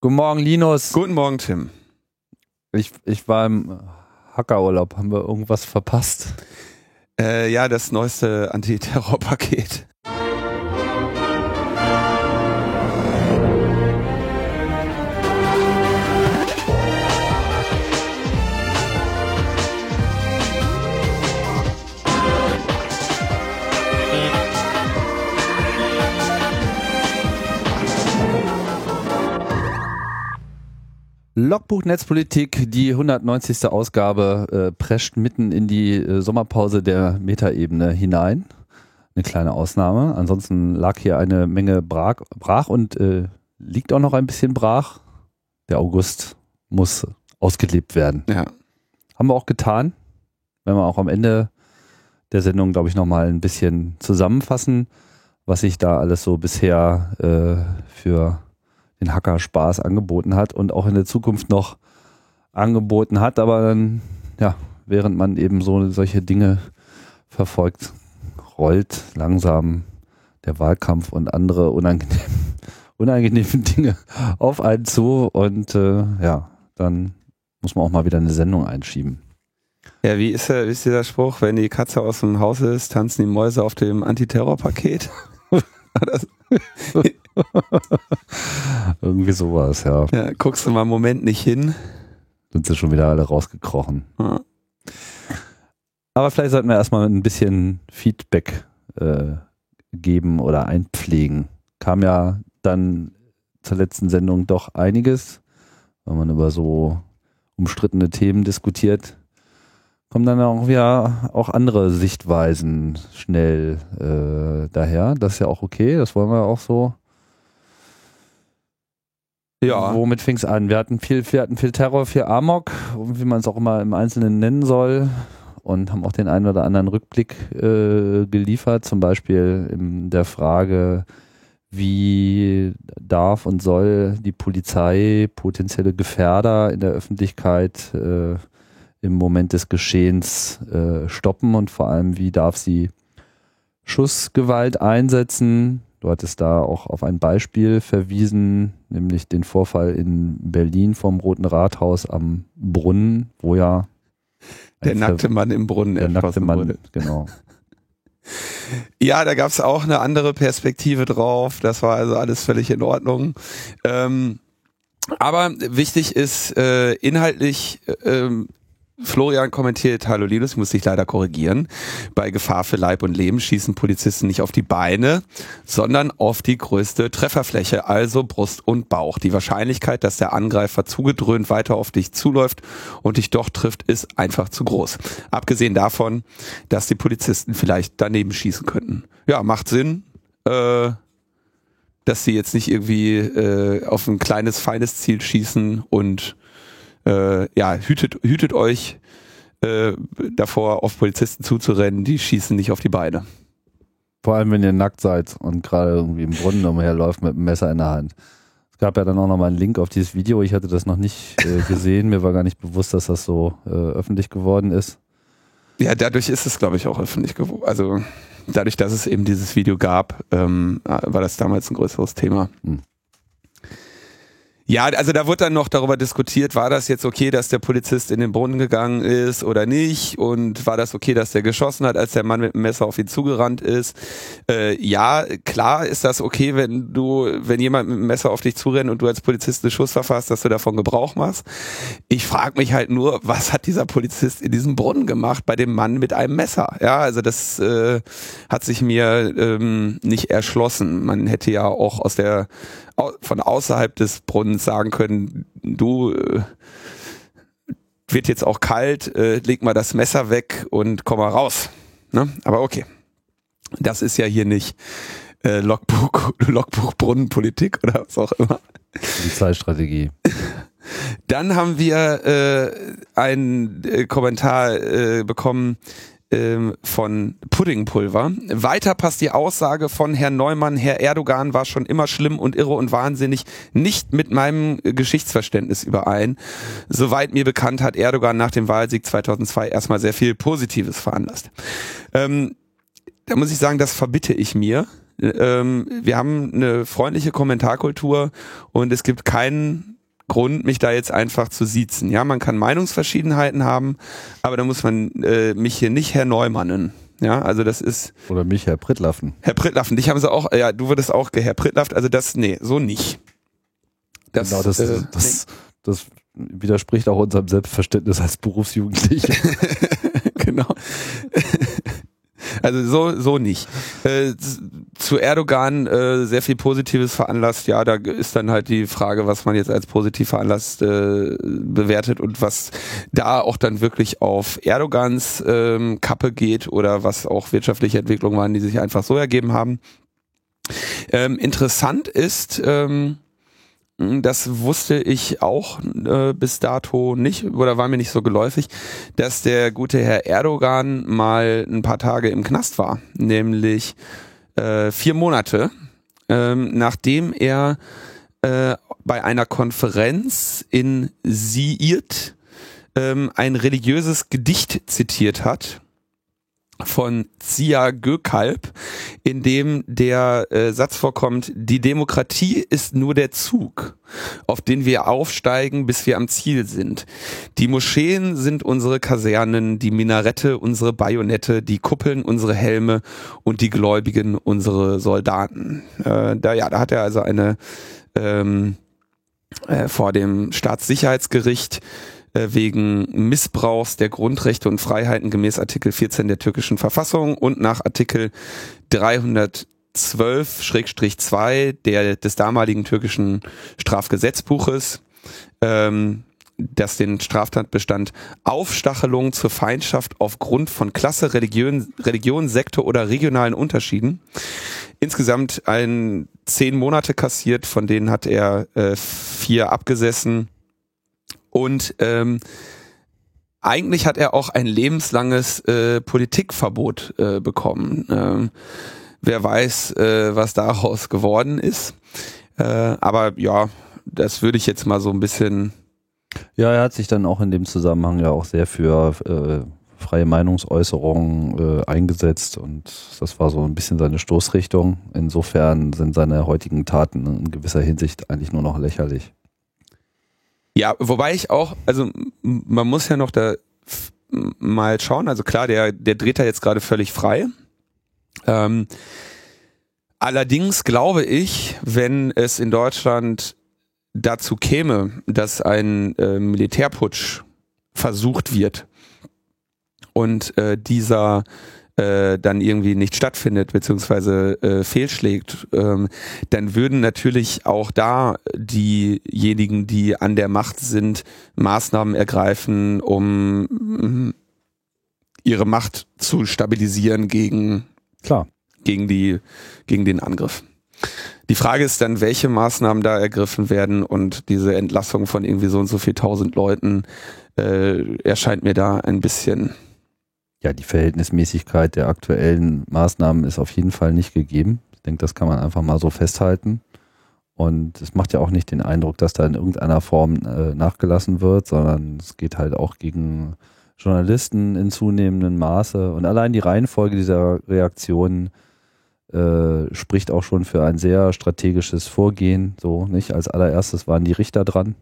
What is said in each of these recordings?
Guten Morgen, Linus. Guten Morgen, Tim. Ich, ich war im Hackerurlaub. Haben wir irgendwas verpasst? Äh, ja, das neueste Antiterrorpaket. Logbuch Netzpolitik, die 190. Ausgabe, äh, prescht mitten in die äh, Sommerpause der Metaebene hinein. Eine kleine Ausnahme. Ansonsten lag hier eine Menge brach, brach und äh, liegt auch noch ein bisschen brach. Der August muss ausgelebt werden. Ja. Haben wir auch getan. Wenn wir auch am Ende der Sendung, glaube ich, nochmal ein bisschen zusammenfassen, was sich da alles so bisher äh, für den Hacker Spaß angeboten hat und auch in der Zukunft noch angeboten hat, aber dann, ja, während man eben so solche Dinge verfolgt, rollt langsam der Wahlkampf und andere unangenehm, unangenehme Dinge auf einen zu und äh, ja, dann muss man auch mal wieder eine Sendung einschieben. Ja, wie ist, der, wie ist dieser Spruch, wenn die Katze aus dem Haus ist, tanzen die Mäuse auf dem Antiterrorpaket? Irgendwie sowas, ja. ja. Guckst du mal einen Moment nicht hin. Sind sie schon wieder alle rausgekrochen. Ja. Aber vielleicht sollten wir erstmal ein bisschen Feedback äh, geben oder einpflegen. Kam ja dann zur letzten Sendung doch einiges, wenn man über so umstrittene Themen diskutiert kommen dann auch wieder auch andere Sichtweisen schnell äh, daher. Das ist ja auch okay, das wollen wir auch so. Ja. Womit fing es an? Wir hatten viel, wir hatten viel Terror, viel Amok, wie man es auch immer im Einzelnen nennen soll. Und haben auch den einen oder anderen Rückblick äh, geliefert, zum Beispiel in der Frage, wie darf und soll die Polizei potenzielle Gefährder in der Öffentlichkeit äh, im Moment des Geschehens äh, stoppen und vor allem, wie darf sie Schussgewalt einsetzen, Du hattest da auch auf ein Beispiel verwiesen, nämlich den Vorfall in Berlin vom Roten Rathaus am Brunnen, wo ja der nackte Mann im Brunnen der nackte Mann, wurde. genau. Ja, da gab es auch eine andere Perspektive drauf. Das war also alles völlig in Ordnung. Ähm, aber wichtig ist äh, inhaltlich äh, Florian kommentiert, hallo Linus, muss dich leider korrigieren. Bei Gefahr für Leib und Leben schießen Polizisten nicht auf die Beine, sondern auf die größte Trefferfläche, also Brust und Bauch. Die Wahrscheinlichkeit, dass der Angreifer zugedröhnt weiter auf dich zuläuft und dich doch trifft, ist einfach zu groß. Abgesehen davon, dass die Polizisten vielleicht daneben schießen könnten. Ja, macht Sinn. Äh, dass sie jetzt nicht irgendwie äh, auf ein kleines, feines Ziel schießen und äh, ja, hütet, hütet euch äh, davor, auf Polizisten zuzurennen, die schießen nicht auf die Beine. Vor allem, wenn ihr nackt seid und gerade irgendwie im Brunnen umherläuft mit einem Messer in der Hand. Es gab ja dann auch nochmal einen Link auf dieses Video. Ich hatte das noch nicht äh, gesehen. Mir war gar nicht bewusst, dass das so äh, öffentlich geworden ist. Ja, dadurch ist es, glaube ich, auch öffentlich geworden. Also dadurch, dass es eben dieses Video gab, ähm, war das damals ein größeres Thema. Hm. Ja, also da wurde dann noch darüber diskutiert, war das jetzt okay, dass der Polizist in den Brunnen gegangen ist oder nicht und war das okay, dass der geschossen hat, als der Mann mit dem Messer auf ihn zugerannt ist. Äh, ja, klar ist das okay, wenn du, wenn jemand mit dem Messer auf dich zurennt und du als Polizist einen Schuss verfasst, dass du davon Gebrauch machst. Ich frage mich halt nur, was hat dieser Polizist in diesem Brunnen gemacht bei dem Mann mit einem Messer? Ja, also das äh, hat sich mir ähm, nicht erschlossen. Man hätte ja auch aus der von außerhalb des Brunnens sagen können, du äh, wird jetzt auch kalt, äh, leg mal das Messer weg und komm mal raus. Ne? Aber okay. Das ist ja hier nicht äh, Logbuch, Logbuch Brunnenpolitik oder was auch immer. Polizeistrategie. Dann haben wir äh, einen äh, Kommentar äh, bekommen, ähm, von Puddingpulver. Weiter passt die Aussage von Herrn Neumann, Herr Erdogan war schon immer schlimm und irre und wahnsinnig, nicht mit meinem Geschichtsverständnis überein. Soweit mir bekannt hat Erdogan nach dem Wahlsieg 2002 erstmal sehr viel Positives veranlasst. Ähm, da muss ich sagen, das verbitte ich mir. ähm, wir haben eine freundliche Kommentarkultur und es gibt keinen Grund, mich da jetzt einfach zu siezen. Ja, man kann Meinungsverschiedenheiten haben, aber da muss man äh, mich hier nicht Herr Neumannen. Ja, also das ist. Oder mich, Herr Prittlaffen. Herr Prittlaffen, dich haben sie auch, ja, du würdest auch Herr Prittlafft, also das, nee, so nicht. Das, genau, das, äh, das, das widerspricht auch unserem Selbstverständnis als Berufsjugendliche. genau. Also so, so nicht. Äh, zu Erdogan äh, sehr viel Positives veranlasst. Ja, da ist dann halt die Frage, was man jetzt als positiv veranlasst äh, bewertet und was da auch dann wirklich auf Erdogans ähm, Kappe geht oder was auch wirtschaftliche Entwicklungen waren, die sich einfach so ergeben haben. Ähm, interessant ist, ähm, hm, das wusste ich auch äh, bis dato nicht oder war mir nicht so geläufig, dass der gute Herr Erdogan mal ein paar Tage im Knast war, nämlich äh, vier Monate, ähm, nachdem er äh, bei einer Konferenz in Siirt ähm, ein religiöses Gedicht zitiert hat von Zia Gökalp, in dem der äh, Satz vorkommt, die Demokratie ist nur der Zug, auf den wir aufsteigen, bis wir am Ziel sind. Die Moscheen sind unsere Kasernen, die Minarette unsere Bajonette, die Kuppeln unsere Helme und die Gläubigen unsere Soldaten. Äh, da, ja, da hat er also eine ähm, äh, vor dem Staatssicherheitsgericht wegen Missbrauchs der Grundrechte und Freiheiten gemäß Artikel 14 der türkischen Verfassung und nach Artikel 312-2 der des damaligen türkischen Strafgesetzbuches ähm, das den Straftatbestand Aufstachelung zur Feindschaft aufgrund von Klasse, Religion, Religion, Sektor oder regionalen Unterschieden. Insgesamt ein zehn Monate kassiert, von denen hat er äh, vier abgesessen und ähm, eigentlich hat er auch ein lebenslanges äh, Politikverbot äh, bekommen. Ähm, wer weiß, äh, was daraus geworden ist. Äh, aber ja, das würde ich jetzt mal so ein bisschen. Ja, er hat sich dann auch in dem Zusammenhang ja auch sehr für äh, freie Meinungsäußerung äh, eingesetzt und das war so ein bisschen seine Stoßrichtung. Insofern sind seine heutigen Taten in gewisser Hinsicht eigentlich nur noch lächerlich. Ja, wobei ich auch, also man muss ja noch da mal schauen. Also klar, der, der dreht da jetzt gerade völlig frei. Ähm, allerdings glaube ich, wenn es in Deutschland dazu käme, dass ein äh, Militärputsch versucht wird und äh, dieser äh, dann irgendwie nicht stattfindet beziehungsweise äh, fehlschlägt, ähm, dann würden natürlich auch da diejenigen, die an der Macht sind, Maßnahmen ergreifen, um mm, ihre Macht zu stabilisieren gegen klar gegen die gegen den Angriff. Die Frage ist dann, welche Maßnahmen da ergriffen werden und diese Entlassung von irgendwie so und so viel tausend Leuten äh, erscheint mir da ein bisschen ja, die Verhältnismäßigkeit der aktuellen Maßnahmen ist auf jeden Fall nicht gegeben. Ich denke, das kann man einfach mal so festhalten. Und es macht ja auch nicht den Eindruck, dass da in irgendeiner Form äh, nachgelassen wird, sondern es geht halt auch gegen Journalisten in zunehmendem Maße. Und allein die Reihenfolge dieser Reaktionen äh, spricht auch schon für ein sehr strategisches Vorgehen. So, nicht? Als allererstes waren die Richter dran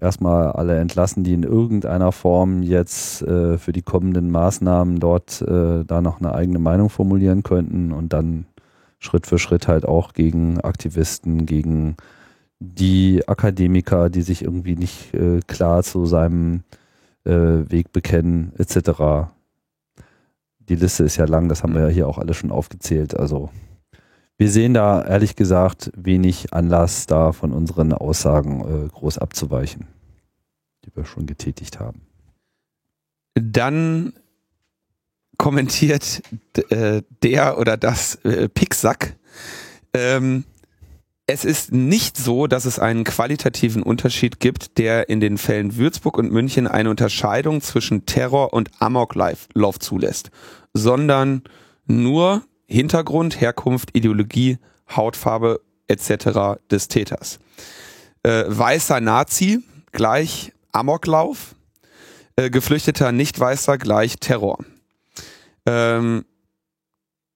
erstmal alle entlassen, die in irgendeiner Form jetzt äh, für die kommenden Maßnahmen dort äh, da noch eine eigene Meinung formulieren könnten und dann Schritt für Schritt halt auch gegen Aktivisten, gegen die Akademiker, die sich irgendwie nicht äh, klar zu seinem äh, Weg bekennen, etc. Die Liste ist ja lang, das haben wir ja hier auch alle schon aufgezählt. Also wir sehen da ehrlich gesagt wenig Anlass, da von unseren Aussagen äh, groß abzuweichen, die wir schon getätigt haben. Dann kommentiert äh, der oder das äh, Picksack. Ähm, es ist nicht so, dass es einen qualitativen Unterschied gibt, der in den Fällen Würzburg und München eine Unterscheidung zwischen Terror und Amoklauf zulässt, sondern nur Hintergrund, Herkunft, Ideologie, Hautfarbe etc. des Täters. Äh, weißer Nazi gleich Amoklauf, äh, geflüchteter Nicht-Weißer gleich Terror. Ähm,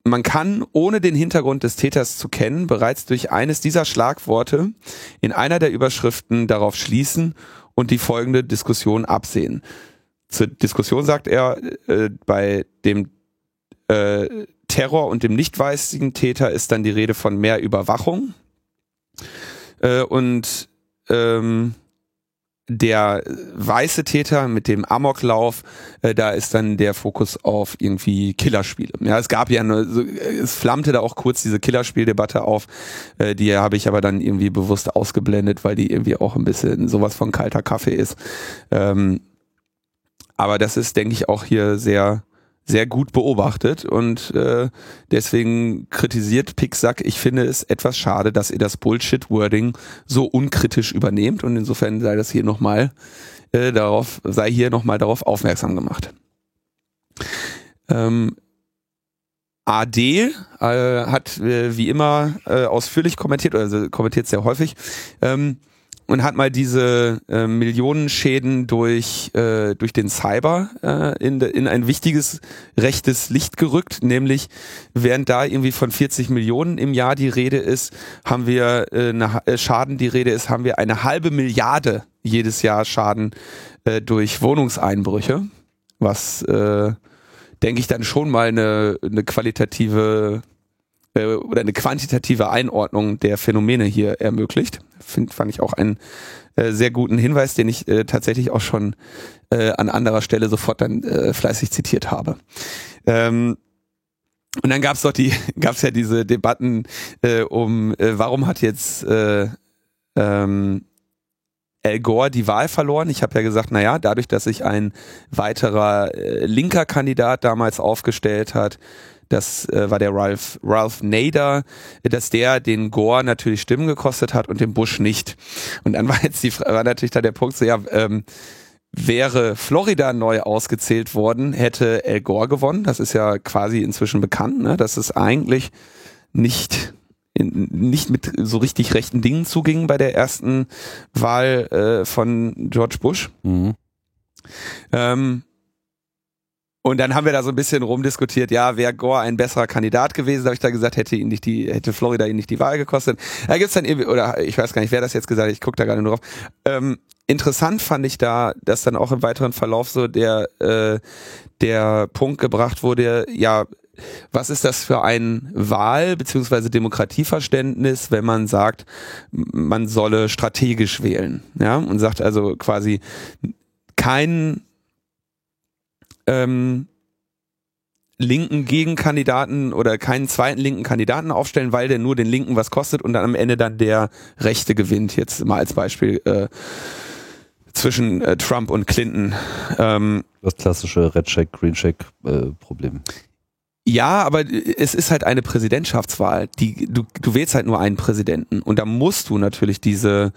man kann, ohne den Hintergrund des Täters zu kennen, bereits durch eines dieser Schlagworte in einer der Überschriften darauf schließen und die folgende Diskussion absehen. Zur Diskussion sagt er, äh, bei dem äh, Terror und dem nicht weißen Täter ist dann die Rede von mehr Überwachung. Äh, und ähm, der weiße Täter mit dem Amoklauf, äh, da ist dann der Fokus auf irgendwie Killerspiele. Ja, es gab ja eine, so, es flammte da auch kurz diese Killerspieldebatte auf, äh, die habe ich aber dann irgendwie bewusst ausgeblendet, weil die irgendwie auch ein bisschen sowas von kalter Kaffee ist. Ähm, aber das ist, denke ich, auch hier sehr sehr gut beobachtet und äh, deswegen kritisiert Pixack, ich finde es etwas schade, dass ihr das Bullshit-Wording so unkritisch übernehmt und insofern sei das hier nochmal äh, darauf, sei hier nochmal darauf aufmerksam gemacht. Ähm, AD äh, hat äh, wie immer äh, ausführlich kommentiert, also kommentiert sehr häufig. Ähm, und hat mal diese äh, Millionenschäden durch, äh, durch den Cyber äh, in, in ein wichtiges rechtes Licht gerückt, nämlich während da irgendwie von 40 Millionen im Jahr die Rede ist, haben wir äh, eine, äh, Schaden die Rede ist, haben wir eine halbe Milliarde jedes Jahr Schaden äh, durch Wohnungseinbrüche, was äh, denke ich dann schon mal eine, eine qualitative äh, oder eine quantitative Einordnung der Phänomene hier ermöglicht. Find, fand ich auch einen äh, sehr guten Hinweis, den ich äh, tatsächlich auch schon äh, an anderer Stelle sofort dann äh, fleißig zitiert habe. Ähm, und dann gab's doch die, gab's ja diese Debatten äh, um, äh, warum hat jetzt äh, ähm, Al Gore die Wahl verloren. Ich habe ja gesagt, naja, dadurch, dass sich ein weiterer äh, linker Kandidat damals aufgestellt hat, das äh, war der Ralph, Ralph Nader, dass der den Gore natürlich Stimmen gekostet hat und den Bush nicht. Und dann war jetzt die war natürlich da der Punkt so, ja, ähm, wäre Florida neu ausgezählt worden, hätte Al Gore gewonnen. Das ist ja quasi inzwischen bekannt, ne? dass es eigentlich nicht in, nicht mit so richtig rechten Dingen zuging bei der ersten Wahl äh, von George Bush. Mhm. Ähm, und dann haben wir da so ein bisschen rumdiskutiert, ja, wäre Gore ein besserer Kandidat gewesen, habe ich da gesagt, hätte ihn nicht die, hätte Florida ihn nicht die Wahl gekostet. Da gibt's dann irgendwie, oder ich weiß gar nicht, wer das jetzt gesagt hat, ich gucke da gerade nur drauf. Ähm, interessant fand ich da, dass dann auch im weiteren Verlauf so der, äh, der Punkt gebracht wurde, ja, was ist das für ein Wahl- bzw. Demokratieverständnis, wenn man sagt, man solle strategisch wählen, ja, und sagt also quasi kein ähm, linken Gegenkandidaten oder keinen zweiten linken Kandidaten aufstellen, weil der nur den Linken was kostet und dann am Ende dann der Rechte gewinnt. Jetzt mal als Beispiel äh, zwischen äh, Trump und Clinton. Ähm, das klassische Red Check, Green Check äh, Problem. Ja, aber es ist halt eine Präsidentschaftswahl. Die, du, du wählst halt nur einen Präsidenten und da musst du natürlich diese,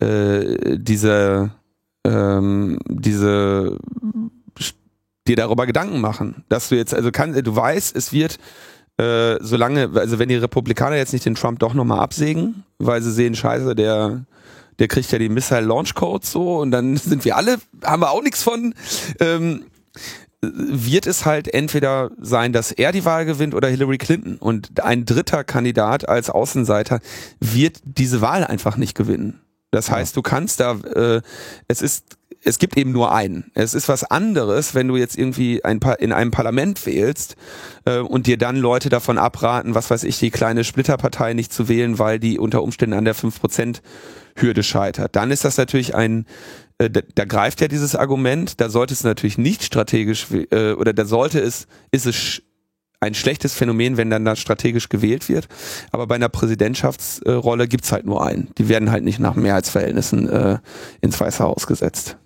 äh, diese, ähm, diese dir darüber Gedanken machen, dass du jetzt, also kann, du weißt, es wird äh, solange, also wenn die Republikaner jetzt nicht den Trump doch nochmal absägen, weil sie sehen, scheiße, der, der kriegt ja die Missile Launch Codes so und dann sind wir alle, haben wir auch nichts von. Ähm, wird es halt entweder sein, dass er die Wahl gewinnt oder Hillary Clinton. Und ein dritter Kandidat als Außenseiter wird diese Wahl einfach nicht gewinnen. Das heißt, du kannst da, äh, es ist es gibt eben nur einen. Es ist was anderes, wenn du jetzt irgendwie ein pa in einem Parlament wählst äh, und dir dann Leute davon abraten, was weiß ich, die kleine Splitterpartei nicht zu wählen, weil die unter Umständen an der 5%-Hürde scheitert. Dann ist das natürlich ein, äh, da, da, greift ja dieses Argument, da sollte es natürlich nicht strategisch, äh, oder da sollte es, ist es ein schlechtes Phänomen, wenn dann da strategisch gewählt wird. Aber bei einer Präsidentschaftsrolle gibt's halt nur einen. Die werden halt nicht nach Mehrheitsverhältnissen äh, ins Weiße Haus gesetzt.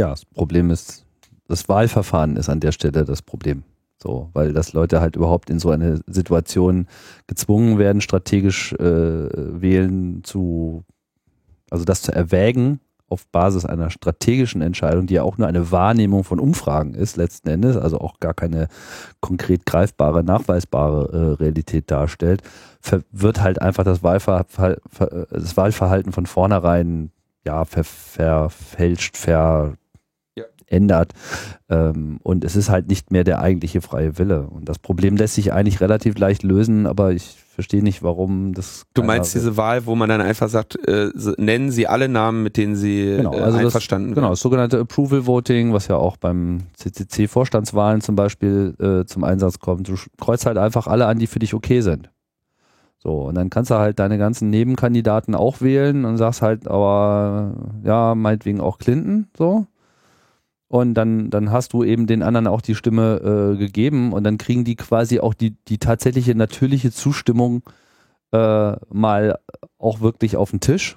Ja, das Problem ist, das Wahlverfahren ist an der Stelle das Problem. So, weil das Leute halt überhaupt in so eine Situation gezwungen werden, strategisch äh, wählen zu, also das zu erwägen auf Basis einer strategischen Entscheidung, die ja auch nur eine Wahrnehmung von Umfragen ist, letzten Endes, also auch gar keine konkret greifbare, nachweisbare äh, Realität darstellt, wird halt einfach das, Wahlver das Wahlverhalten von vornherein ja, ver verfälscht, ver ändert. Ähm, und es ist halt nicht mehr der eigentliche freie Wille. Und das Problem lässt sich eigentlich relativ leicht lösen, aber ich verstehe nicht, warum das. Du meinst diese Wahl, wo man dann einfach sagt, äh, nennen Sie alle Namen, mit denen Sie genau, also äh, einverstanden das, Genau, das sogenannte Approval Voting, was ja auch beim CCC-Vorstandswahlen zum Beispiel äh, zum Einsatz kommt. Du kreuzt halt einfach alle an, die für dich okay sind. So, und dann kannst du halt deine ganzen Nebenkandidaten auch wählen und sagst halt, aber ja, meinetwegen auch Clinton, so. Und dann, dann hast du eben den anderen auch die Stimme äh, gegeben und dann kriegen die quasi auch die, die tatsächliche natürliche Zustimmung äh, mal auch wirklich auf den Tisch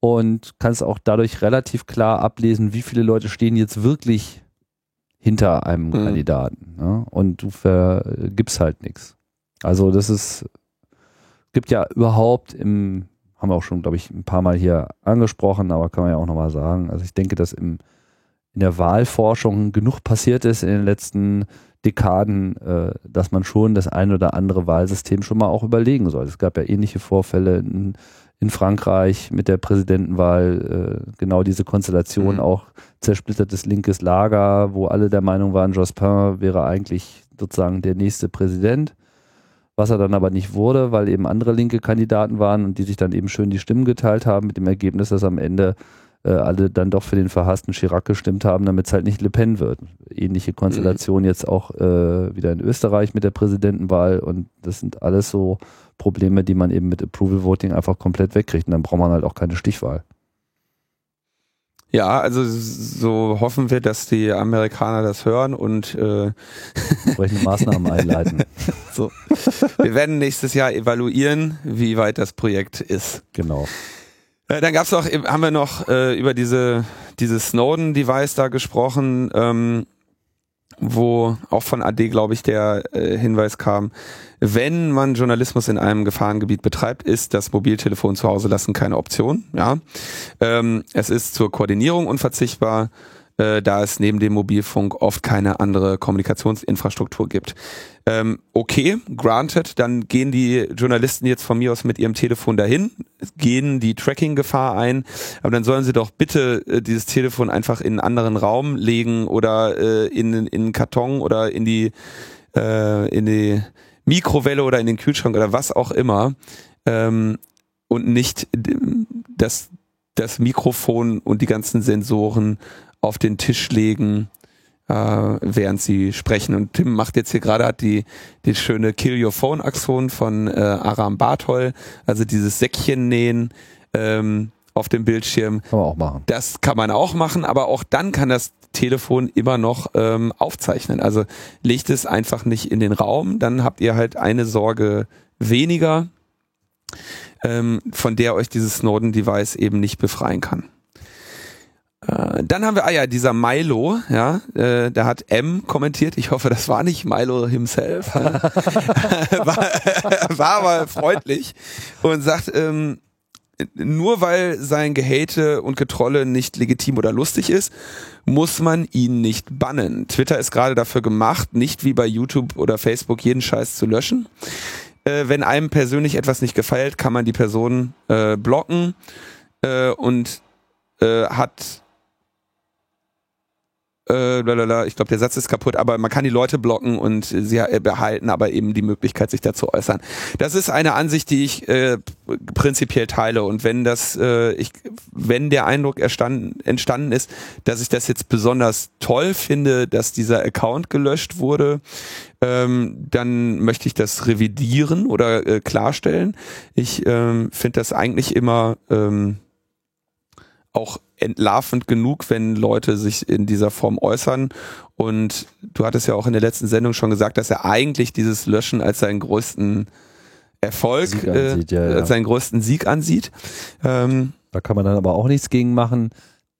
und kannst auch dadurch relativ klar ablesen, wie viele Leute stehen jetzt wirklich hinter einem mhm. Kandidaten. Ne? Und du vergibst halt nichts. Also das ist, gibt ja überhaupt im, haben wir auch schon, glaube ich, ein paar Mal hier angesprochen, aber kann man ja auch nochmal sagen. Also ich denke, dass im in der Wahlforschung genug passiert ist in den letzten Dekaden, äh, dass man schon das ein oder andere Wahlsystem schon mal auch überlegen soll. Es gab ja ähnliche Vorfälle in, in Frankreich mit der Präsidentenwahl, äh, genau diese Konstellation, mhm. auch zersplittertes linkes Lager, wo alle der Meinung waren, Jospin wäre eigentlich sozusagen der nächste Präsident, was er dann aber nicht wurde, weil eben andere linke Kandidaten waren und die sich dann eben schön die Stimmen geteilt haben, mit dem Ergebnis, dass am Ende äh, alle dann doch für den verhassten Chirac gestimmt haben, damit es halt nicht Le Pen wird. Ähnliche Konstellation mhm. jetzt auch äh, wieder in Österreich mit der Präsidentenwahl und das sind alles so Probleme, die man eben mit Approval Voting einfach komplett wegkriegt und dann braucht man halt auch keine Stichwahl. Ja, also so hoffen wir, dass die Amerikaner das hören und äh, entsprechende Maßnahmen einleiten. so. Wir werden nächstes Jahr evaluieren, wie weit das Projekt ist. Genau. Äh, dann gab's noch, haben wir noch äh, über diese dieses Snowden-Device da gesprochen, ähm, wo auch von AD, glaube ich, der äh, Hinweis kam, wenn man Journalismus in einem Gefahrengebiet betreibt, ist das Mobiltelefon zu Hause lassen keine Option. Ja, ähm, es ist zur Koordinierung unverzichtbar äh, da es neben dem Mobilfunk oft keine andere Kommunikationsinfrastruktur gibt. Ähm, okay, granted, dann gehen die Journalisten jetzt von mir aus mit ihrem Telefon dahin, gehen die Tracking-Gefahr ein, aber dann sollen sie doch bitte äh, dieses Telefon einfach in einen anderen Raum legen oder äh, in, in einen Karton oder in die, äh, in die Mikrowelle oder in den Kühlschrank oder was auch immer ähm, und nicht das, das Mikrofon und die ganzen Sensoren auf den Tisch legen, äh, während sie sprechen. Und Tim macht jetzt hier gerade hat die, die schöne Kill Your Phone Aktion von äh, Aram Bartol, also dieses Säckchen nähen ähm, auf dem Bildschirm. Kann man auch machen. Das kann man auch machen, aber auch dann kann das Telefon immer noch ähm, aufzeichnen. Also legt es einfach nicht in den Raum, dann habt ihr halt eine Sorge weniger, ähm, von der euch dieses Snowden-Device eben nicht befreien kann. Äh, dann haben wir, ah ja, dieser Milo, ja, äh, da hat M kommentiert. Ich hoffe, das war nicht Milo himself. war, war aber freundlich und sagt, ähm, nur weil sein Gehate und Getrolle nicht legitim oder lustig ist, muss man ihn nicht bannen. Twitter ist gerade dafür gemacht, nicht wie bei YouTube oder Facebook jeden Scheiß zu löschen. Äh, wenn einem persönlich etwas nicht gefällt, kann man die Person äh, blocken äh, und äh, hat äh, ich glaube, der Satz ist kaputt, aber man kann die Leute blocken und sie äh, behalten aber eben die Möglichkeit, sich dazu äußern. Das ist eine Ansicht, die ich äh, prinzipiell teile. Und wenn das, äh, ich, wenn der Eindruck erstanden, entstanden ist, dass ich das jetzt besonders toll finde, dass dieser Account gelöscht wurde, ähm, dann möchte ich das revidieren oder äh, klarstellen. Ich ähm, finde das eigentlich immer ähm, auch entlarvend genug, wenn Leute sich in dieser Form äußern. Und du hattest ja auch in der letzten Sendung schon gesagt, dass er eigentlich dieses Löschen als seinen größten Erfolg, äh, ansieht, ja, ja. als seinen größten Sieg ansieht. Ähm, da kann man dann aber auch nichts gegen machen.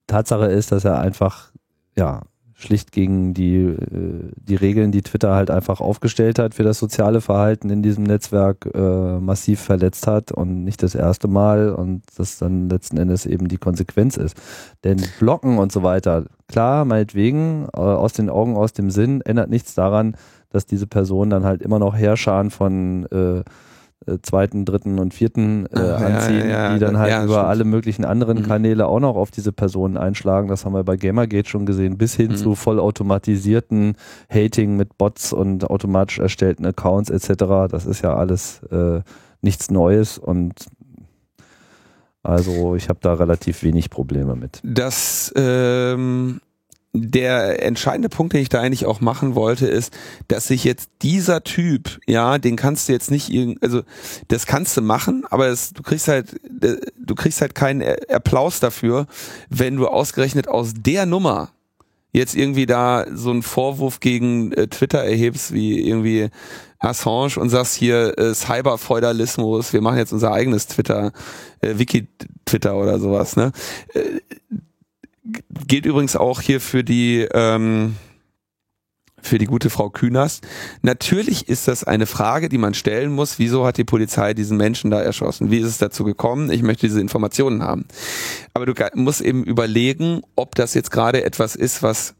Tatsache ist, dass er einfach ja schlicht gegen die, äh, die Regeln, die Twitter halt einfach aufgestellt hat für das soziale Verhalten in diesem Netzwerk äh, massiv verletzt hat und nicht das erste Mal und das dann letzten Endes eben die Konsequenz ist. Denn Blocken und so weiter, klar, meinetwegen, äh, aus den Augen, aus dem Sinn, ändert nichts daran, dass diese Person dann halt immer noch Herrscharen von äh, zweiten, dritten und vierten äh, Ach, ja, anziehen, ja, die dann halt ja, über stimmt. alle möglichen anderen Mhm. Kanäle auch noch auf diese Personen einschlagen. Das haben wir bei Gamergate schon gesehen, bis hin Mhm. zu vollautomatisierten Hating mit Bots und automatisch erstellten Accounts etc. Das ist ja alles äh, nichts Neues und also ich habe da relativ wenig Probleme mit. Das ähm, der entscheidende Punkt, den ich da eigentlich auch machen wollte, ist, dass sich jetzt dieser Typ, ja, den kannst du jetzt nicht irgend, also das kannst du machen, aber es, du kriegst halt, äh, du kriegst halt keinen Applaus dafür, wenn du ausgerechnet aus der Nummer jetzt irgendwie da so einen Vorwurf gegen äh, Twitter erhebst, wie irgendwie Assange und sagst hier äh, Cyberfeudalismus, wir machen jetzt unser eigenes Twitter, äh, Wiki-Twitter oder sowas, ne? Äh, gilt übrigens auch hier für die ähm, für die gute Frau Künast. Natürlich ist das eine Frage, die man stellen muss. Wieso hat die Polizei diesen Menschen da erschossen? Wie ist es dazu gekommen? Ich möchte diese Informationen haben. Aber du musst eben überlegen, ob das jetzt gerade etwas ist, was,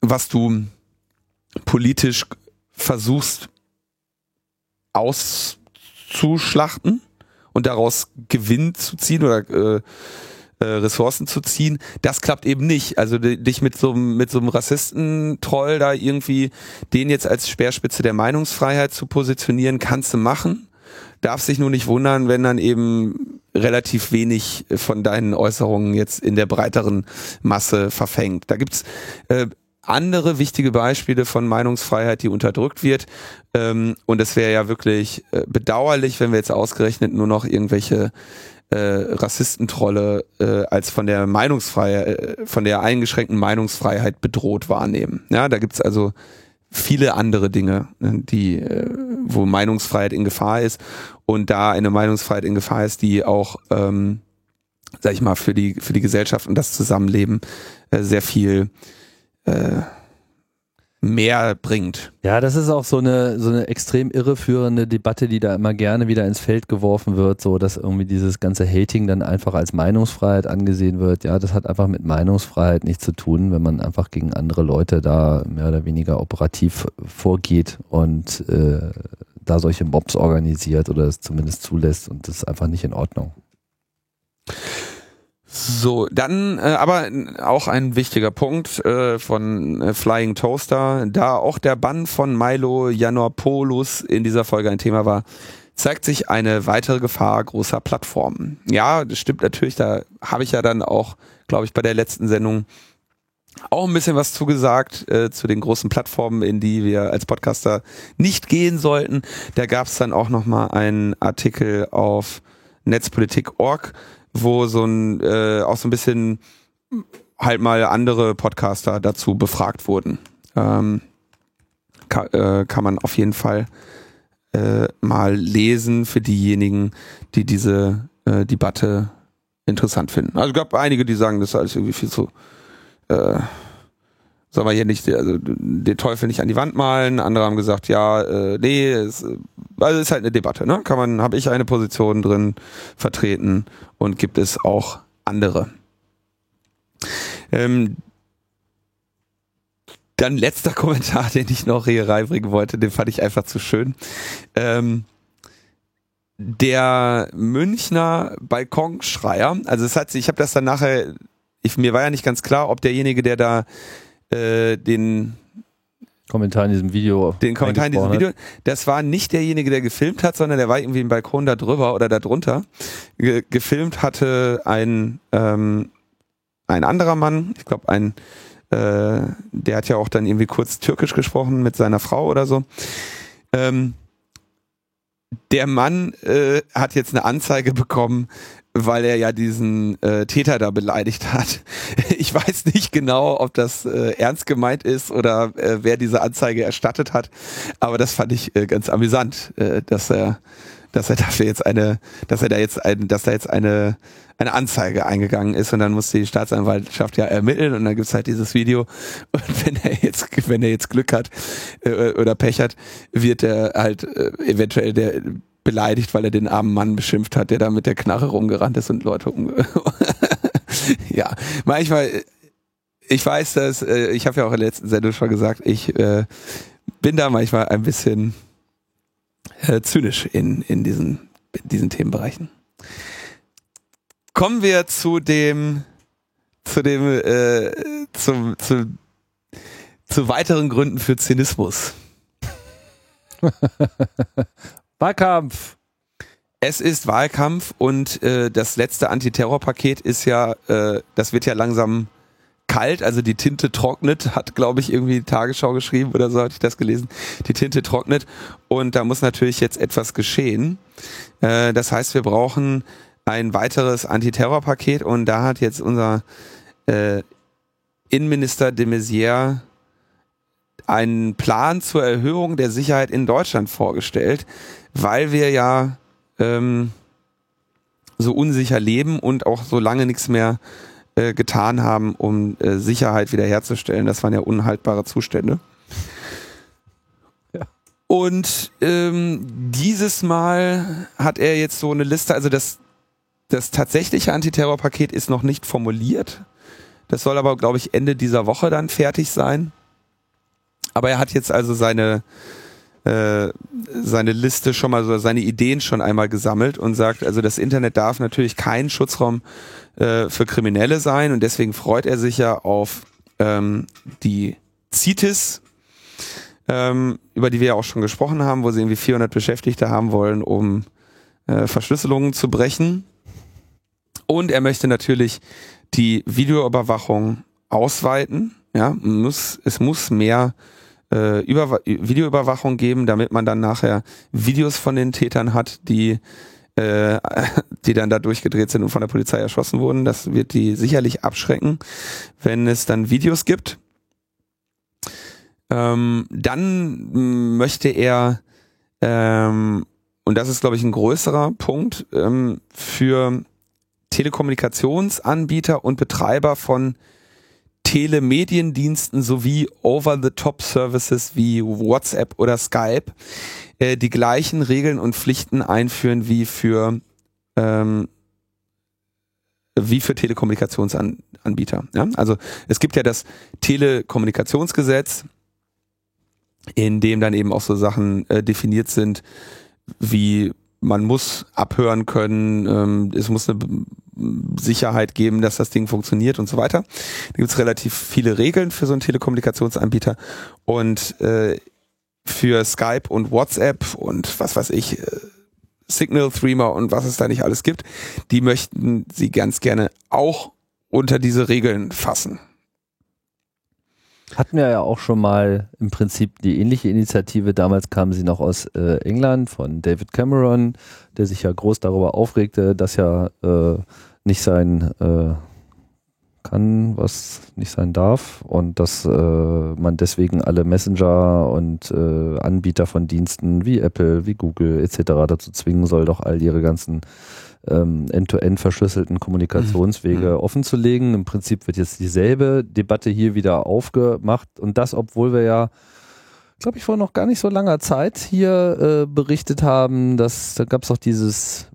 was du politisch versuchst auszuschlachten und daraus Gewinn zu ziehen oder äh, äh, Ressourcen zu ziehen, das klappt eben nicht. Also di- dich mit so einem mit so einem Rassistentroll da irgendwie den jetzt als Speerspitze der Meinungsfreiheit zu positionieren, kannst du machen. Darf sich nur nicht wundern, wenn dann eben relativ wenig von deinen Äußerungen jetzt in der breiteren Masse verfängt. Da gibt's äh, andere wichtige Beispiele von Meinungsfreiheit, die unterdrückt wird. Ähm, und es wäre ja wirklich äh, bedauerlich, wenn wir jetzt ausgerechnet nur noch irgendwelche äh, Rassistentrolle äh, als von der Meinungsfreiheit, äh, von der eingeschränkten Meinungsfreiheit bedroht wahrnehmen. Ja, da gibt's also viele andere Dinge, äh, die, äh, wo Meinungsfreiheit in Gefahr ist und da eine Meinungsfreiheit in Gefahr ist, die auch, ähm, sag ich mal, für die für die Gesellschaft und das Zusammenleben äh, sehr viel äh, mehr bringt. Ja, das ist auch so eine, so eine extrem irreführende Debatte, die da immer gerne wieder ins Feld geworfen wird, so dass irgendwie dieses ganze Hating dann einfach als Meinungsfreiheit angesehen wird. Ja, das hat einfach mit Meinungsfreiheit nichts zu tun, wenn man einfach gegen andere Leute da mehr oder weniger operativ vorgeht und äh, da solche Mobs organisiert oder es zumindest zulässt und das ist einfach nicht in Ordnung. So, dann äh, aber auch ein wichtiger Punkt äh, von äh, Flying Toaster, da auch der Bann von Milo Yiannopoulos in dieser Folge ein Thema war, zeigt sich eine weitere Gefahr großer Plattformen. Ja, das stimmt natürlich, da habe ich ja dann auch, glaube ich, bei der letzten Sendung auch ein bisschen was zugesagt äh, zu den großen Plattformen, in die wir als Podcaster nicht gehen sollten. Da gab es dann auch noch mal einen Artikel auf netzpolitik.org, wo so ein äh, auch so ein bisschen halt mal andere Podcaster dazu befragt wurden. Ähm, kann, äh, kann man auf jeden Fall äh, mal lesen für diejenigen, die diese äh, Debatte interessant finden. Also gab einige, die sagen, das ist alles irgendwie viel zu äh, soll man hier nicht also, den Teufel nicht an die Wand malen. Andere haben gesagt, ja, äh, nee, es, also ist halt eine Debatte, ne? Kann man, habe ich eine Position drin vertreten und gibt es auch andere. Ähm, dann letzter Kommentar, den ich noch hier reinbringen wollte, den fand ich einfach zu schön. Ähm, der Münchner Balkonschreier, also es hat ich habe das dann nachher, ich, mir war ja nicht ganz klar, ob derjenige, der da äh, den Kommentar in diesem Video. den Kommentar in diesem Video, das war nicht derjenige, der gefilmt hat, sondern der war irgendwie im Balkon da drüber oder da drunter. Ge gefilmt hatte ein, ähm, ein anderer Mann, ich glaube ein, äh, der hat ja auch dann irgendwie kurz Türkisch gesprochen mit seiner Frau oder so. Ähm, der Mann äh, hat jetzt eine Anzeige bekommen, weil er ja diesen äh, Täter da beleidigt hat. Ich weiß nicht genau, ob das äh, ernst gemeint ist oder äh, wer diese Anzeige erstattet hat, aber das fand ich äh, ganz amüsant, äh, dass er, dass er dafür jetzt eine, dass er da jetzt ein, dass da jetzt eine eine Anzeige eingegangen ist und dann muss die Staatsanwaltschaft ja ermitteln und dann gibt's halt dieses Video und wenn er jetzt wenn er jetzt Glück hat äh, oder Pech hat, wird er halt äh, eventuell der beleidigt, weil er den armen Mann beschimpft hat, der da mit der Knarre rumgerannt ist und Leute um ja, manchmal ich weiß, dass äh, ich habe ja auch in der letzten Sendung schon gesagt, ich äh, bin da manchmal ein bisschen äh, zynisch in, in diesen, in diesen Themenbereichen. Kommen wir zu dem, zu dem, äh, zum, zu, zu weiteren Gründen für Zynismus. Wahlkampf. Es ist Wahlkampf und äh, das letzte Antiterrorpaket ist ja, äh, das wird ja langsam kalt, also die Tinte trocknet, hat glaube ich irgendwie Tagesschau geschrieben oder so hatte ich das gelesen. Die Tinte trocknet und da muss natürlich jetzt etwas geschehen. Äh, das heißt, wir brauchen ein weiteres Antiterrorpaket und da hat jetzt unser äh, Innenminister de Maizière einen Plan zur Erhöhung der Sicherheit in Deutschland vorgestellt, weil wir ja ähm, so unsicher leben und auch so lange nichts mehr äh, getan haben, um äh, Sicherheit wiederherzustellen. Das waren ja unhaltbare Zustände. Und ähm, dieses Mal hat er jetzt so eine Liste, also das das tatsächliche Antiterrorpaket ist noch nicht formuliert. Das soll aber, glaube ich, Ende dieser Woche dann fertig sein. Aber er hat jetzt also seine, äh, seine Liste schon mal, seine Ideen schon einmal gesammelt und sagt, also das Internet darf natürlich kein Schutzraum äh, für Kriminelle sein und deswegen freut er sich ja auf ähm, die CITES, ähm, über die wir ja auch schon gesprochen haben, wo sie irgendwie 400 Beschäftigte haben wollen, um äh, Verschlüsselungen zu brechen. Und er möchte natürlich die Videoüberwachung ausweiten. Ja, muss, es muss mehr äh, Über Videoüberwachung geben, damit man dann nachher Videos von den Tätern hat, die äh, die dann da durchgedreht sind und von der Polizei erschossen wurden. Das wird die sicherlich abschrecken, wenn es dann Videos gibt. Ähm, dann möchte er, ähm, und das ist, glaube ich, ein größerer Punkt, ähm, für Telekommunikationsanbieter und Betreiber von Telemediendiensten sowie Over-the-Top-Services wie WhatsApp oder Skype äh, die gleichen Regeln und Pflichten einführen wie für ähm, wie für Telekommunikationsanbieter. Ja? Also es gibt ja das Telekommunikationsgesetz, in dem dann eben auch so Sachen äh, definiert sind wie man muss abhören können, ähm, es muss eine Sicherheit geben, dass das Ding funktioniert und so weiter. Da gibt es relativ viele Regeln für so einen Telekommunikationsanbieter und äh, für Skype und WhatsApp und was weiß ich, äh, Signal, Threema und was es da nicht alles gibt, die möchten sie ganz gerne auch unter diese Regeln fassen. Hatten wir ja auch schon mal im Prinzip die ähnliche Initiative. Damals kam sie noch aus äh, England von David Cameron, der sich ja groß darüber aufregte, dass ja äh, nicht sein äh, kann, was nicht sein darf und dass äh, man deswegen alle Messenger und äh, Anbieter von Diensten wie Apple, wie Google etc. dazu zwingen soll, doch all ihre ganzen ähm, end-to-end verschlüsselten Kommunikationswege mhm. offenzulegen. Im Prinzip wird jetzt dieselbe Debatte hier wieder aufgemacht und das, obwohl wir ja glaube ich, vor noch gar nicht so langer Zeit hier äh, berichtet haben, dass da gab es auch dieses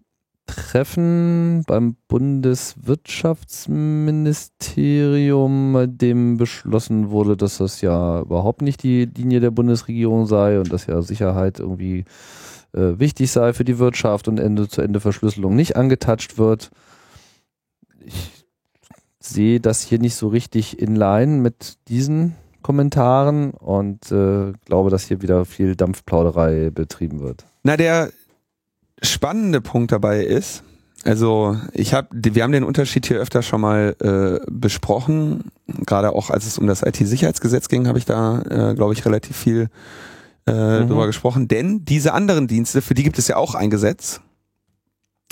Treffen beim Bundeswirtschaftsministerium, bei dem beschlossen wurde, dass das ja überhaupt nicht die Linie der Bundesregierung sei und dass ja Sicherheit irgendwie äh, wichtig sei für die Wirtschaft und Ende-zu-Ende-Verschlüsselung nicht angetatscht wird. Ich sehe das hier nicht so richtig in line mit diesen Kommentaren und äh, glaube, dass hier wieder viel Dampfplauderei betrieben wird. Na, der spannende Punkt dabei ist, also ich habe, wir haben den Unterschied hier öfter schon mal äh, besprochen. Gerade auch als es um das IT-Sicherheitsgesetz ging, habe ich da, äh, glaube ich, relativ viel äh, mhm. drüber gesprochen. Denn diese anderen Dienste, für die gibt es ja auch ein Gesetz.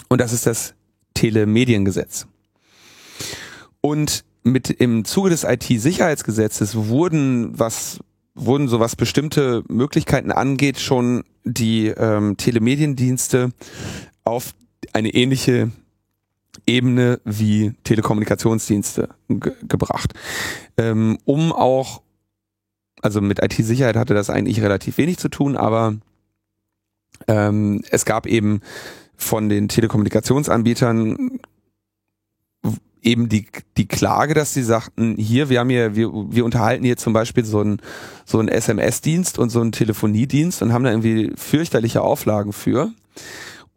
Und das ist das Telemediengesetz. Und mit im Zuge des IT-Sicherheitsgesetzes wurden was wurden so was bestimmte Möglichkeiten angeht schon die ähm, Telemediendienste auf eine ähnliche Ebene wie Telekommunikationsdienste ge gebracht, ähm, um auch also mit IT-Sicherheit hatte das eigentlich relativ wenig zu tun, aber ähm, es gab eben von den Telekommunikationsanbietern eben die, die Klage, dass sie sagten, hier, wir haben hier, wir, wir unterhalten hier zum Beispiel so einen so einen SMS-Dienst und so einen Telefoniedienst und haben da irgendwie fürchterliche Auflagen für.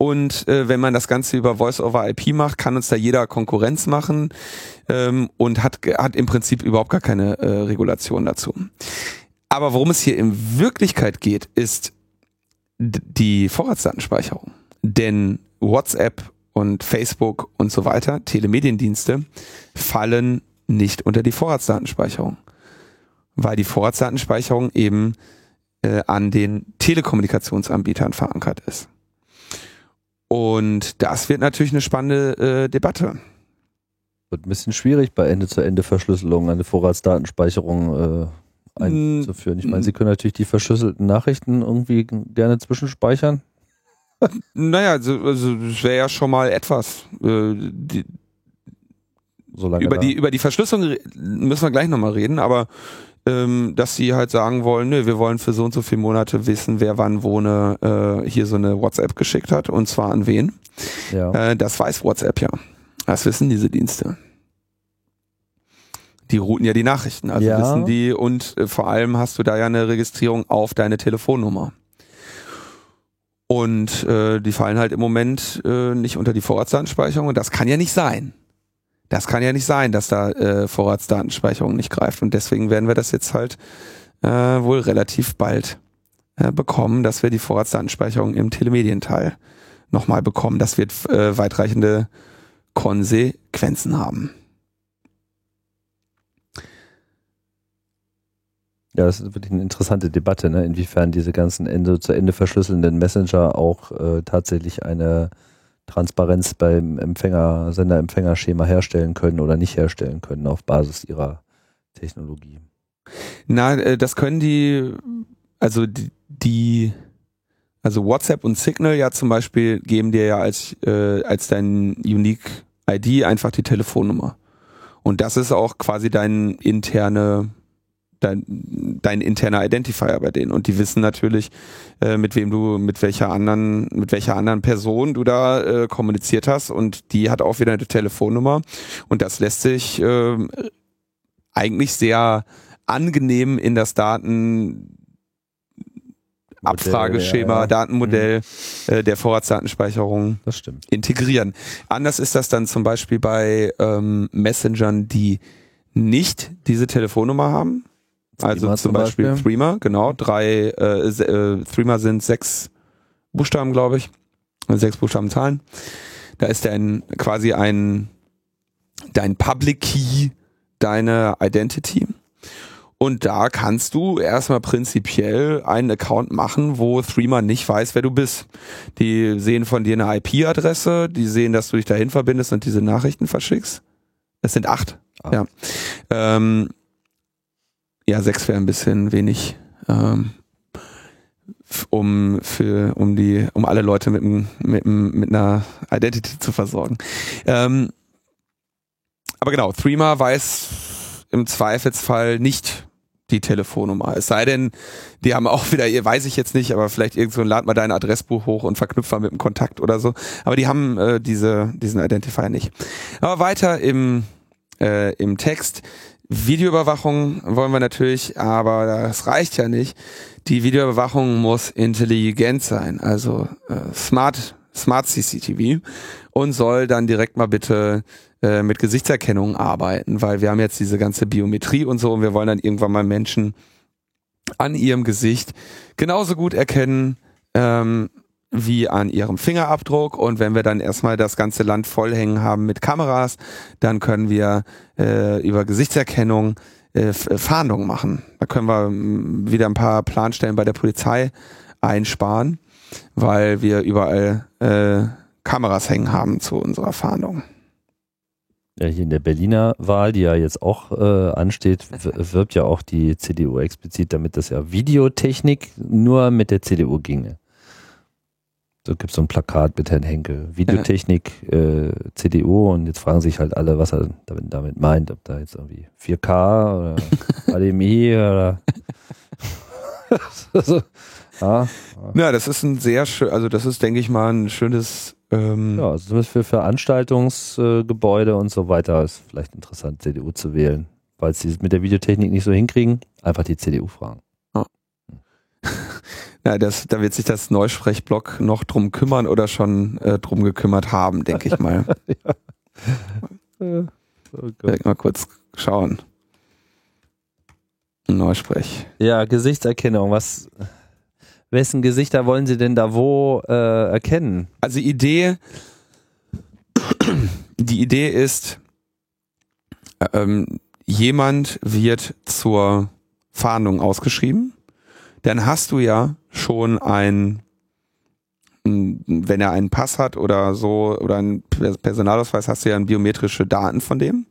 Und äh, wenn man das Ganze über Voice-over-IP macht, kann uns da jeder Konkurrenz machen ähm, und hat, hat im Prinzip überhaupt gar keine äh, Regulation dazu. Aber worum es hier in Wirklichkeit geht, ist die Vorratsdatenspeicherung. Denn WhatsApp und Facebook und so weiter, Telemediendienste, fallen nicht unter die Vorratsdatenspeicherung, weil die Vorratsdatenspeicherung eben äh, an den Telekommunikationsanbietern verankert ist. Und das wird natürlich eine spannende äh, Debatte. Wird ein bisschen schwierig bei Ende-zu-Ende-Verschlüsselung eine Vorratsdatenspeicherung äh, einzuführen. Ich meine, Sie können natürlich die verschlüsselten Nachrichten irgendwie gerne zwischenspeichern. naja, also, also das wäre ja schon mal etwas. Äh, die, über, die, über die Verschlüsselung müssen wir gleich nochmal reden, aber ähm, dass sie halt sagen wollen, nö, wir wollen für so und so viele Monate wissen, wer wann wo eine, äh, hier so eine WhatsApp geschickt hat und zwar an wen. Ja. Äh, das weiß WhatsApp ja. Das wissen diese Dienste. Die routen ja die Nachrichten, also ja. wissen die und äh, vor allem hast du da ja eine Registrierung auf deine Telefonnummer. Und äh, die fallen halt im Moment äh, nicht unter die Vorratsdatenspeicherung und das kann ja nicht sein. Das kann ja nicht sein, dass da äh, Vorratsdatenspeicherung nicht greift. Und deswegen werden wir das jetzt halt äh, wohl relativ bald äh, bekommen, dass wir die Vorratsdatenspeicherung im Telemedienteil nochmal bekommen. Das wird äh, weitreichende Konsequenzen haben. Ja, das ist wirklich eine interessante Debatte, ne? inwiefern diese ganzen Ende zu Ende verschlüsselnden Messenger auch äh, tatsächlich eine Transparenz beim Empfänger, Sender-Empfänger-Schema herstellen können oder nicht herstellen können auf Basis ihrer Technologie. Na, äh, das können die, also die, die also WhatsApp und Signal ja zum Beispiel geben dir ja als, äh, als dein Unique ID einfach die Telefonnummer. Und das ist auch quasi dein interne dein, dein interner Identifier bei denen. Und die wissen natürlich, äh, mit wem du, mit welcher anderen, mit welcher anderen Person du da äh, kommuniziert hast. Und die hat auch wieder eine Telefonnummer. Und das lässt sich äh, eigentlich sehr angenehm in das Daten Abfrageschema, ja, ja. Datenmodell mhm. äh, der Vorratsdatenspeicherung integrieren. Anders ist das dann zum Beispiel bei ähm, Messengern, die nicht diese Telefonnummer haben, also Threema zum Beispiel, Beispiel Threema, genau. Drei, äh, äh, Threema sind sechs Buchstaben, glaube ich. Sechs Buchstaben Zahlen. Da ist ein quasi ein dein Public Key, deine Identity. Und da kannst du erstmal prinzipiell einen Account machen, wo Threema nicht weiß, wer du bist. Die sehen von dir eine IP-Adresse, die sehen, dass du dich dahin verbindest und diese Nachrichten verschickst. Es sind acht. Ah. Ja. Ähm, ja, sechs wäre ein bisschen wenig, ähm, um für, um die, um alle Leute mit, mit, mit einer Identity zu versorgen. Ähm, aber genau, Threema weiß im Zweifelsfall nicht die Telefonnummer. Es sei denn, die haben auch wieder, weiß ich jetzt nicht, aber vielleicht irgend so lad mal dein Adressbuch hoch und verknüpft mal mit dem Kontakt oder so. Aber die haben äh, diese, diesen Identifier nicht. Aber weiter im, äh, im Text. Videoüberwachung wollen wir natürlich, aber das reicht ja nicht. Die Videoüberwachung muss intelligent sein, also äh, smart, smart CCTV und soll dann direkt mal bitte äh, mit Gesichtserkennung arbeiten, weil wir haben jetzt diese ganze Biometrie und so und wir wollen dann irgendwann mal Menschen an ihrem Gesicht genauso gut erkennen, ähm, wie an ihrem Fingerabdruck. Und wenn wir dann erstmal das ganze Land vollhängen haben mit Kameras, dann können wir äh, über Gesichtserkennung äh, Fahndungen machen. Da können wir wieder ein paar Planstellen bei der Polizei einsparen, weil wir überall äh, Kameras hängen haben zu unserer Fahndung. Ja, hier in der Berliner Wahl, die ja jetzt auch äh, ansteht, wirbt ja auch die CDU explizit damit, dass ja Videotechnik nur mit der CDU ginge. So gibt es so ein Plakat mit Herrn Henke. Videotechnik, äh, CDU und jetzt fragen sich halt alle, was er damit, damit meint, ob da jetzt irgendwie 4K oder HDMI oder so. ja, ja. ja, das ist ein sehr schön, also das ist, denke ich mal, ein schönes Ähm, Ja, also zumindest für Veranstaltungsgebäude und so weiter ist vielleicht interessant, CDU zu wählen. Falls sie es mit der Videotechnik nicht so hinkriegen, einfach die CDU fragen. ja, das, da wird sich das Neusprechblock noch drum kümmern oder schon äh, drum gekümmert haben, denke ich mal. Äh, oh mal kurz schauen. Neusprech. Ja, Gesichtserkennung. Was, wessen Gesichter wollen Sie denn da wo äh, erkennen? Also Idee, die Idee ist, ähm, jemand wird zur Fahndung ausgeschrieben, dann hast du ja schon ein, wenn er einen Pass hat oder so oder einen Personalausweis, hast du ja biometrische Daten von dem.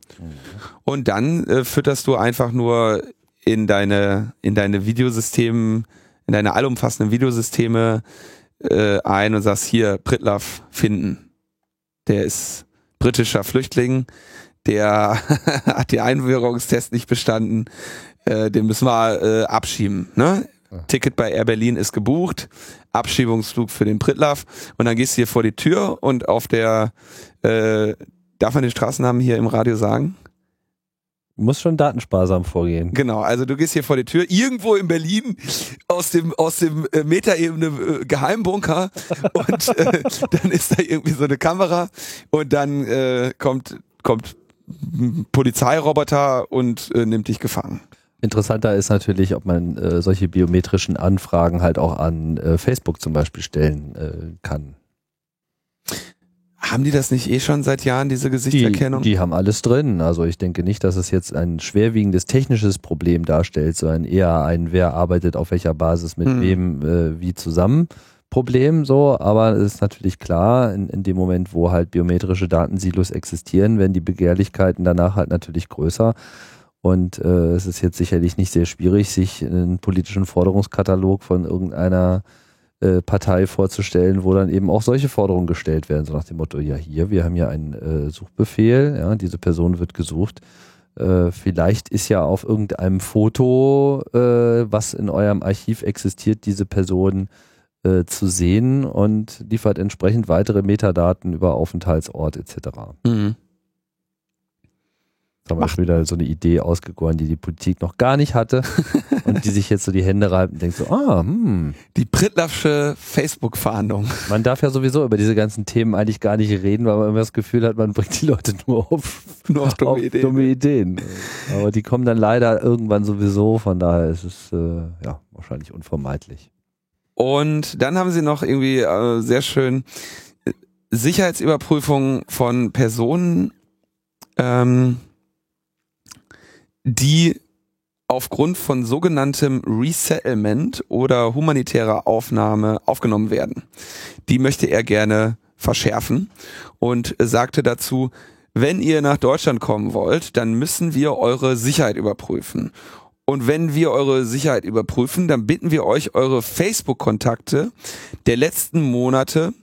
Und dann äh, fütterst du einfach nur in deine in deine Videosystem, in deine allumfassenden Videosysteme äh, ein und sagst hier Pritlaff finden. Der ist britischer Flüchtling, der hat den Einbürgerungstest nicht bestanden, äh, den müssen wir äh, abschieben. Ne? Ticket bei Air Berlin ist gebucht, Abschiebungsflug für den Pritlaff und dann gehst du hier vor die Tür und auf der, äh, darf man den Straßennamen hier im Radio sagen? Muss schon datensparsam vorgehen. Genau, also du gehst hier vor die Tür, irgendwo in Berlin aus dem aus dem äh, Metaebene äh, Geheimbunker und äh, dann ist da irgendwie so eine Kamera und dann äh, kommt kommt ein Polizeiroboter und äh, nimmt dich gefangen. Interessanter ist natürlich, ob man äh, solche biometrischen Anfragen halt auch an äh, Facebook zum Beispiel stellen äh, kann. Haben die das nicht eh schon seit Jahren, diese Gesichtserkennung? Die, die haben alles drin. Also ich denke nicht, dass es jetzt ein schwerwiegendes technisches Problem darstellt, sondern eher ein, wer arbeitet auf welcher Basis mit Hm. wem äh, wie zusammen Problem so. Aber es ist natürlich klar, in, in dem Moment, wo halt biometrische Datensilos existieren, werden die Begehrlichkeiten danach halt natürlich größer. Und äh, es ist jetzt sicherlich nicht sehr schwierig, sich einen politischen Forderungskatalog von irgendeiner äh, Partei vorzustellen, wo dann eben auch solche Forderungen gestellt werden, so nach dem Motto, ja hier, wir haben ja einen äh, Suchbefehl, ja, diese Person wird gesucht. Äh, vielleicht ist ja auf irgendeinem Foto, äh, was in eurem Archiv existiert, diese Person äh, zu sehen und liefert entsprechend weitere Metadaten über Aufenthaltsort etc. Mhm. Da haben wir schon wieder so eine Idee ausgegoren, die die Politik noch gar nicht hatte und die sich jetzt so die Hände reibt und denkt so, ah, hm, Die Pritlaffsche Facebook-Fahndung. man darf ja sowieso über diese ganzen Themen eigentlich gar nicht reden, weil man immer das Gefühl hat, man bringt die Leute nur auf, Nur auf dumme Ideen. dumme Ideen. Aber die kommen dann leider irgendwann sowieso, von daher ist es äh, ja wahrscheinlich unvermeidlich. Und dann haben sie noch irgendwie äh, sehr schön äh, Sicherheitsüberprüfung von Personen, ähm, die aufgrund von sogenanntem Resettlement oder humanitärer Aufnahme aufgenommen werden. Die möchte er gerne verschärfen und sagte dazu, wenn ihr nach Deutschland kommen wollt, dann müssen wir eure Sicherheit überprüfen. Und wenn wir eure Sicherheit überprüfen, dann bitten wir euch, eure Facebook-Kontakte der letzten Monate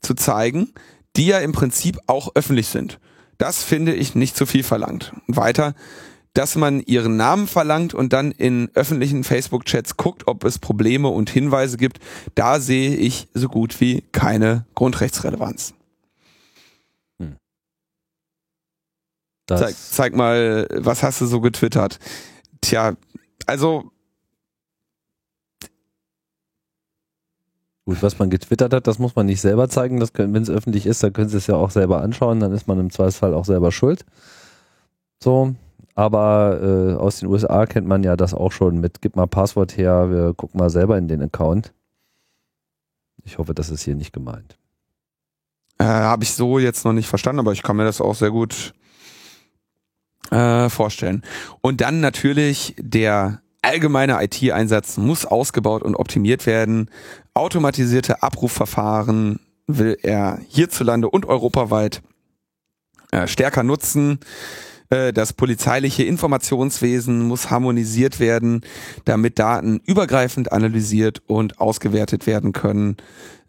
zu zeigen, die ja im Prinzip auch öffentlich sind. Das finde ich nicht zu viel verlangt. Und weiter, dass man ihren Namen verlangt und dann in öffentlichen Facebook-Chats guckt, ob es Probleme und Hinweise gibt, da sehe ich so gut wie keine Grundrechtsrelevanz. Das, Zeig, zeig mal, was hast du so getwittert? Tja, also Gut, was man getwittert hat, das muss man nicht selber zeigen. Wenn es öffentlich ist, dann können Sie es ja auch selber anschauen. Dann ist man im Zweifelsfall auch selber schuld. So, aber äh, aus den USA kennt man ja das auch schon mit, gib mal Passwort her, wir gucken mal selber in den Account. Ich hoffe, das ist hier nicht gemeint. äh, habe ich so jetzt noch nicht verstanden, aber ich kann mir das auch sehr gut äh, vorstellen. Und dann natürlich der allgemeine IT-Einsatz muss ausgebaut und optimiert werden. Automatisierte Abrufverfahren will er hierzulande und europaweit äh, stärker nutzen. Äh, Das polizeiliche Informationswesen muss harmonisiert werden, damit Daten übergreifend analysiert und ausgewertet werden können.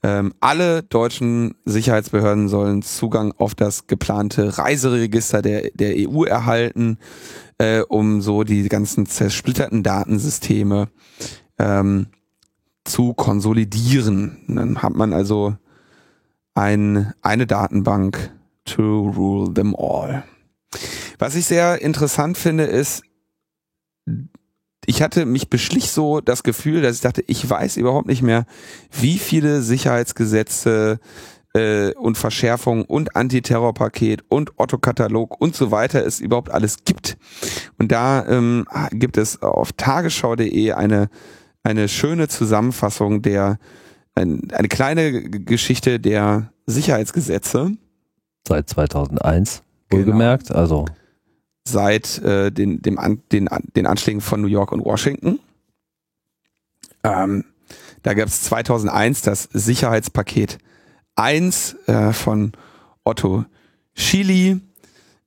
Ähm, alle deutschen Sicherheitsbehörden sollen Zugang auf das geplante Reiseregister der, der EU erhalten, äh, um so die ganzen zersplitterten Datensysteme ähm, zu konsolidieren. Dann hat man also ein, eine Datenbank to rule them all. Was ich sehr interessant finde, ist, ich hatte mich beschlich so das Gefühl, dass ich dachte, ich weiß überhaupt nicht mehr, wie viele Sicherheitsgesetze äh, und Verschärfungen und Antiterrorpaket und Otto-Katalog und so weiter es überhaupt alles gibt. Und da ähm, gibt es auf tagesschau.de eine, eine schöne Zusammenfassung der, ein, eine kleine Geschichte der Sicherheitsgesetze. Seit 2001, wohlgemerkt, genau. also seit äh, den, dem An, den, den Anschlägen von New York und Washington. Ähm, da gab es 2001 das Sicherheitspaket 1 äh, von Otto Schily,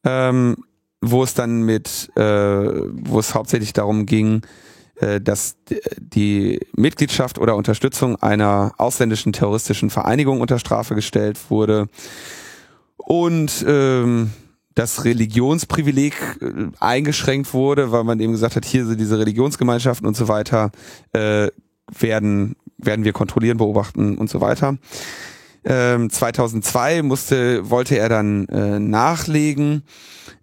ähm, wo es dann mit, äh, wo es hauptsächlich darum ging, äh, dass die Mitgliedschaft oder Unterstützung einer ausländischen terroristischen Vereinigung unter Strafe gestellt wurde und ähm, das Religionsprivileg äh, eingeschränkt wurde, weil man eben gesagt hat, hier sind diese Religionsgemeinschaften und so weiter, äh, werden, werden wir kontrollieren, beobachten und so weiter. Ähm, 2002 musste, wollte er dann äh, nachlegen.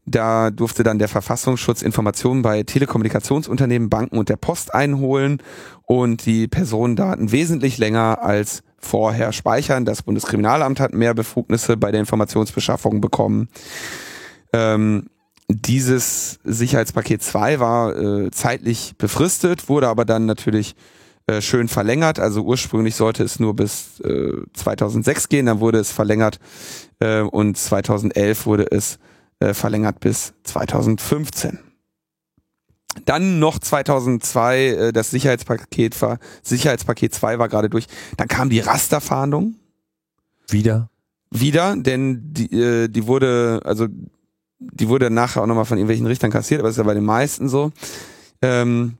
Da durfte dann der Verfassungsschutz Informationen bei Telekommunikationsunternehmen, Banken und der Post einholen und die Personendaten wesentlich länger als vorher speichern. Das Bundeskriminalamt hat mehr Befugnisse bei der Informationsbeschaffung bekommen. Ähm, dieses Sicherheitspaket 2 war äh, zeitlich befristet, wurde aber dann natürlich äh, schön verlängert. Also ursprünglich sollte es nur bis äh, 2006 gehen, dann wurde es verlängert äh, und 2011 wurde es äh, verlängert bis 2015. Dann noch 2002 äh, das Sicherheitspaket war Sicherheitspaket 2 war gerade durch. Dann kam die Rasterfahndung. Wieder? Wieder, denn die, äh, die wurde, also die wurde nachher auch nochmal von irgendwelchen Richtern kassiert, aber das ist ja bei den meisten so. Ähm,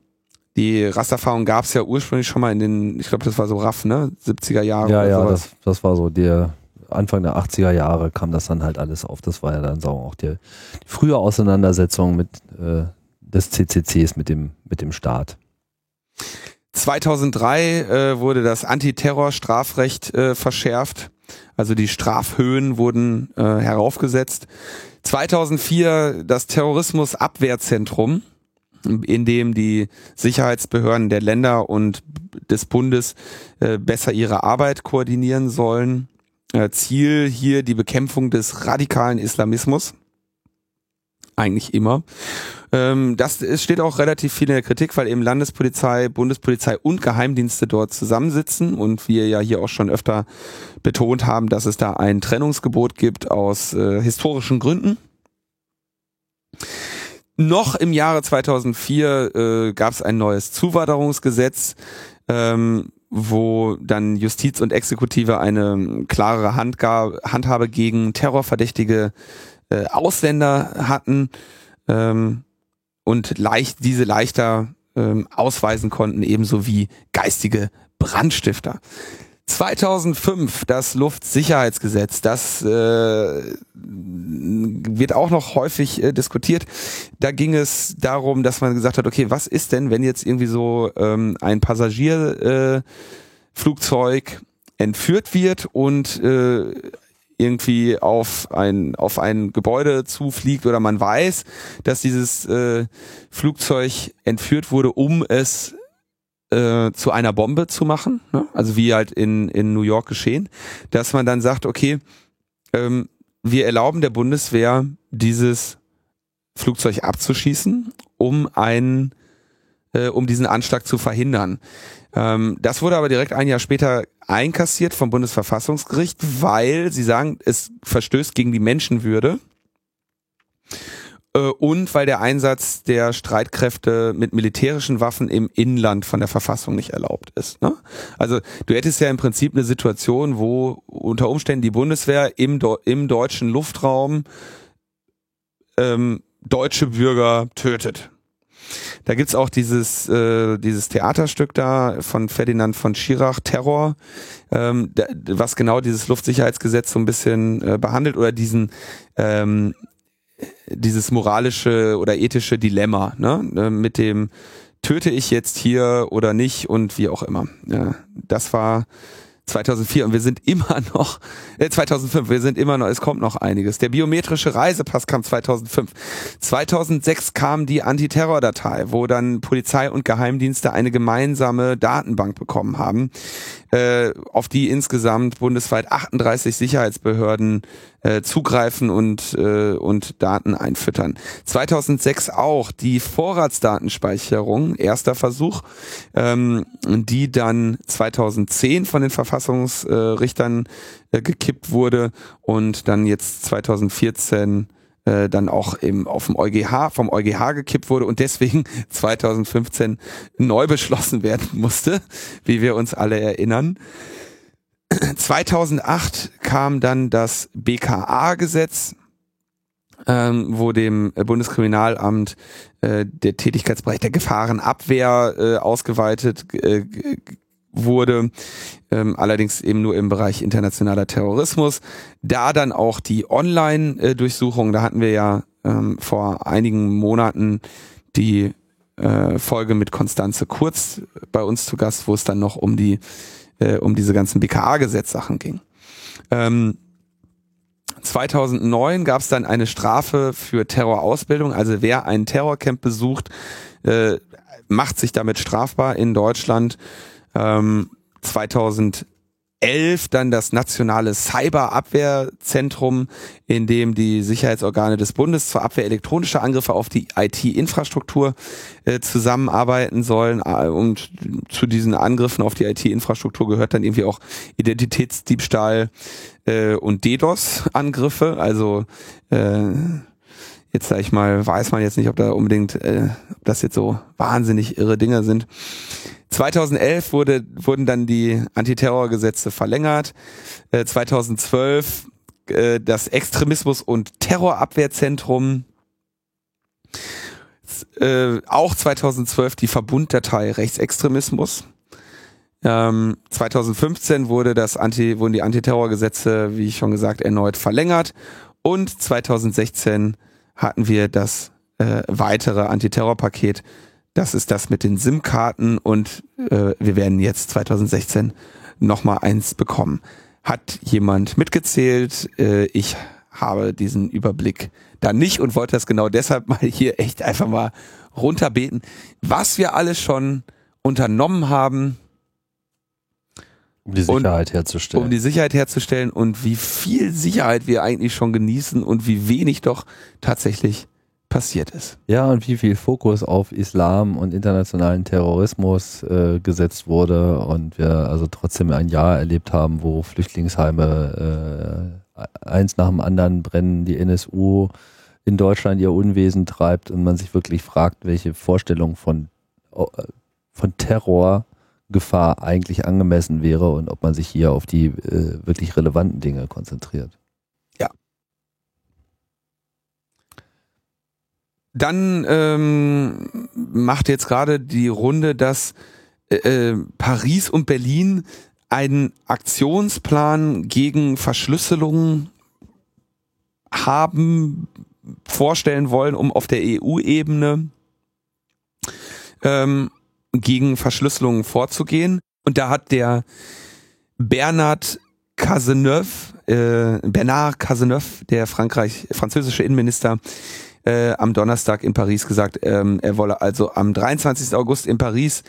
die Rasterfahrung gab es ja ursprünglich schon mal in den, ich glaube, das war so Raff, ne? 70er Jahre. Ja, ja, das, das war so der Anfang der 80er Jahre kam das dann halt alles auf. Das war ja dann auch die, die frühe Auseinandersetzung mit äh, des CCCs mit dem, mit dem Staat. 2003 äh, wurde das Antiterror-Strafrecht äh, verschärft. Also die Strafhöhen wurden äh, heraufgesetzt. 2004 das Terrorismusabwehrzentrum, in dem die Sicherheitsbehörden der Länder und des Bundes äh, besser ihre Arbeit koordinieren sollen. Äh, Ziel hier die Bekämpfung des radikalen Islamismus. Eigentlich immer. Ähm, das es steht auch relativ viel in der Kritik, weil eben Landespolizei, Bundespolizei und Geheimdienste dort zusammensitzen und wir ja hier auch schon öfter betont haben, dass es da ein Trennungsgebot gibt aus äh, historischen Gründen. Noch im Jahre 2004 äh, gab es ein neues Zuwanderungsgesetz, ähm, wo dann Justiz und Exekutive eine klarere Handhabe gegen terrorverdächtige äh, Ausländer hatten. Ähm, und leicht, diese leichter ähm, ausweisen konnten, ebenso wie geistige Brandstifter. 2005 das Luftsicherheitsgesetz, das äh, wird auch noch häufig äh, diskutiert. Da ging es darum, dass man gesagt hat, okay, was ist denn, wenn jetzt irgendwie so ähm, ein Passagierflugzeug äh, entführt wird und äh, irgendwie auf ein, auf ein Gebäude zufliegt oder man weiß, dass dieses äh, Flugzeug entführt wurde, um es äh, zu einer Bombe zu machen, ne? also wie halt in, in New York geschehen, dass man dann sagt, okay, ähm, wir erlauben der Bundeswehr, dieses Flugzeug abzuschießen, um einen, äh, um diesen Anschlag zu verhindern. Ähm, das wurde aber direkt ein Jahr später einkassiert vom Bundesverfassungsgericht, weil sie sagen, es verstößt gegen die Menschenwürde äh, und weil der Einsatz der Streitkräfte mit militärischen Waffen im Inland von der Verfassung nicht erlaubt ist. Ne? Also du hättest ja im Prinzip eine Situation, wo unter Umständen die Bundeswehr im, im deutschen Luftraum ähm, deutsche Bürger tötet. Da gibt's auch dieses, äh, dieses Theaterstück da von Ferdinand von Schirach, Terror, ähm, was genau dieses Luftsicherheitsgesetz so ein bisschen äh, behandelt oder diesen ähm, dieses moralische oder ethische Dilemma, ne? Äh, mit dem töte ich jetzt hier oder nicht und wie auch immer. Ja, das war 2004 und wir sind immer noch, äh 2005, wir sind immer noch, es kommt noch einiges. Der biometrische Reisepass kam 2005. 2006 kam die Antiterror-Datei, wo dann Polizei und Geheimdienste eine gemeinsame Datenbank bekommen haben, äh, auf die insgesamt bundesweit 38 Sicherheitsbehörden äh, zugreifen und, äh, und Daten einfüttern. 2006 auch die Vorratsdatenspeicherung, erster Versuch, ähm, die dann 2010 von den Verfassungsrichtern äh, gekippt wurde und dann jetzt 2014 äh, dann auch eben auf dem EuGH, vom EuGH gekippt wurde und deswegen 2015 neu beschlossen werden musste, wie wir uns alle erinnern. 2008 kam dann das BKA-Gesetz, ähm, wo dem Bundeskriminalamt äh, der Tätigkeitsbereich der Gefahrenabwehr äh, ausgeweitet äh, wurde, ähm, allerdings eben nur im Bereich internationaler Terrorismus. Da dann auch die Online-Durchsuchung, da hatten wir ja ähm, vor einigen Monaten die äh, Folge mit Konstanze Kurz bei uns zu Gast, wo es dann noch um die äh, um diese ganzen BKA-Gesetzsachen ging. Ähm, 2009 gab es dann eine Strafe für Terrorausbildung. Also wer ein Terrorcamp besucht, äh, macht sich damit strafbar in Deutschland. Ähm, 2011 dann das nationale Cyberabwehrzentrum, in dem die Sicherheitsorgane des Bundes zur Abwehr elektronischer Angriffe auf die IT-Infrastruktur äh, zusammenarbeiten sollen. Äh, und zu diesen Angriffen auf die IT-Infrastruktur gehört dann irgendwie auch Identitätsdiebstahl äh, und DDoS-Angriffe. Also äh, jetzt sag ich mal, weiß man jetzt nicht, ob da unbedingt, äh, ob das jetzt so wahnsinnig irre Dinge sind. 2011 wurde, wurden dann die Antiterrorgesetze verlängert. Äh, 2012 äh, das Extremismus- und Terrorabwehrzentrum. Äh, auch 2012 die Verbunddatei Rechtsextremismus. Ähm, 2015 wurde das Anti, wurden die Antiterrorgesetze, wie ich schon gesagt, erneut verlängert. Und 2016 hatten wir das äh, weitere Antiterrorpaket das ist das mit den SIM-Karten und äh, wir werden jetzt 2016 nochmal eins bekommen. Hat jemand mitgezählt? Äh, ich habe diesen Überblick da nicht und wollte das genau deshalb mal hier echt einfach mal runterbeten, was wir alles schon unternommen haben. Um die Sicherheit herzustellen. Um die Sicherheit herzustellen und wie viel Sicherheit wir eigentlich schon genießen und wie wenig doch tatsächlich passiert ist. Ja, und wie viel Fokus auf Islam und internationalen Terrorismus äh, gesetzt wurde und wir also trotzdem ein Jahr erlebt haben, wo Flüchtlingsheime äh, eins nach dem anderen brennen, die NSU in Deutschland ihr Unwesen treibt und man sich wirklich fragt, welche Vorstellung von, äh, von Terrorgefahr eigentlich angemessen wäre und ob man sich hier auf die äh, wirklich relevanten Dinge konzentriert. Dann ähm, macht jetzt gerade die Runde, dass äh, äh, Paris und Berlin einen Aktionsplan gegen Verschlüsselung haben, vorstellen wollen, um auf der EU-Ebene ähm, gegen Verschlüsselungen vorzugehen. Und da hat der Bernard Cazeneuve, äh, Bernard Cazeneuve, der Frankreich, französische Innenminister, äh, am Donnerstag in Paris gesagt, ähm, er wolle also am 23. August in Paris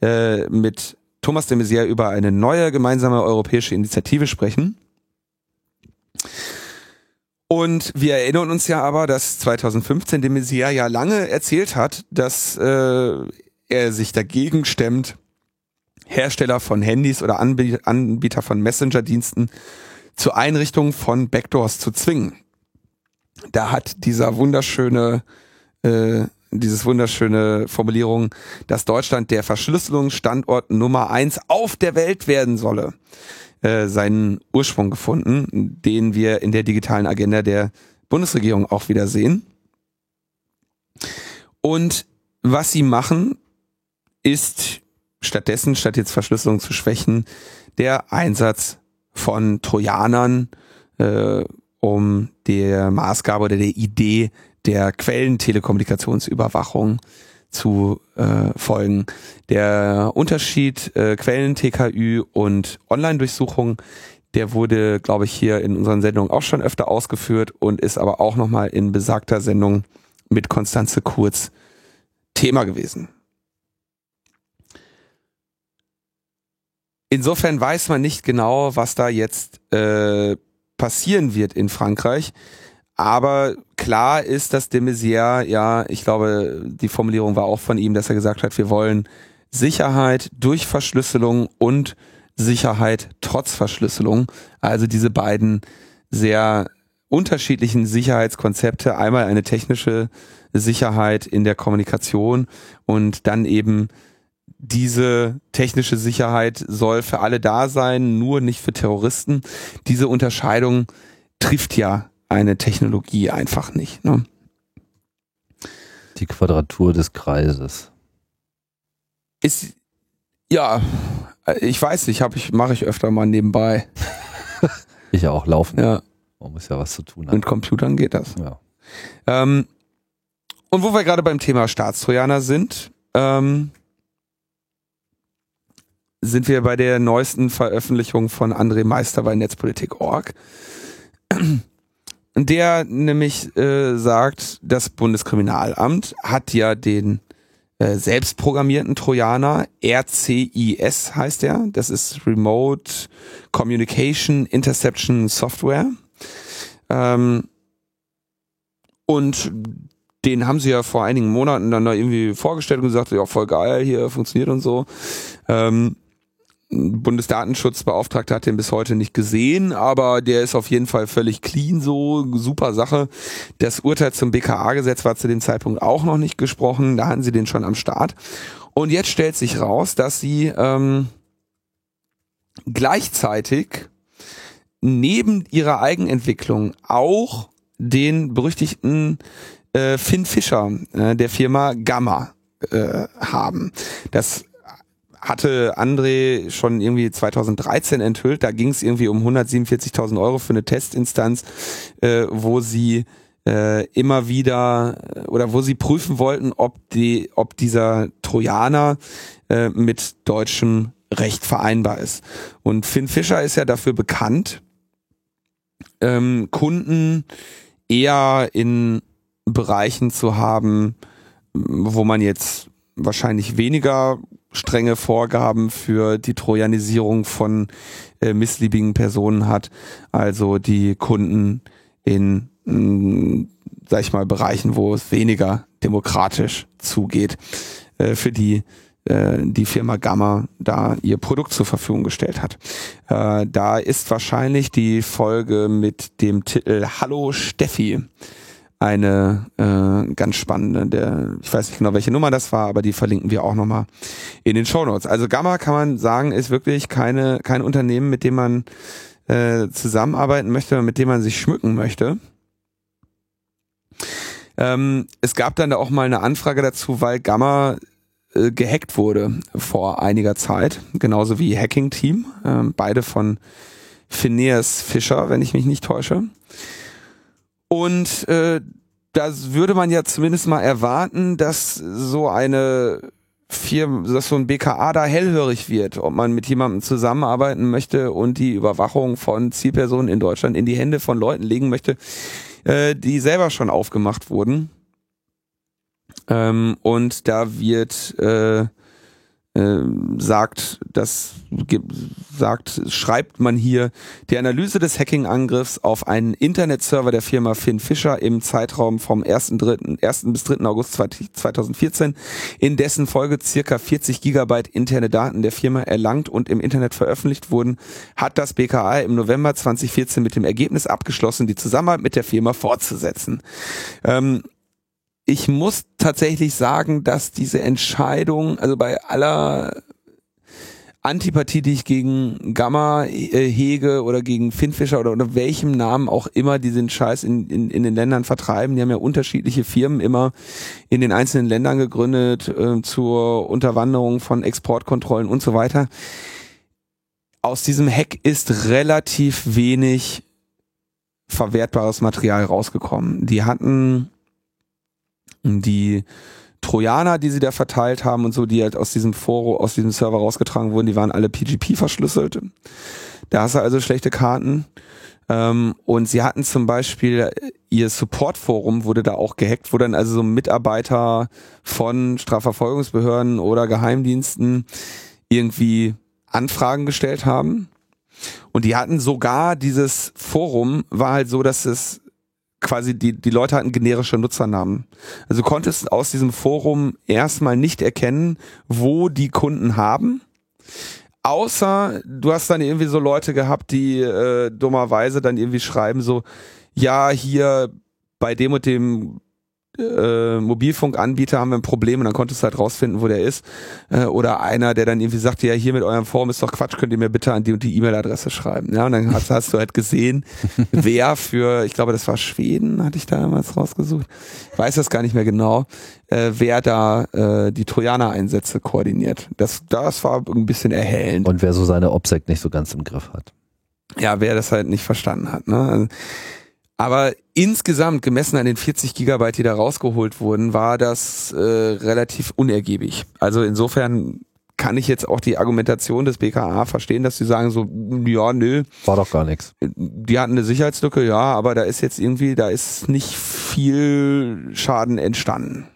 äh, mit Thomas de Maizière über eine neue gemeinsame europäische Initiative sprechen. Und wir erinnern uns ja aber, dass 2015 de Maizière ja lange erzählt hat, dass äh, er sich dagegen stemmt, Hersteller von Handys oder Anbieter von Messenger-Diensten zur Einrichtung von Backdoors zu zwingen da hat dieser wunderschöne, äh, dieses wunderschöne Formulierung, dass Deutschland der Verschlüsselungsstandort Nummer eins auf der Welt werden solle, äh, seinen Ursprung gefunden, den wir in der digitalen Agenda der Bundesregierung auch wieder sehen. Und was sie machen, ist stattdessen, statt jetzt Verschlüsselung zu schwächen, der Einsatz von Trojanern, äh, um der Maßgabe oder der Idee der Quellentelekommunikationsüberwachung zu äh, folgen. Der Unterschied äh, Quellen, TKÜ und Online-Durchsuchung, der wurde, glaube ich, hier in unseren Sendungen auch schon öfter ausgeführt und ist aber auch nochmal in besagter Sendung mit Konstanze Kurz Thema gewesen. Insofern weiß man nicht genau, was da jetzt äh, passieren wird in Frankreich. Aber klar ist, dass de Maizière, ja, ich glaube, die Formulierung war auch von ihm, dass er gesagt hat, wir wollen Sicherheit durch Verschlüsselung und Sicherheit trotz Verschlüsselung. Also diese beiden sehr unterschiedlichen Sicherheitskonzepte. Einmal eine technische Sicherheit in der Kommunikation und dann eben diese technische Sicherheit soll für alle da sein, nur nicht für Terroristen. Diese Unterscheidung trifft ja eine Technologie einfach nicht. Ne? Die Quadratur des Kreises. Ist ja, ich weiß nicht, habe ich mache ich öfter mal nebenbei. ich auch laufen. Ja. Man muss ja was zu tun haben. Mit Computern geht das. Ja. Ähm, und wo wir gerade beim Thema Staatstrojaner sind, ähm, sind wir bei der neuesten Veröffentlichung von André Meister bei Netzpolitik.org der nämlich äh, sagt, das Bundeskriminalamt hat ja den äh, selbstprogrammierten Trojaner, RCIS heißt er, das ist Remote Communication Interception Software. Ähm, und den haben sie ja vor einigen Monaten dann da irgendwie vorgestellt und gesagt, ja, voll geil, hier funktioniert und so. Ähm, Bundesdatenschutzbeauftragter hat den bis heute nicht gesehen, aber der ist auf jeden Fall völlig clean so, super Sache. Das Urteil zum BKA-Gesetz war zu dem Zeitpunkt auch noch nicht gesprochen, da hatten sie den schon am Start. Und jetzt stellt sich raus, dass sie ähm, gleichzeitig neben ihrer Eigenentwicklung auch den berüchtigten äh, Finn Fischer äh, der Firma Gamma äh, haben. Das hatte André schon irgendwie 2013 enthüllt. Da ging es irgendwie um 147.000 Euro für eine Testinstanz, äh, wo sie äh, immer wieder oder wo sie prüfen wollten, ob die, ob dieser Trojaner äh, mit deutschem Recht vereinbar ist. Und Finn Fischer ist ja dafür bekannt, ähm, Kunden eher in Bereichen zu haben, wo man jetzt wahrscheinlich weniger strenge Vorgaben für die Trojanisierung von äh, missliebigen Personen hat. Also die Kunden in, mh, mm, sag ich mal, Bereichen, wo es weniger demokratisch zugeht, äh, für die äh, die Firma Gamma da ihr Produkt zur Verfügung gestellt hat. Äh, da ist wahrscheinlich die Folge mit dem Titel Hallo Steffi eine äh, ganz spannende, der, ich weiß nicht genau, welche Nummer das war, aber die verlinken wir auch nochmal in den Show Notes. Also Gamma kann man sagen, ist wirklich keine, kein Unternehmen, mit dem man äh, zusammenarbeiten möchte, mit dem man sich schmücken möchte. Ähm, es gab dann da auch mal eine Anfrage dazu, weil Gamma äh, gehackt wurde vor einiger Zeit, genauso wie Hacking Team, äh, beide von Phineas Fischer, wenn ich mich nicht täusche. Und äh, das würde man ja zumindest mal erwarten, dass so eine Firma, dass so ein BKA da hellhörig wird, ob man mit jemandem zusammenarbeiten möchte und die Überwachung von Zielpersonen in Deutschland in die Hände von Leuten legen möchte, äh, die selber schon aufgemacht wurden. Ähm, und da wird äh, äh, sagt, das sagt, schreibt man hier, die Analyse des Hacking-Angriffs auf einen Internetserver der Firma Finn Fischer im Zeitraum vom 1. 3., 1. bis 3. August 2014, in dessen Folge circa 40 Gigabyte interne Daten der Firma erlangt und im Internet veröffentlicht wurden, hat das BKA im November 2014 mit dem Ergebnis abgeschlossen, die Zusammenarbeit mit der Firma fortzusetzen. Ähm, ich muss tatsächlich sagen, dass diese Entscheidung, also bei aller Antipathie, die ich gegen Gamma äh, hege oder gegen Finfischer oder unter welchem Namen auch immer die den Scheiß in, in, in den Ländern vertreiben. Die haben ja unterschiedliche Firmen immer in den einzelnen Ländern gegründet äh, zur Unterwanderung von Exportkontrollen und so weiter. Aus diesem Hack ist relativ wenig verwertbares Material rausgekommen. Die hatten die Trojaner, die sie da verteilt haben und so, die halt aus diesem Forum, aus diesem Server rausgetragen wurden, die waren alle PGP verschlüsselt. Da hast du also schlechte Karten. Ähm, und sie hatten zum Beispiel ihr Supportforum wurde da auch gehackt, wo dann also so Mitarbeiter von Strafverfolgungsbehörden oder Geheimdiensten irgendwie Anfragen gestellt haben. Und die hatten sogar dieses Forum war halt so, dass es quasi die, die Leute hatten generische Nutzernamen. Also du konntest aus diesem Forum erstmal nicht erkennen, wo die Kunden haben. Außer du hast dann irgendwie so Leute gehabt, die äh, dummerweise dann irgendwie schreiben so, ja, hier bei dem und dem äh, Mobilfunkanbieter haben wir ein Problem und dann konntest du halt rausfinden, wo der ist. Äh, oder einer, der dann irgendwie sagte, ja, hier mit eurem Forum ist doch Quatsch, könnt ihr mir bitte an die und die E-Mail-Adresse schreiben. Ja, und dann hast, hast, du halt gesehen, wer für, ich glaube, das war Schweden, hatte ich da damals rausgesucht. Ich weiß das gar nicht mehr genau, äh, wer da äh, die Trojaner-Einsätze koordiniert. Das, das war ein bisschen erhellend. Und wer so seine OPSEC nicht so ganz im Griff hat. Ja, wer das halt nicht verstanden hat. Ne? Also, aber insgesamt, gemessen an den 40 Gigabyte, die da rausgeholt wurden, war das äh, relativ unergiebig. Also insofern kann ich jetzt auch die Argumentation des BKA verstehen, dass sie sagen so, ja, nö. War doch gar nichts. Die hatten eine Sicherheitslücke, ja, aber da ist jetzt irgendwie, da ist nicht viel Schaden entstanden.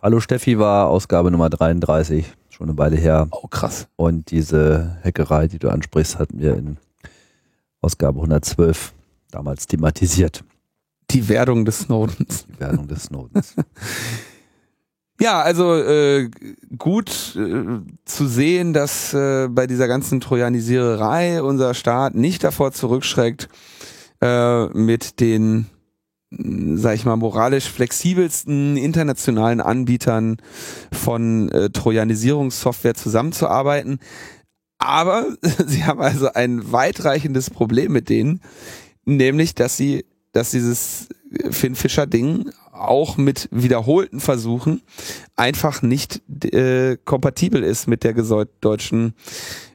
Hallo Steffi war Ausgabe Nummer 33, schon eine Weile her. Oh, krass. Und diese Hackerei, die du ansprichst, hatten wir in Ausgabe 112 damals thematisiert. Die Werdung des Snowdens. Die Werdung des Snowdens. ja, also äh, gut äh, zu sehen, dass äh, bei dieser ganzen Trojanisiererei unser Staat nicht davor zurückschreckt, äh, mit den, sag ich mal, moralisch flexibelsten internationalen Anbietern von äh, Trojanisierungssoftware zusammenzuarbeiten. Aber sie haben also ein weitreichendes Problem mit denen, nämlich, dass sie, dass dieses Finn Fischer Ding auch mit wiederholten Versuchen einfach nicht äh, kompatibel ist mit der deutschen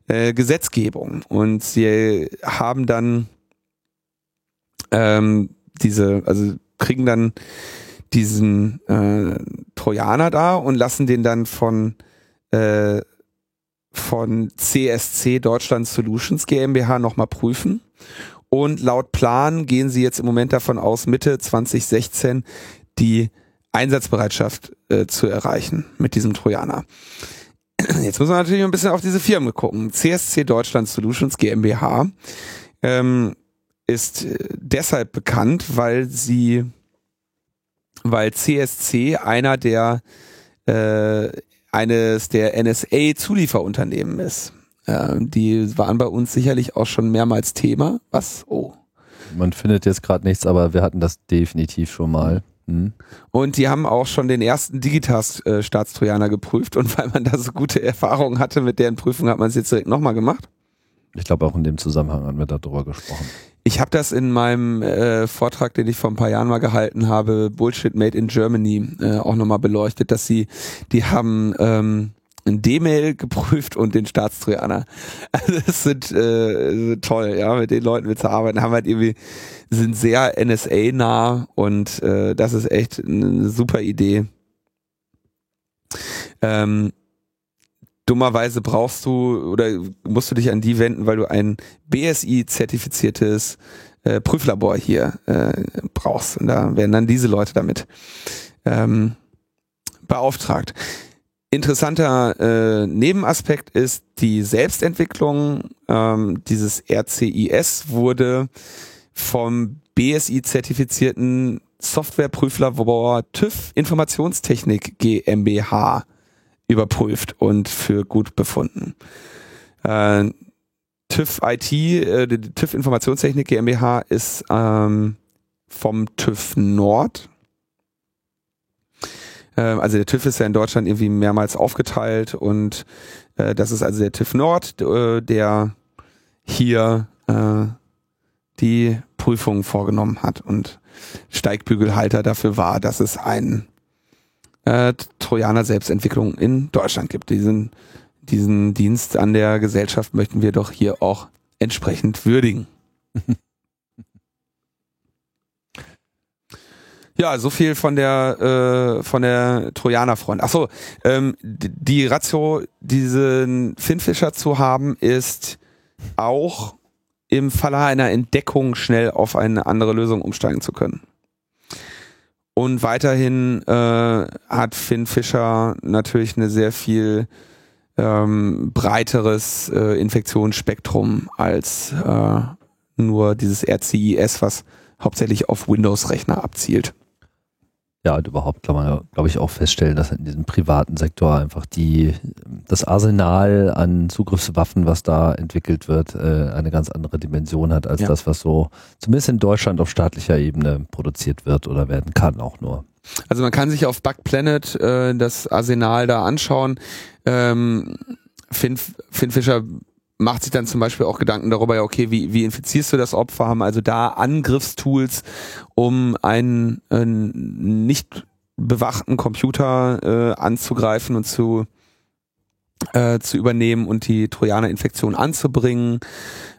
äh, Gesetzgebung. Und sie haben dann ähm, diese, also kriegen dann diesen äh, Trojaner da und lassen den dann von äh, von CSC Deutschland Solutions GmbH nochmal prüfen und laut Plan gehen sie jetzt im Moment davon aus, Mitte 2016 die Einsatzbereitschaft äh, zu erreichen mit diesem Trojaner. Jetzt muss man natürlich ein bisschen auf diese Firmen gucken. CSC Deutschland Solutions GmbH ähm, ist äh, deshalb bekannt, weil sie, weil CSC einer der äh, eines der NSA Zulieferunternehmen ist. Die waren bei uns sicherlich auch schon mehrmals Thema. Was? Oh. Man findet jetzt gerade nichts, aber wir hatten das definitiv schon mal. Hm. Und die haben auch schon den ersten Digitas-Staatstrojaner geprüft und weil man da so gute Erfahrungen hatte mit deren Prüfung, hat man es jetzt direkt nochmal gemacht. Ich glaube, auch in dem Zusammenhang haben wir darüber gesprochen. Ich habe das in meinem äh, Vortrag, den ich vor ein paar Jahren mal gehalten habe, Bullshit Made in Germany, äh, auch nochmal beleuchtet, dass sie, die haben ähm, D-Mail geprüft und den Staatstrojaner. Also das sind äh, toll, ja, mit den Leuten mitzuarbeiten, haben halt irgendwie, sind sehr NSA-nah und äh, das ist echt eine super Idee. Ähm, dummerweise brauchst du oder musst du dich an die wenden, weil du ein BSI-zertifiziertes äh, Prüflabor hier äh, brauchst. Und da werden dann diese Leute damit ähm, beauftragt. Interessanter äh, Nebenaspekt ist die Selbstentwicklung. Ähm, dieses RCIS wurde vom BSI zertifizierten Softwareprüflabor TÜV Informationstechnik GmbH überprüft und für gut befunden. Äh, TÜV IT, äh, die TÜV Informationstechnik GmbH ist ähm, vom TÜV Nord also der TÜV ist ja in Deutschland irgendwie mehrmals aufgeteilt und äh, das ist also der TÜV Nord, äh, der hier äh, die Prüfung vorgenommen hat und Steigbügelhalter dafür war, dass es ein äh, Trojaner Selbstentwicklung in Deutschland gibt. Diesen, diesen Dienst an der Gesellschaft möchten wir doch hier auch entsprechend würdigen. Ja, so viel von der äh, von der Trojanerfront. Achso, ähm, die Ratio, diesen Finnfischer zu haben, ist auch im Falle einer Entdeckung schnell auf eine andere Lösung umsteigen zu können. Und weiterhin äh, hat Finn Fischer natürlich eine sehr viel ähm, breiteres äh, Infektionsspektrum als äh, nur dieses RCIS, was hauptsächlich auf Windows-Rechner abzielt. Ja, und überhaupt kann man, glaube ich, auch feststellen, dass in diesem privaten Sektor einfach die, das Arsenal an Zugriffswaffen, was da entwickelt wird, äh, eine ganz andere Dimension hat als ja. das, was so zumindest in Deutschland auf staatlicher Ebene produziert wird oder werden kann auch nur. Also man kann sich auf Bug Planet äh, das Arsenal da anschauen. Ähm, Finn, Finn Fischer macht sich dann zum Beispiel auch Gedanken darüber, ja, okay, wie, wie infizierst du das Opfer? Haben also da Angriffstools, um einen, einen nicht bewachten Computer äh, anzugreifen und zu äh, zu übernehmen und die Trojaner-Infektion anzubringen.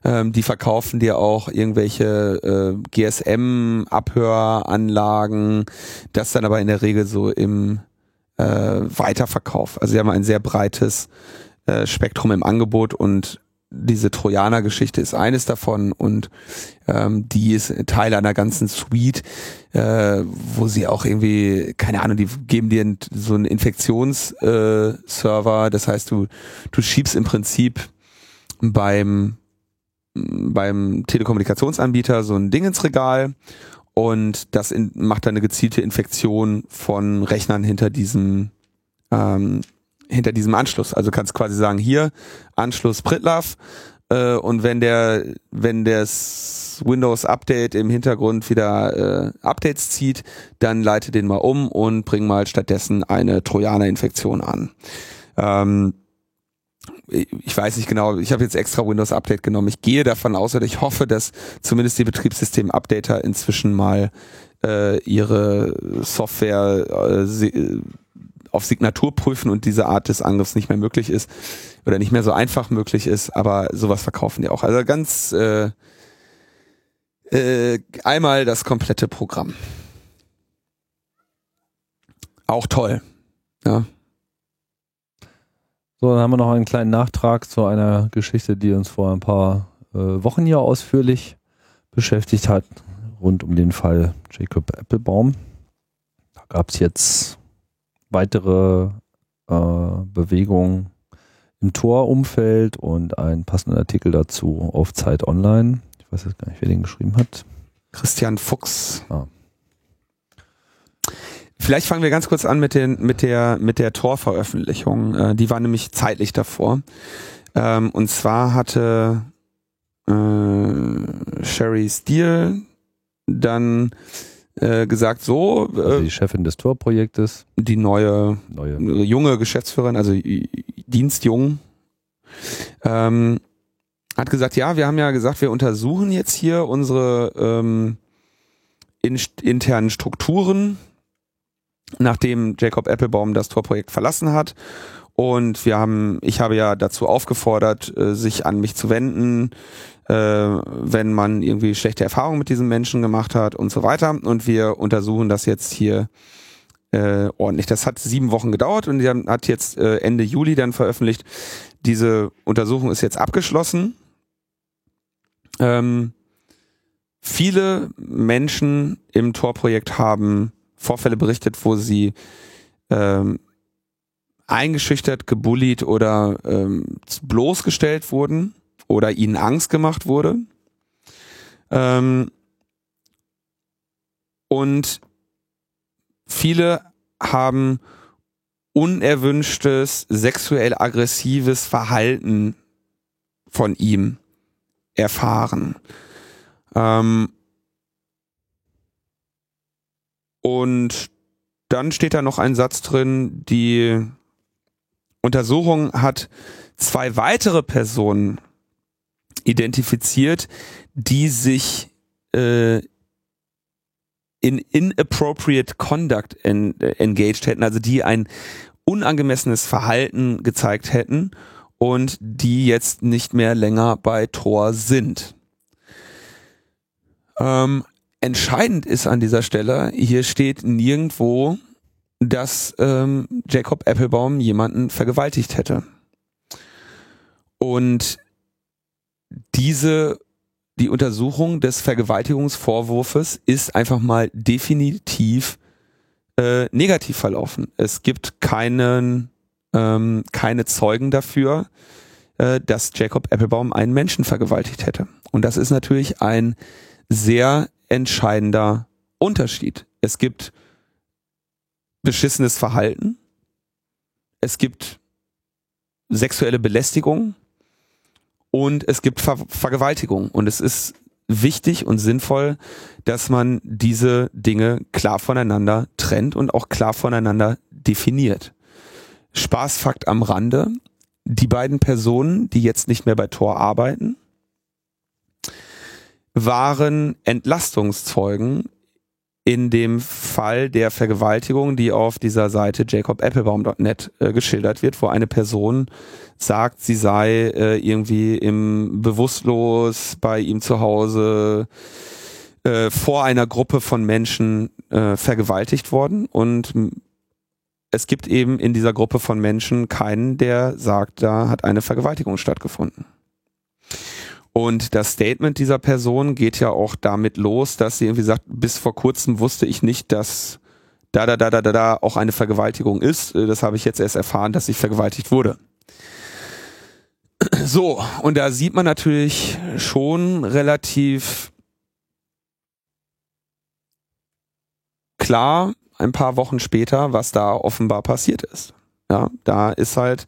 Ähm, die verkaufen dir auch irgendwelche äh, GSM-Abhöranlagen, das dann aber in der Regel so im äh, Weiterverkauf. Also sie haben ein sehr breites äh, Spektrum im Angebot und diese Trojaner-Geschichte ist eines davon und ähm, die ist Teil einer ganzen Suite, äh, wo sie auch irgendwie, keine Ahnung, die geben dir so einen Infektionsserver, äh, das heißt, du, du schiebst im Prinzip beim, beim Telekommunikationsanbieter so ein Ding ins Regal und das in, macht dann eine gezielte Infektion von Rechnern hinter diesem ähm, hinter diesem Anschluss. Also kannst quasi sagen, hier Anschluss Pritlove äh, und wenn der, wenn das Windows Update im Hintergrund wieder äh, Updates zieht, dann leite den mal um und bring mal stattdessen eine Trojaner-Infektion an. Ähm, ich weiß nicht genau, ich habe jetzt extra Windows Update genommen. Ich gehe davon aus oder ich hoffe, dass zumindest die Betriebssystem-Updater inzwischen mal äh, ihre Software äh, auf Signatur prüfen und diese Art des Angriffs nicht mehr möglich ist oder nicht mehr so einfach möglich ist, aber sowas verkaufen die auch. Also ganz äh, äh, einmal das komplette Programm. Auch toll. Ja. So, dann haben wir noch einen kleinen Nachtrag zu einer Geschichte, die uns vor ein paar äh, Wochen hier ausführlich beschäftigt hat, rund um den Fall Jacob Applebaum. Da gab es jetzt weitere äh, Bewegungen im Torumfeld und einen passenden Artikel dazu auf Zeit Online. Ich weiß jetzt gar nicht, wer den geschrieben hat. Christian Fuchs. Ah. Vielleicht fangen wir ganz kurz an mit, den, mit der, mit der Tor-Veröffentlichung. Äh, die war nämlich zeitlich davor. Ähm, und zwar hatte äh, Sherry Steele dann äh, gesagt, so. Äh, also die Chefin des Torprojektes. Die neue, neue. junge Geschäftsführerin, also Dienstjung, ähm, hat gesagt, ja, wir haben ja gesagt, wir untersuchen jetzt hier unsere ähm, in, internen Strukturen, nachdem Jacob Applebaum das Torprojekt verlassen hat. Und wir haben, ich habe ja dazu aufgefordert, äh, sich an mich zu wenden, äh, wenn man irgendwie schlechte Erfahrungen mit diesen Menschen gemacht hat und so weiter. Und wir untersuchen das jetzt hier äh, ordentlich. Das hat sieben Wochen gedauert und die hat jetzt äh, Ende Juli dann veröffentlicht. Diese Untersuchung ist jetzt abgeschlossen. Ähm, viele Menschen im Tor-Projekt haben Vorfälle berichtet, wo sie ähm, eingeschüchtert, gebullied oder ähm, bloßgestellt wurden oder ihnen Angst gemacht wurde. Ähm, und viele haben unerwünschtes, sexuell aggressives Verhalten von ihm erfahren. Ähm, und dann steht da noch ein Satz drin, die Untersuchung hat zwei weitere Personen identifiziert, die sich äh, in inappropriate conduct en, engaged hätten, also die ein unangemessenes Verhalten gezeigt hätten und die jetzt nicht mehr länger bei Tor sind. Ähm, entscheidend ist an dieser Stelle, hier steht nirgendwo, dass ähm, Jacob Applebaum jemanden vergewaltigt hätte. Und diese, die Untersuchung des Vergewaltigungsvorwurfs ist einfach mal definitiv äh, negativ verlaufen. Es gibt keinen, ähm, keine Zeugen dafür, äh, dass Jacob Applebaum einen Menschen vergewaltigt hätte. Und das ist natürlich ein sehr entscheidender Unterschied. Es gibt beschissenes Verhalten, es gibt sexuelle Belästigung und es gibt Ver Vergewaltigung. Und es ist wichtig und sinnvoll, dass man diese Dinge klar voneinander trennt und auch klar voneinander definiert. Spaßfakt am Rande. Die beiden Personen, die jetzt nicht mehr bei Tor arbeiten, waren Entlastungszeugen in dem Fall der Vergewaltigung, die auf dieser Seite jacobapplebaum.net äh, geschildert wird, wo eine Person sagt, sie sei äh, irgendwie im bewusstlos bei ihm zu Hause äh, vor einer Gruppe von Menschen äh, vergewaltigt worden und es gibt eben in dieser Gruppe von Menschen keinen, der sagt, da hat eine Vergewaltigung stattgefunden. Und das Statement dieser Person geht ja auch damit los, dass sie irgendwie sagt, bis vor kurzem wusste ich nicht, dass da, da, da, da, da, da auch eine Vergewaltigung ist. Das habe ich jetzt erst erfahren, dass ich vergewaltigt wurde. So, und da sieht man natürlich schon relativ klar, ein paar Wochen später, was da offenbar passiert ist. Ja, da ist halt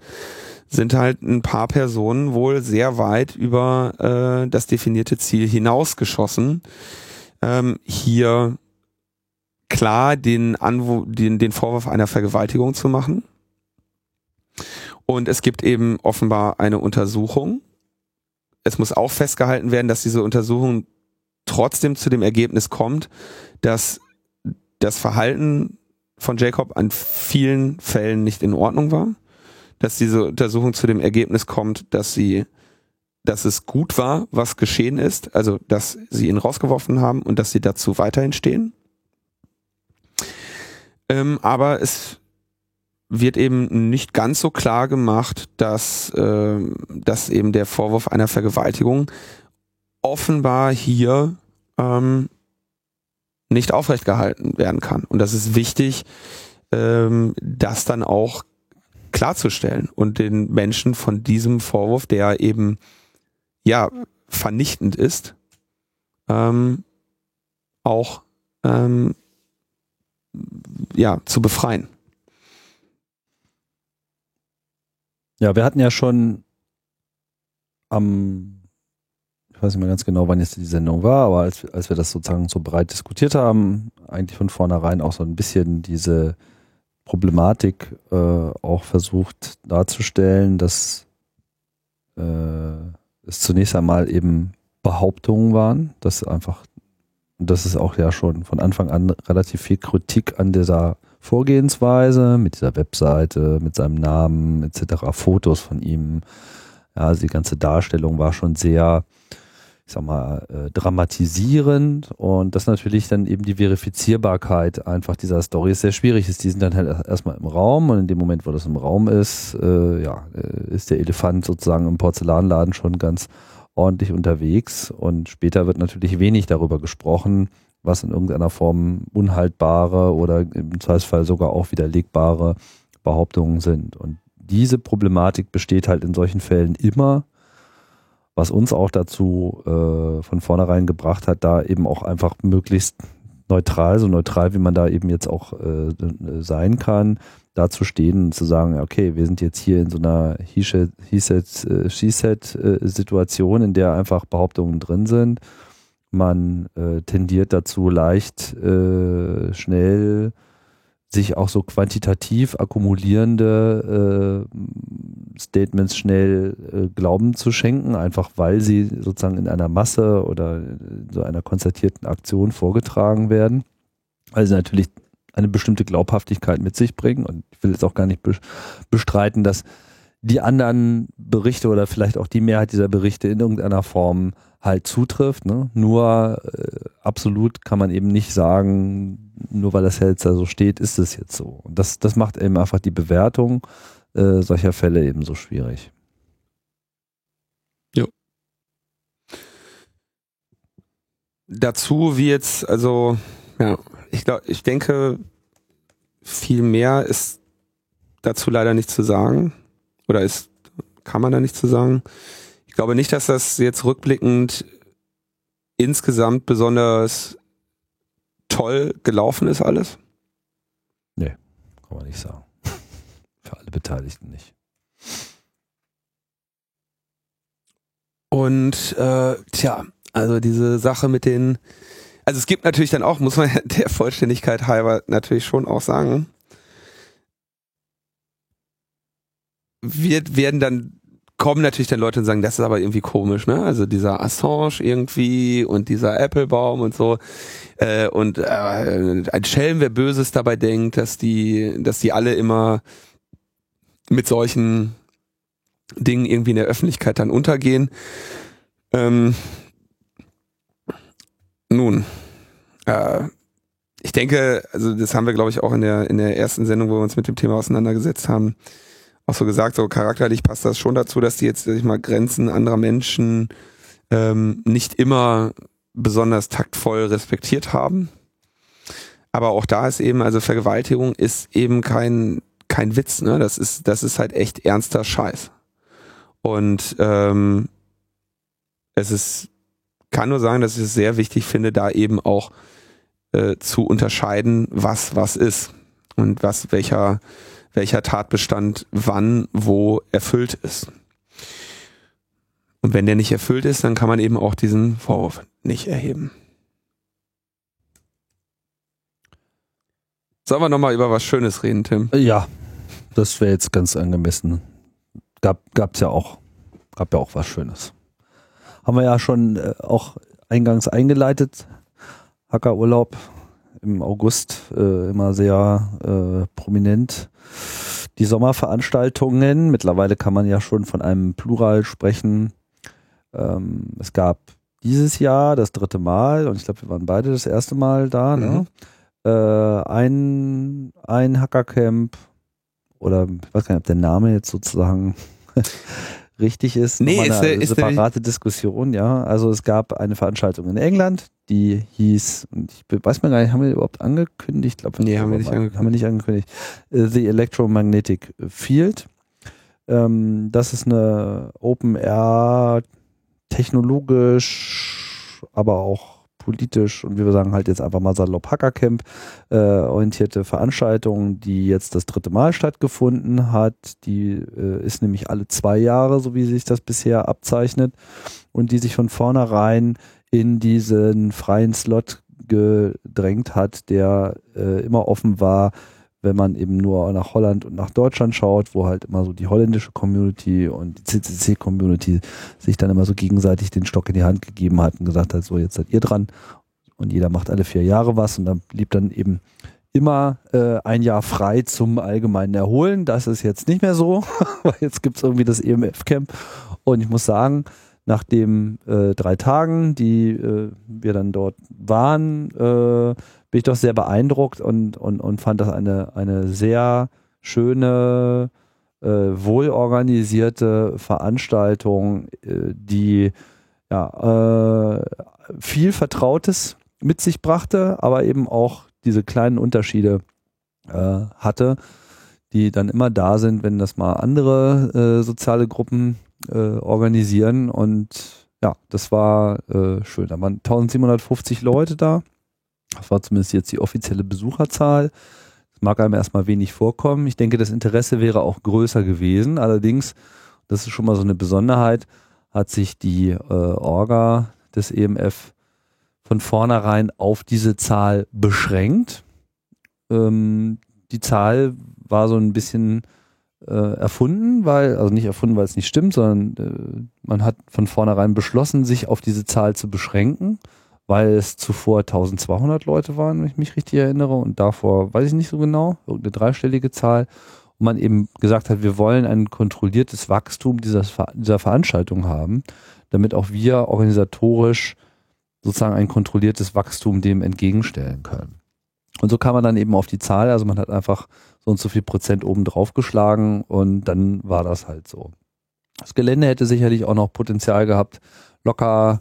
sind halt ein paar Personen wohl sehr weit über äh, das definierte Ziel hinausgeschossen. Ähm, hier klar den, Anwo den, den Vorwurf einer Vergewaltigung zu machen. Und es gibt eben offenbar eine Untersuchung. Es muss auch festgehalten werden, dass diese Untersuchung trotzdem zu dem Ergebnis kommt, dass das Verhalten von Jacob an vielen Fällen nicht in Ordnung war dass diese Untersuchung zu dem Ergebnis kommt, dass sie, dass es gut war, was geschehen ist, also dass sie ihn rausgeworfen haben und dass sie dazu weiterhin stehen. Ähm, aber es wird eben nicht ganz so klar gemacht, dass, äh, dass eben der Vorwurf einer Vergewaltigung offenbar hier ähm, nicht aufrecht gehalten werden kann. Und das ist wichtig, ähm, das dann auch klarzustellen und den Menschen von diesem Vorwurf, der eben ja vernichtend ist, ähm, auch ähm, ja zu befreien. Ja, wir hatten ja schon am, ich weiß nicht mehr ganz genau, wann jetzt die Sendung war, aber als, als wir das sozusagen so breit diskutiert haben, eigentlich von vornherein auch so ein bisschen diese Problematik äh, auch versucht darzustellen, dass äh, es zunächst einmal eben Behauptungen waren, dass einfach, das ist auch ja schon von Anfang an relativ viel Kritik an dieser Vorgehensweise mit dieser Webseite, mit seinem Namen etc., Fotos von ihm. Ja, also die ganze Darstellung war schon sehr ich sag mal, äh, dramatisierend und das natürlich dann eben die Verifizierbarkeit einfach dieser Story sehr schwierig ist. Die sind dann halt erstmal im Raum und in dem Moment, wo das im Raum ist, äh, ja, äh, ist der Elefant sozusagen im Porzellanladen schon ganz ordentlich unterwegs und später wird natürlich wenig darüber gesprochen, was in irgendeiner Form unhaltbare oder im Zweifelsfall sogar auch widerlegbare Behauptungen sind. Und diese Problematik besteht halt in solchen Fällen immer was uns auch dazu äh, von vornherein gebracht hat, da eben auch einfach möglichst neutral, so neutral wie man da eben jetzt auch äh, sein kann, da zu stehen und zu sagen, okay, wir sind jetzt hier in so einer He-Said-She-Said-Situation, äh, in der einfach Behauptungen drin sind. Man äh, tendiert dazu leicht äh, schnell sich auch so quantitativ akkumulierende äh, Statements schnell äh, Glauben zu schenken, einfach weil sie sozusagen in einer Masse oder in so einer konzertierten Aktion vorgetragen werden, weil sie natürlich eine bestimmte Glaubhaftigkeit mit sich bringen. Und ich will jetzt auch gar nicht bestreiten, dass die anderen Berichte oder vielleicht auch die Mehrheit dieser Berichte in irgendeiner Form halt zutrifft. Ne? Nur äh, absolut kann man eben nicht sagen, nur weil das jetzt da so steht, ist es jetzt so. Und das, das macht eben einfach die Bewertung äh, solcher Fälle eben so schwierig. Jo. Dazu wie jetzt, also, ja, ich glaube, ich denke, viel mehr ist dazu leider nicht zu sagen. Oder ist, kann man da nicht zu sagen. Ich glaube nicht, dass das jetzt rückblickend insgesamt besonders toll gelaufen ist alles. Nee, kann man nicht sagen. Für alle Beteiligten nicht. Und äh, tja, also diese Sache mit den, also es gibt natürlich dann auch, muss man der Vollständigkeit halber natürlich schon auch sagen, wird, werden dann kommen natürlich dann Leute und sagen, das ist aber irgendwie komisch, ne? Also dieser Assange irgendwie und dieser Applebaum und so. Äh, und äh, ein Schelm, wer Böses dabei denkt, dass die, dass die alle immer mit solchen Dingen irgendwie in der Öffentlichkeit dann untergehen. Ähm, nun, äh, ich denke, also das haben wir, glaube ich, auch in der, in der ersten Sendung, wo wir uns mit dem Thema auseinandergesetzt haben, auch so gesagt, so charakterlich passt das schon dazu, dass die jetzt, sag ich mal, Grenzen anderer Menschen ähm, nicht immer besonders taktvoll respektiert haben. Aber auch da ist eben, also Vergewaltigung ist eben kein, kein Witz, ne? Das ist, das ist halt echt ernster Scheiß. Und ähm, es ist, kann nur sagen, dass ich es sehr wichtig finde, da eben auch äh, zu unterscheiden, was was ist und was welcher welcher Tatbestand wann wo erfüllt ist. Und wenn der nicht erfüllt ist, dann kann man eben auch diesen Vorwurf nicht erheben. Sollen wir nochmal über was Schönes reden, Tim? Ja, das wäre jetzt ganz angemessen. Gab es ja auch, gab ja auch was Schönes. Haben wir ja schon äh, auch eingangs eingeleitet. Hackerurlaub im August äh, immer sehr äh, prominent. Die Sommerveranstaltungen, mittlerweile kann man ja schon von einem Plural sprechen. Ähm, es gab dieses Jahr das dritte Mal, und ich glaube, wir waren beide das erste Mal da, ne? mhm. ne? äh, ein, ein Hackercamp oder ich weiß gar nicht, ob der Name jetzt sozusagen richtig ist. Nee, ist, eine ist separate Diskussion, ja. Also es gab eine Veranstaltung in England, die hieß, und ich weiß mal gar nicht, haben wir überhaupt angekündigt? Ich glaube, nee, haben wir nicht angekündigt. Haben wir nicht angekündigt. Äh, The Electromagnetic Field. Ähm, das ist eine Open Air technologisch, aber auch politisch und wie wir sagen halt jetzt einfach mal salopp Hackercamp äh, orientierte Veranstaltung, die jetzt das dritte Mal stattgefunden hat. Die äh, ist nämlich alle zwei Jahre, so wie sich das bisher abzeichnet und die sich von vornherein in diesen freien Slot gedrängt hat, der äh, immer offen war wenn man eben nur nach Holland und nach Deutschland schaut, wo halt immer so die holländische Community und die CCC-Community sich dann immer so gegenseitig den Stock in die Hand gegeben hat und gesagt hat, so jetzt seid ihr dran und jeder macht alle vier Jahre was und dann blieb dann eben immer äh, ein Jahr frei zum allgemeinen Erholen. Das ist jetzt nicht mehr so, weil jetzt gibt's irgendwie das EMF-Camp und ich muss sagen, nach den äh, drei Tagen, die äh, wir dann dort waren, äh, bin ich doch sehr beeindruckt und, und, und fand das eine, eine sehr schöne, äh, wohlorganisierte Veranstaltung, äh, die ja, äh, viel Vertrautes mit sich brachte, aber eben auch diese kleinen Unterschiede hatte, die dann immer da sind, wenn das mal andere soziale Gruppen äh, organisieren. Und ja, das war äh, schön. Da waren 1750 Leute da. Das war zumindest jetzt die offizielle Besucherzahl. Das mag einem erstmal wenig vorkommen. Ich denke, das Interesse wäre auch größer gewesen. Allerdings, das ist schon mal so eine Besonderheit, hat sich die äh, Orga des EMF von vornherein auf diese Zahl beschränkt. Ähm, die Zahl war so ein bisschen äh, erfunden, weil, also nicht erfunden, weil es nicht stimmt, sondern äh, man hat von vornherein beschlossen, sich auf diese Zahl zu beschränken weil es zuvor 1200 Leute waren, wenn ich mich richtig erinnere, und davor weiß ich nicht so genau, irgendeine dreistellige Zahl. und man eben gesagt hat, wir wollen ein kontrolliertes Wachstum dieser, dieser Veranstaltung haben, damit auch wir organisatorisch sozusagen ein kontrolliertes Wachstum dem entgegenstellen können. Und so kam man dann eben auf die Zahl, also man hat einfach so und so viel Prozent oben drauf geschlagen und dann war das halt so. Das Gelände hätte sicherlich auch noch Potenzial gehabt, locker,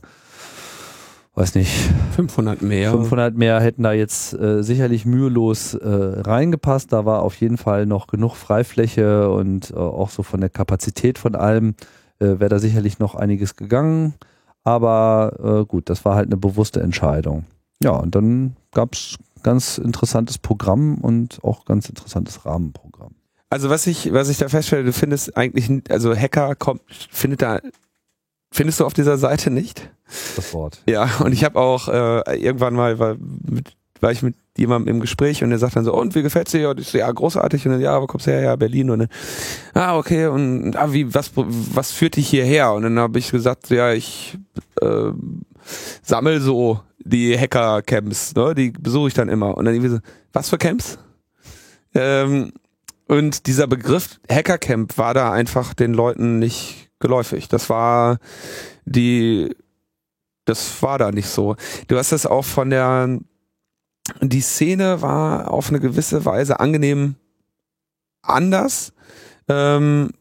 weiß nicht, 500 mehr. 500 mehr hätten da jetzt äh, sicherlich mühelos äh, reingepasst. Da war auf jeden Fall noch genug Freifläche und äh, auch so von der Kapazität von allem äh, wäre da sicherlich noch einiges gegangen. Aber äh, gut, das war halt eine bewusste Entscheidung. Ja, und dann gab es ganz interessantes Programm und auch ganz interessantes Rahmenprogramm. Also was ich, was ich da feststelle, du findest eigentlich, also Hacker kommt, findet da, findest du auf dieser Seite nicht? Das Wort. Ja, und ich habe auch äh, irgendwann mal, war, mit, war ich mit jemandem im Gespräch und der sagt dann so, und wie gefällt's dir? Und ich so, ja, großartig. Und dann, ja, wo kommst du her? Ja, Berlin. Und dann, ah, okay. Und ah, wie, was, was führt dich hierher? Und dann habe ich gesagt, ja, ich äh, sammel so die Hacker-Camps, ne? Die besuche ich dann immer. Und dann irgendwie so, was für Camps? Ähm, und dieser Begriff Hackercamp war da einfach den Leuten nicht geläufig. Das war die, das war da nicht so. Du hast das auch von der, die Szene war auf eine gewisse Weise angenehm anders. Ähm,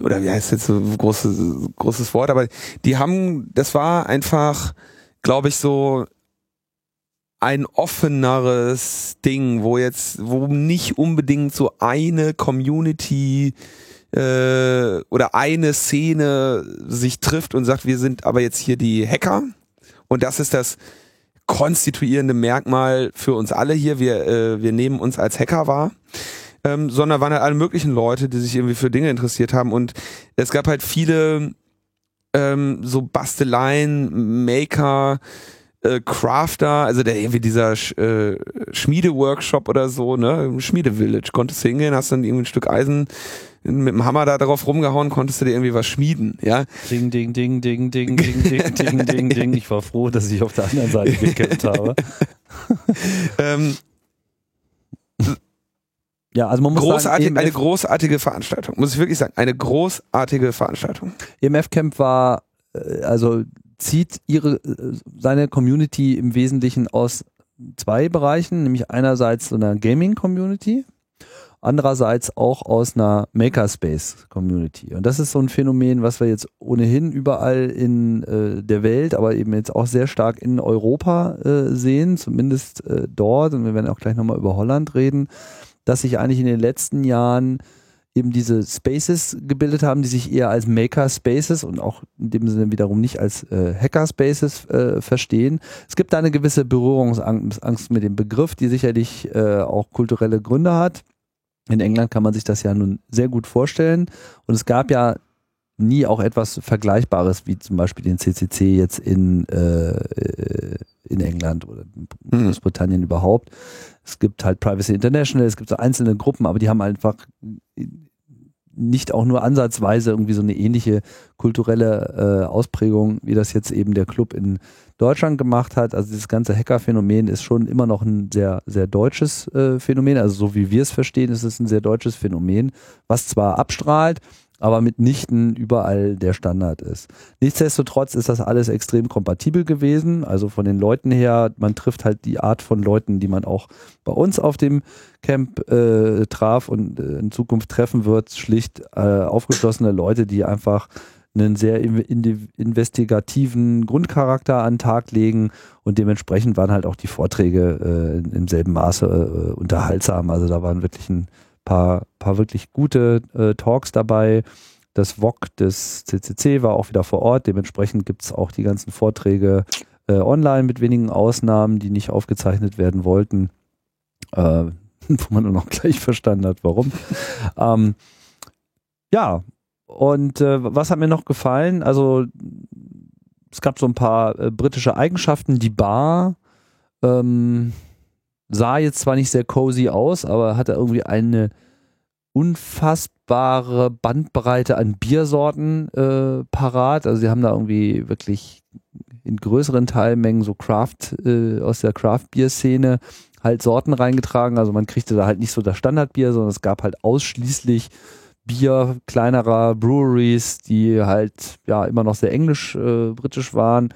oder wie heißt jetzt so großes, großes Wort, aber die haben, das war einfach, glaube ich, so ein offeneres Ding, wo jetzt, wo nicht unbedingt so eine Community äh, oder eine Szene sich trifft und sagt, wir sind aber jetzt hier die Hacker und das ist das konstituierende Merkmal für uns alle hier. Wir, äh, wir nehmen uns als Hacker wahr. Ähm, sondern waren halt alle möglichen Leute, die sich irgendwie für Dinge interessiert haben und es gab halt viele ähm, so Basteleien, Maker, äh, Crafter, also der irgendwie dieser Sch, äh, Schmiedeworkshop oder so, ne, Schmiedevillage, konntest du hingehen, hast dann irgendwie ein Stück Eisen mit dem Hammer da drauf rumgehauen, konntest du dir irgendwie was schmieden, ja. Ding, ding, ding, ding, ding, ding, ding, ding, ding, ding. Ich war froh, dass ich auf der anderen Seite gekämpft habe. ähm, ja, also man muss großartig, sagen, eine großartige Veranstaltung, muss ich wirklich sagen, eine großartige Veranstaltung. EMF Camp war, äh, also zieht ihre, äh, seine Community im Wesentlichen aus zwei Bereichen, nämlich einerseits so einer Gaming-Community, andererseits auch aus einer Makerspace-Community. Und das ist so ein Phänomen, was wir jetzt ohnehin überall in äh, der Welt, aber eben jetzt auch sehr stark in Europa äh, sehen, zumindest äh, dort. Und wir werden auch gleich nochmal über Holland reden, dass sich eigentlich in den letzten Jahren eben diese Spaces gebildet haben, die sich eher als Maker Spaces und auch in dem Sinne wiederum nicht als äh, Hacker Spaces äh, verstehen. Es gibt da eine gewisse Berührungsangst mit dem Begriff, die sicherlich äh, auch kulturelle Gründe hat. In England kann man sich das ja nun sehr gut vorstellen. Und es gab ja nie auch etwas Vergleichbares wie zum Beispiel den CCC jetzt in, äh, in England oder in hm. Großbritannien mhm. überhaupt. Es gibt halt Privacy International, es gibt so einzelne Gruppen, aber die haben einfach nicht auch nur ansatzweise irgendwie so eine ähnliche kulturelle äh, Ausprägung, wie das jetzt eben der Club in Deutschland gemacht hat. Also dieses ganze Hacker-Phänomen ist schon immer noch ein sehr, sehr deutsches äh, Phänomen. Also so wie wir es verstehen, ist es ein sehr deutsches Phänomen, was zwar abstrahlt, aber mitnichten überall der Standard ist. Nichtsdestotrotz ist das alles extrem kompatibel gewesen. Also von den Leuten her, man trifft halt die Art von Leuten, die man auch bei uns auf dem Camp äh, traf und äh, in Zukunft treffen wird. Schlicht äh, aufgeschlossene Leute, die einfach einen sehr investigativen Grundcharakter an den Tag legen und dementsprechend waren halt auch die Vorträge äh, im selben Maße äh, unterhaltsam. Also da waren wirklich ein paar, paar wirklich gute äh, Talks dabei. Das VOG des CCC war auch wieder vor Ort. Dementsprechend gibt es auch die ganzen Vorträge äh, online mit wenigen Ausnahmen, die nicht aufgezeichnet werden wollten, äh, wo man nur noch gleich verstanden hat, warum. ähm, ja, und äh, was hat mir noch gefallen? Also es gab so ein paar äh, britische Eigenschaften. Die Bar ähm, sah jetzt zwar nicht sehr cozy aus, aber hatte irgendwie eine unfassbare Bandbreite an Biersorten äh, parat. Also sie haben da irgendwie wirklich in größeren Teilmengen so Craft äh, aus der Craft Bier Szene halt Sorten reingetragen. Also man kriegte da halt nicht so das Standardbier, sondern es gab halt ausschließlich Bier kleinerer Breweries, die halt ja immer noch sehr englisch, äh, britisch waren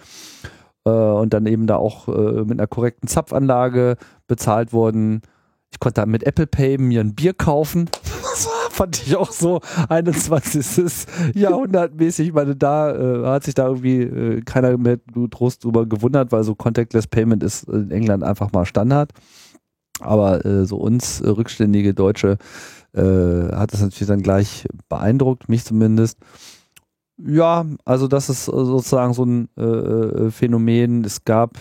äh, und dann eben da auch äh, mit einer korrekten Zapfanlage bezahlt wurden. Ich konnte mit Apple Pay mir ein Bier kaufen. Das fand ich auch so 21. Jahrhundertmäßig. Ich meine, da äh, hat sich da irgendwie äh, keiner mehr Trost drüber gewundert, weil so Contactless Payment ist in England einfach mal Standard. Aber äh, so uns äh, rückständige Deutsche äh, hat das natürlich dann gleich beeindruckt, mich zumindest. Ja, also das ist sozusagen so ein äh, äh, Phänomen. Es gab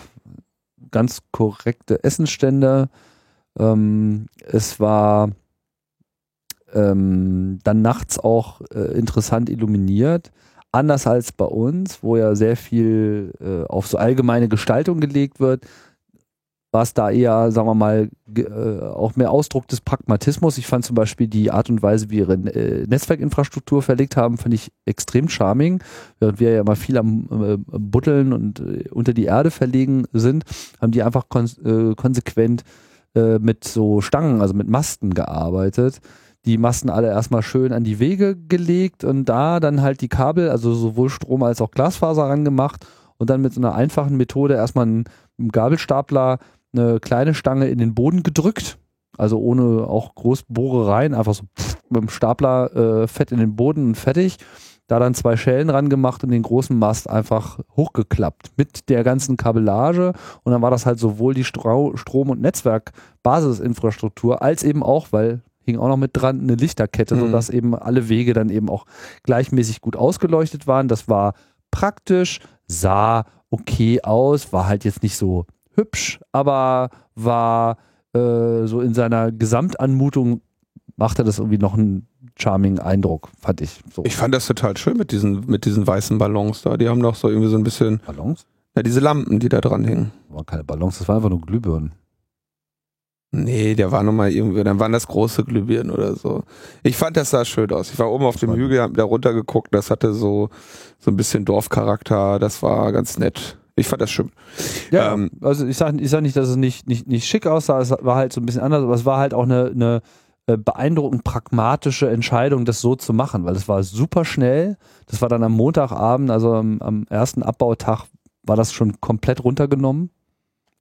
ganz korrekte Essensstände. Ähm, es war ähm, dann nachts auch äh, interessant illuminiert. Anders als bei uns, wo ja sehr viel äh, auf so allgemeine Gestaltung gelegt wird, war es da eher, sagen wir mal, äh, auch mehr Ausdruck des Pragmatismus. Ich fand zum Beispiel die Art und Weise, wie ihre äh, Netzwerkinfrastruktur verlegt haben, fand ich extrem charming. Während wir ja mal viel am äh, Buddeln und äh, unter die Erde verlegen sind, haben die einfach kon äh, konsequent äh, mit so Stangen, also mit Masten gearbeitet die Masten alle erstmal schön an die Wege gelegt und da dann halt die Kabel, also sowohl Strom als auch Glasfaser rangemacht und dann mit so einer einfachen Methode erstmal einen Gabelstapler eine kleine Stange in den Boden gedrückt, also ohne auch groß Bohrereien, einfach so mit dem Stapler äh, fett in den Boden und fertig. Da dann zwei Schellen ran gemacht und den großen Mast einfach hochgeklappt mit der ganzen Kabellage. Und dann war das halt sowohl die Stro Strom- und Netzwerk-Basisinfrastruktur als eben auch, weil hing auch noch mit dran, eine Lichterkette, mhm. sodass eben alle Wege dann eben auch gleichmäßig gut ausgeleuchtet waren. Das war praktisch, sah okay aus, war halt jetzt nicht so hübsch, aber war äh, so in seiner Gesamtanmutung machte das irgendwie noch einen charming Eindruck, fand ich. So. Ich fand das total schön mit diesen, mit diesen weißen Ballons da. Die haben doch so irgendwie so ein bisschen. Ballons? Ja, diese Lampen, die da dran hingen. Das waren keine Ballons, das waren einfach nur Glühbirnen. Nee, der war nochmal irgendwie, dann waren das große Glühbirnen oder so. Ich fand, das sah schön aus. Ich war oben auf dem Hügel, hab da runter geguckt, das hatte so, so ein bisschen Dorfcharakter, das war ganz nett. Ich fand das schön. Ja, ähm, also ich sage ich sag nicht, dass es nicht, nicht, nicht schick aussah, es war halt so ein bisschen anders, aber es war halt auch eine, eine äh, beeindruckend pragmatische Entscheidung, das so zu machen, weil es war super schnell. Das war dann am Montagabend, also am, am ersten Abbautag, war das schon komplett runtergenommen,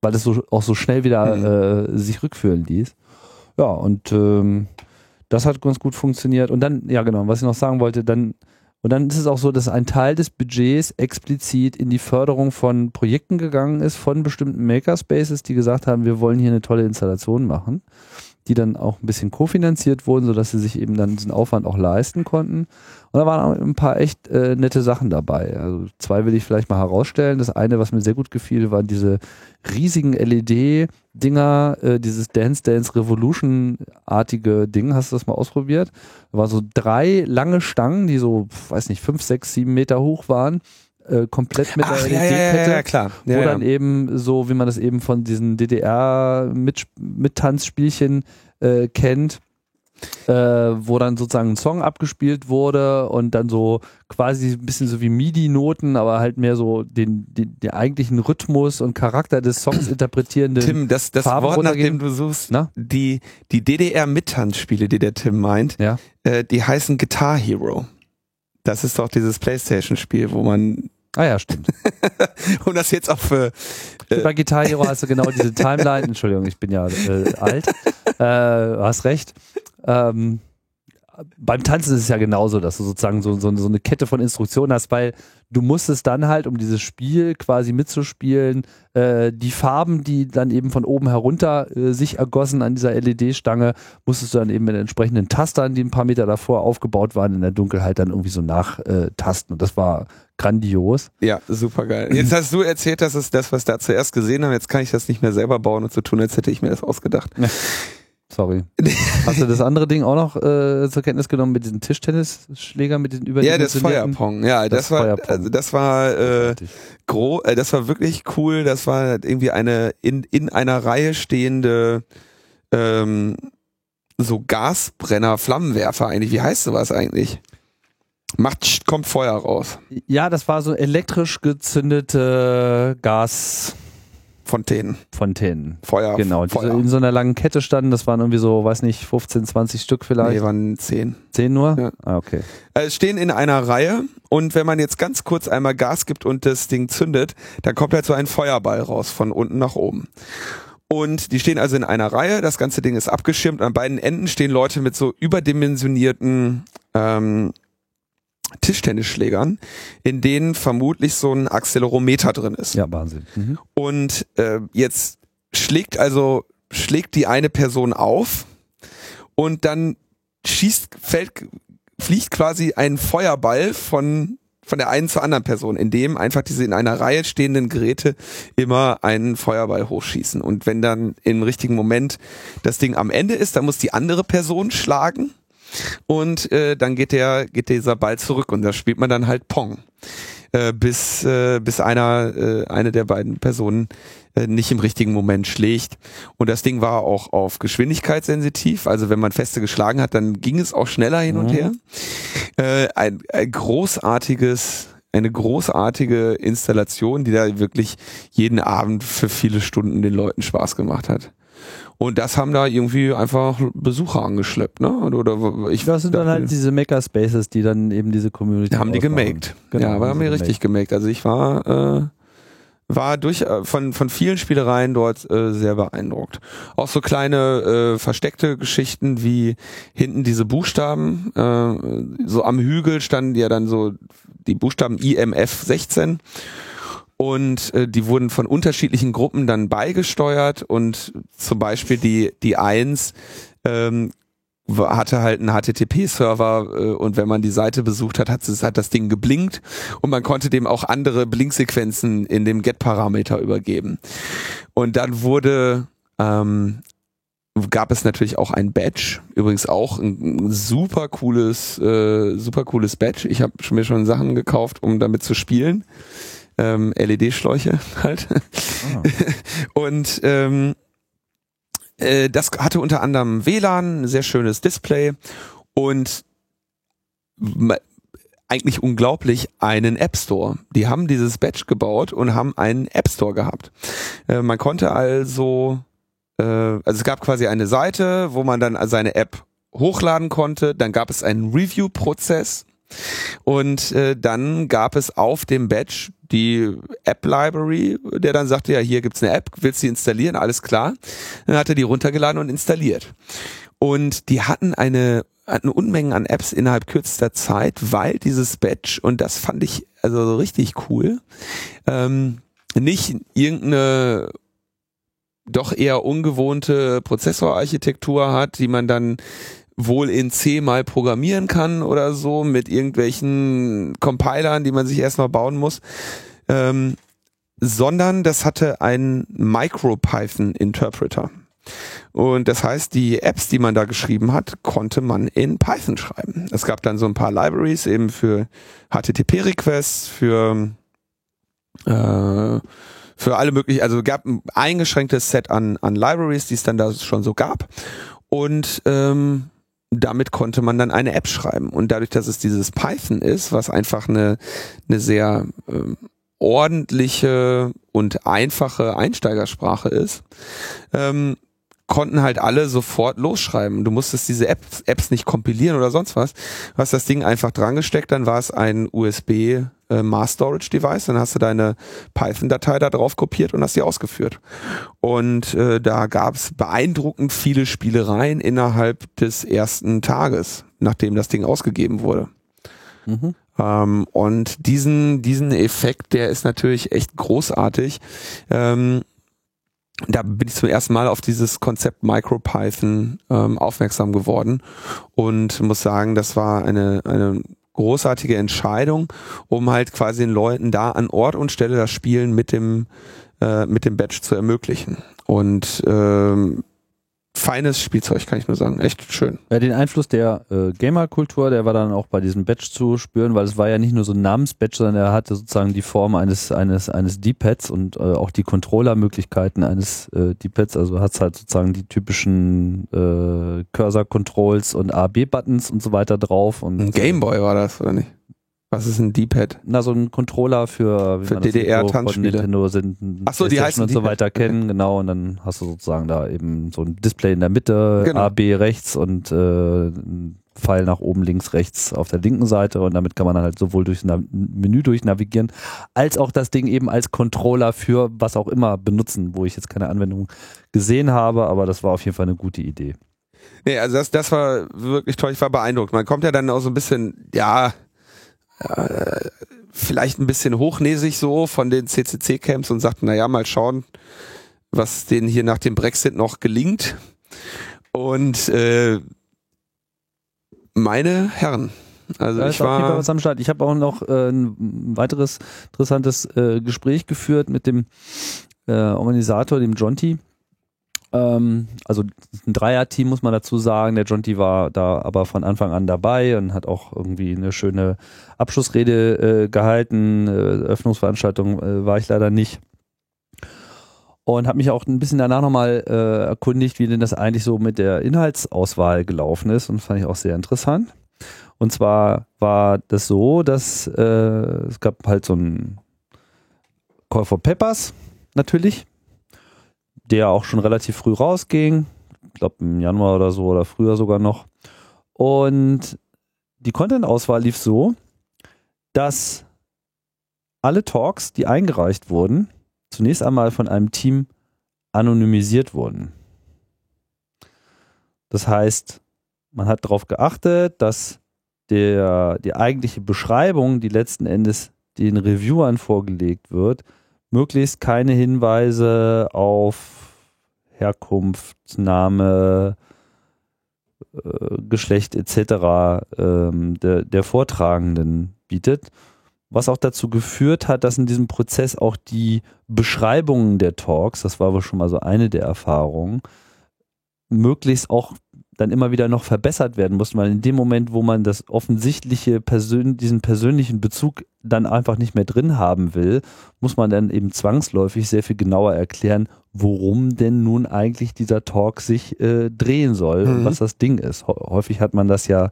weil es so, auch so schnell wieder mhm. äh, sich rückführen ließ. Ja, und ähm, das hat ganz gut funktioniert. Und dann, ja genau, was ich noch sagen wollte, dann und dann ist es auch so, dass ein Teil des Budgets explizit in die Förderung von Projekten gegangen ist, von bestimmten Makerspaces, die gesagt haben, wir wollen hier eine tolle Installation machen die dann auch ein bisschen kofinanziert wurden, sodass sie sich eben dann diesen Aufwand auch leisten konnten. Und da waren auch ein paar echt äh, nette Sachen dabei. Also zwei will ich vielleicht mal herausstellen. Das eine, was mir sehr gut gefiel, waren diese riesigen LED-Dinger, äh, dieses Dance Dance Revolution-artige Ding. Hast du das mal ausprobiert? Da waren so drei lange Stangen, die so, weiß nicht, fünf, sechs, sieben Meter hoch waren äh, komplett mit Ach, der LED-Kette, ja, ja, ja, klar. wo dann eben so, wie man das eben von diesen DDR-Mittanzspielchen äh, kennt, äh, wo dann sozusagen ein Song abgespielt wurde und dann so quasi ein bisschen so wie MIDI-Noten, aber halt mehr so den, den, den, eigentlichen Rhythmus und Charakter des Songs interpretierende Tim, das, das Farben Wort, nach dem du suchst, Na? die, die DDR-Mittanzspiele, die der Tim meint, ja? äh, die heißen Guitar Hero. Das ist doch dieses Playstation-Spiel, wo man Ah ja, stimmt. um das jetzt auch für. Äh Bei Guitar Hero hast du genau diese Timeline. Entschuldigung, ich bin ja äh, alt. Äh, hast recht. Ähm, beim Tanzen ist es ja genauso, dass du sozusagen so, so, so, eine Kette von Instruktionen hast, weil du musstest dann halt, um dieses Spiel quasi mitzuspielen, äh, die Farben, die dann eben von oben herunter äh, sich ergossen an dieser LED-Stange, musstest du dann eben mit entsprechenden Tastern, die ein paar Meter davor aufgebaut waren, in der Dunkelheit dann irgendwie so nachtasten. Und das war grandios. Ja, super geil. Jetzt hast du erzählt, das ist das, was da zuerst gesehen haben. Jetzt kann ich das nicht mehr selber bauen und so tun, als hätte ich mir das ausgedacht. Sorry. Hast du das andere Ding auch noch äh, zur Kenntnis genommen mit diesen Tischtennisschlägern, mit den über Ja, das Feuerpong. Ja, das, das war Feuerpong. also das war äh, gro äh, das war wirklich cool. Das war irgendwie eine in in einer Reihe stehende ähm, so Gasbrenner, Flammenwerfer eigentlich. Wie heißt sowas eigentlich? Macht kommt Feuer raus. Ja, das war so elektrisch gezündete Gas. Fontänen. Fontänen. Feuer. Genau, die Feuer. in so einer langen Kette standen, das waren irgendwie so, weiß nicht, 15, 20 Stück vielleicht. Nee, waren zehn. Zehn nur? Ja. Ah, okay. äh, stehen in einer Reihe und wenn man jetzt ganz kurz einmal Gas gibt und das Ding zündet, dann kommt halt so ein Feuerball raus von unten nach oben. Und die stehen also in einer Reihe, das ganze Ding ist abgeschirmt. An beiden Enden stehen Leute mit so überdimensionierten ähm, Tischtennisschlägern, in denen vermutlich so ein Accelerometer drin ist. Ja, Wahnsinn. Mhm. Und äh, jetzt schlägt also schlägt die eine Person auf und dann schießt fällt fliegt quasi ein Feuerball von von der einen zur anderen Person, indem einfach diese in einer Reihe stehenden Geräte immer einen Feuerball hochschießen. Und wenn dann im richtigen Moment das Ding am Ende ist, dann muss die andere Person schlagen und äh, dann geht der geht dieser Ball zurück und da spielt man dann halt Pong äh, bis äh, bis einer äh, eine der beiden Personen äh, nicht im richtigen Moment schlägt und das Ding war auch auf Geschwindigkeit sensitiv also wenn man feste geschlagen hat dann ging es auch schneller hin und Mhm. her äh, ein, ein großartiges eine großartige Installation, die da wirklich jeden Abend für viele Stunden den Leuten Spaß gemacht hat. Und das haben da irgendwie einfach Besucher angeschleppt, ne? Oder, ich Das sind dann halt diese Makerspaces, die dann eben diese Community haben die ausmachen. gemaked. Genau, ja, aber haben die richtig gemaked. Also ich war äh, war durch äh, von von vielen Spielereien dort äh, sehr beeindruckt. Auch so kleine äh, versteckte Geschichten wie hinten diese Buchstaben. Äh, so am Hügel standen ja dann so die Buchstaben IMF 16 und äh, die wurden von unterschiedlichen Gruppen dann beigesteuert und zum Beispiel die die 1 ähm, hatte halt einen HTTP-Server äh, und wenn man die Seite besucht hat, hat, hat das Ding geblinkt und man konnte dem auch andere Blinksequenzen in dem Get-Parameter übergeben. Und dann wurde ähm, gab es natürlich auch ein Badge, übrigens auch ein, ein super cooles, äh, super cooles Badge. Ich habe mir schon Sachen gekauft, um damit zu spielen. Ähm, LED-Schläuche halt. Ah. Und ähm, äh, das hatte unter anderem WLAN, ein sehr schönes Display und eigentlich unglaublich einen App Store. Die haben dieses Badge gebaut und haben einen App Store gehabt. Äh, man konnte also, äh, also es gab quasi eine Seite, wo man dann seine App hochladen konnte. Dann gab es einen Review-Prozess und äh, dann gab es auf dem Badge die App Library, der dann sagte, ja, hier gibt's eine App, willst du die installieren? Alles klar. Dann hat er die runtergeladen und installiert. Und die hatten eine hatten Unmengen an Apps innerhalb kürzester Zeit, weil dieses Badge, und das fand ich also richtig cool, ähm, nicht irgendeine doch eher ungewohnte Prozessorarchitektur hat, die man dann wohl in C mal programmieren kann oder so mit irgendwelchen Compilern, die man sich erstmal bauen muss, ähm, sondern das hatte einen MicroPython-Interpreter. Und das heißt, die Apps, die man da geschrieben hat, konnte man in Python schreiben. Es gab dann so ein paar Libraries eben für HTTP-Requests, für äh, für alle möglichen, also gab ein eingeschränktes Set an, an Libraries, die es dann da schon so gab. Und ähm, damit konnte man dann eine App schreiben. Und dadurch, dass es dieses Python ist, was einfach eine, eine sehr ähm, ordentliche und einfache Einsteigersprache ist, ähm, konnten halt alle sofort losschreiben. Du musstest diese Apps, Apps nicht kompilieren oder sonst was. Du hast das Ding einfach dran gesteckt, dann war es ein USB äh, Mass Storage Device, dann hast du deine Python-Datei da drauf kopiert und hast sie ausgeführt. Und äh, da gab es beeindruckend viele Spielereien innerhalb des ersten Tages, nachdem das Ding ausgegeben wurde. Mhm. Ähm, und diesen, diesen Effekt, der ist natürlich echt großartig. Ähm, da bin ich zum ersten Mal auf dieses Konzept MicroPython ähm, aufmerksam geworden und muss sagen, das war eine, eine großartige Entscheidung, um halt quasi den Leuten da an Ort und Stelle das Spielen mit dem äh, mit dem Badge zu ermöglichen. Und ähm, feines Spielzeug, kann ich nur sagen. Echt schön. Ja, den Einfluss der äh, Gamer-Kultur, der war dann auch bei diesem Badge zu spüren, weil es war ja nicht nur so ein Namensbadge, sondern er hatte sozusagen die Form eines eines eines D-Pads und äh, auch die Controller-Möglichkeiten eines äh, D-Pads. Also hat es halt sozusagen die typischen äh, Cursor-Controls und A-B-Buttons und so weiter drauf. Und Ein Gameboy war das, oder nicht? Was ist ein D-Pad? Na, so ein Controller für, für DDR-Tanzspiele. Nintendo sind. Ach so, die heißen und so weiter kennen, okay. genau. Und dann hast du sozusagen da eben so ein Display in der Mitte, genau. A, B rechts und äh, ein Pfeil nach oben, links, rechts auf der linken Seite. Und damit kann man dann halt sowohl durchs Menü durchnavigieren, als auch das Ding eben als Controller für was auch immer benutzen, wo ich jetzt keine Anwendung gesehen habe, aber das war auf jeden Fall eine gute Idee. Nee, also das, das war wirklich toll, ich war beeindruckt. Man kommt ja dann auch so ein bisschen, ja, äh, vielleicht ein bisschen hochnäsig so von den CCC-Camps und sagt, naja, mal schauen, was denen hier nach dem Brexit noch gelingt. Und äh, meine Herren, also ich war was am Start. Ich habe auch noch äh, ein weiteres interessantes äh, Gespräch geführt mit dem äh, Organisator, dem Jonty. Ähm, also ein Dreier-Team muss man dazu sagen. Der Jonty war da aber von Anfang an dabei und hat auch irgendwie eine schöne Abschlussrede äh, gehalten. Äh, Öffnungsveranstaltung äh, war ich leider nicht. Und habe mich auch ein bisschen danach nochmal äh, erkundigt, wie denn das eigentlich so mit der Inhaltsauswahl gelaufen ist. Und fand ich auch sehr interessant. Und zwar war das so, dass äh, es gab halt so ein Call for Peppers natürlich der auch schon relativ früh rausging. Ich glaube im Januar oder so oder früher sogar noch. Und die Content-Auswahl lief so, dass alle Talks, die eingereicht wurden, zunächst einmal von einem Team anonymisiert wurden. Das heißt, man hat darauf geachtet, dass der, die eigentliche Beschreibung, die letzten Endes den Reviewern vorgelegt wird, möglichst keine Hinweise auf Herkunft, Name, äh, Geschlecht etc. Ähm, der, der Vortragenden bietet. Was auch dazu geführt hat, dass in diesem Prozess auch die Beschreibungen der Talks, das war wohl schon mal so eine der Erfahrungen, möglichst auch dann immer wieder noch verbessert werden mussten, weil in dem Moment, wo man das offensichtliche Persön diesen persönlichen Bezug dann einfach nicht mehr drin haben will, muss man dann eben zwangsläufig sehr viel genauer erklären, worum denn nun eigentlich dieser Talk sich äh, drehen soll mhm. und was das Ding ist. Häufig hat man das ja,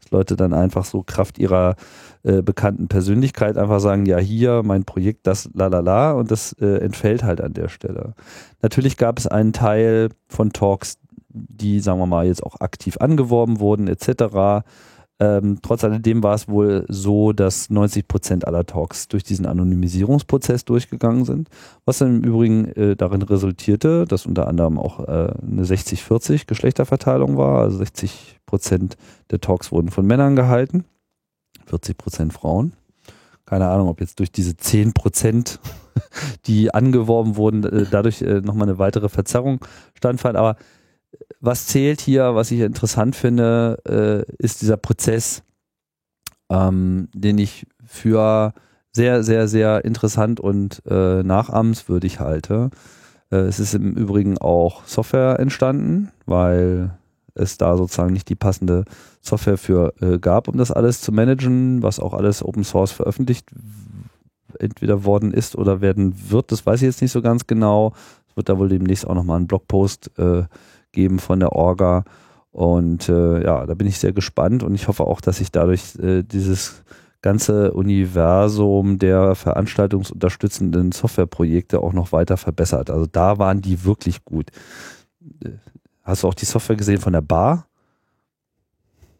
dass Leute dann einfach so Kraft ihrer äh, bekannten Persönlichkeit einfach sagen, ja hier mein Projekt, das la la la und das äh, entfällt halt an der Stelle. Natürlich gab es einen Teil von Talks, die, sagen wir mal, jetzt auch aktiv angeworben wurden, etc. Ähm, trotz alledem war es wohl so, dass 90 Prozent aller Talks durch diesen Anonymisierungsprozess durchgegangen sind, was dann im Übrigen äh, darin resultierte, dass unter anderem auch äh, eine 60-40 Geschlechterverteilung war, also 60 Prozent der Talks wurden von Männern gehalten, 40 Prozent Frauen. Keine Ahnung, ob jetzt durch diese 10 Prozent, die angeworben wurden, äh, dadurch äh, nochmal eine weitere Verzerrung standfand, aber was zählt hier, was ich interessant finde, äh, ist dieser Prozess, ähm, den ich für sehr, sehr, sehr interessant und äh, nachahmenswürdig halte. Äh, es ist im Übrigen auch Software entstanden, weil es da sozusagen nicht die passende Software für äh, gab, um das alles zu managen, was auch alles Open Source veröffentlicht entweder worden ist oder werden wird. Das weiß ich jetzt nicht so ganz genau. Es wird da wohl demnächst auch nochmal einen Blogpost äh, geben von der Orga. Und äh, ja, da bin ich sehr gespannt und ich hoffe auch, dass sich dadurch äh, dieses ganze Universum der veranstaltungsunterstützenden Softwareprojekte auch noch weiter verbessert. Also da waren die wirklich gut. Äh, hast du auch die Software gesehen von der Bar?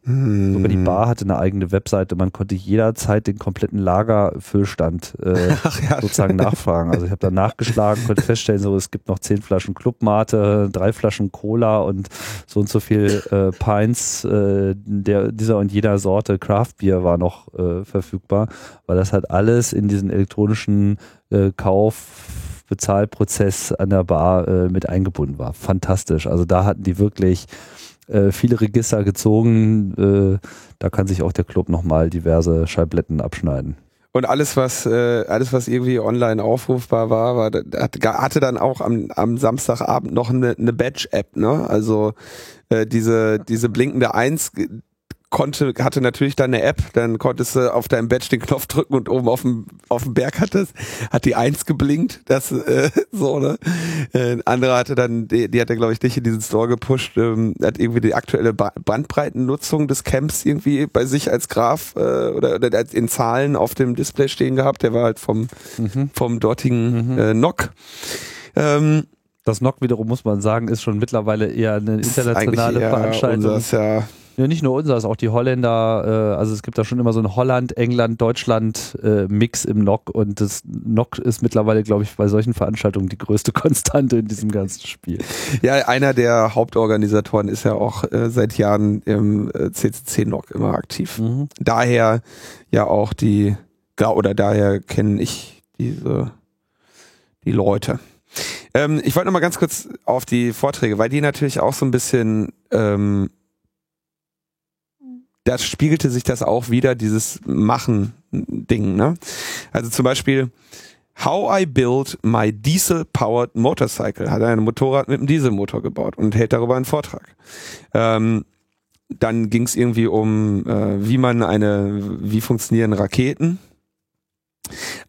Sogar die hm. Bar hatte eine eigene Webseite. Man konnte jederzeit den kompletten Lagerfüllstand äh, ja, sozusagen nachfragen. Also ich habe da nachgeschlagen, konnte feststellen, so es gibt noch zehn Flaschen Clubmate, drei Flaschen Cola und so und so viel äh, Pints äh, der, dieser und jeder Sorte Craft Beer war noch äh, verfügbar, weil das halt alles in diesen elektronischen äh, Kauf Bezahlprozess an der Bar äh, mit eingebunden war. Fantastisch. Also da hatten die wirklich äh, viele Register gezogen. Äh, da kann sich auch der Club nochmal diverse Scheibletten abschneiden. Und alles, was äh, alles, was irgendwie online aufrufbar war, war hatte dann auch am, am Samstagabend noch eine, eine Badge-App, ne? Also äh, diese, diese blinkende Eins konnte, hatte natürlich dann eine App, dann konntest du auf deinem Badge den Knopf drücken und oben auf dem, auf dem Berg hat das, hat die Eins geblinkt, das, äh, so, ne? Äh, andere hatte dann, die, die hat er, glaube ich, nicht in diesen Store gepusht, ähm, hat irgendwie die aktuelle Bandbreitennutzung des Camps irgendwie bei sich als Graph, äh, oder, oder in Zahlen auf dem Display stehen gehabt, der war halt vom, mhm. vom dortigen, mhm. äh, NOC. Ähm, das NOC wiederum, muss man sagen, ist schon mittlerweile eher eine internationale Veranstaltung. Unseres, ja. Ja, nicht nur unser, auch die Holländer, äh, also es gibt da schon immer so ein Holland, England, Deutschland äh, Mix im NOC und das NOC ist mittlerweile, glaube ich, bei solchen Veranstaltungen die größte Konstante in diesem ganzen Spiel. Ja, einer der Hauptorganisatoren ist ja auch äh, seit Jahren im äh, CCC NOC immer aktiv. Mhm. Daher ja auch die, oder daher kenne ich diese, die Leute. Ähm, ich wollte noch mal ganz kurz auf die Vorträge, weil die natürlich auch so ein bisschen ähm, da spiegelte sich das auch wieder, dieses Machen-Ding. Ne? Also zum Beispiel How I Built My Diesel-Powered Motorcycle. Hat er ein Motorrad mit einem Dieselmotor gebaut und hält darüber einen Vortrag. Ähm, dann ging es irgendwie um, äh, wie man eine, wie funktionieren Raketen.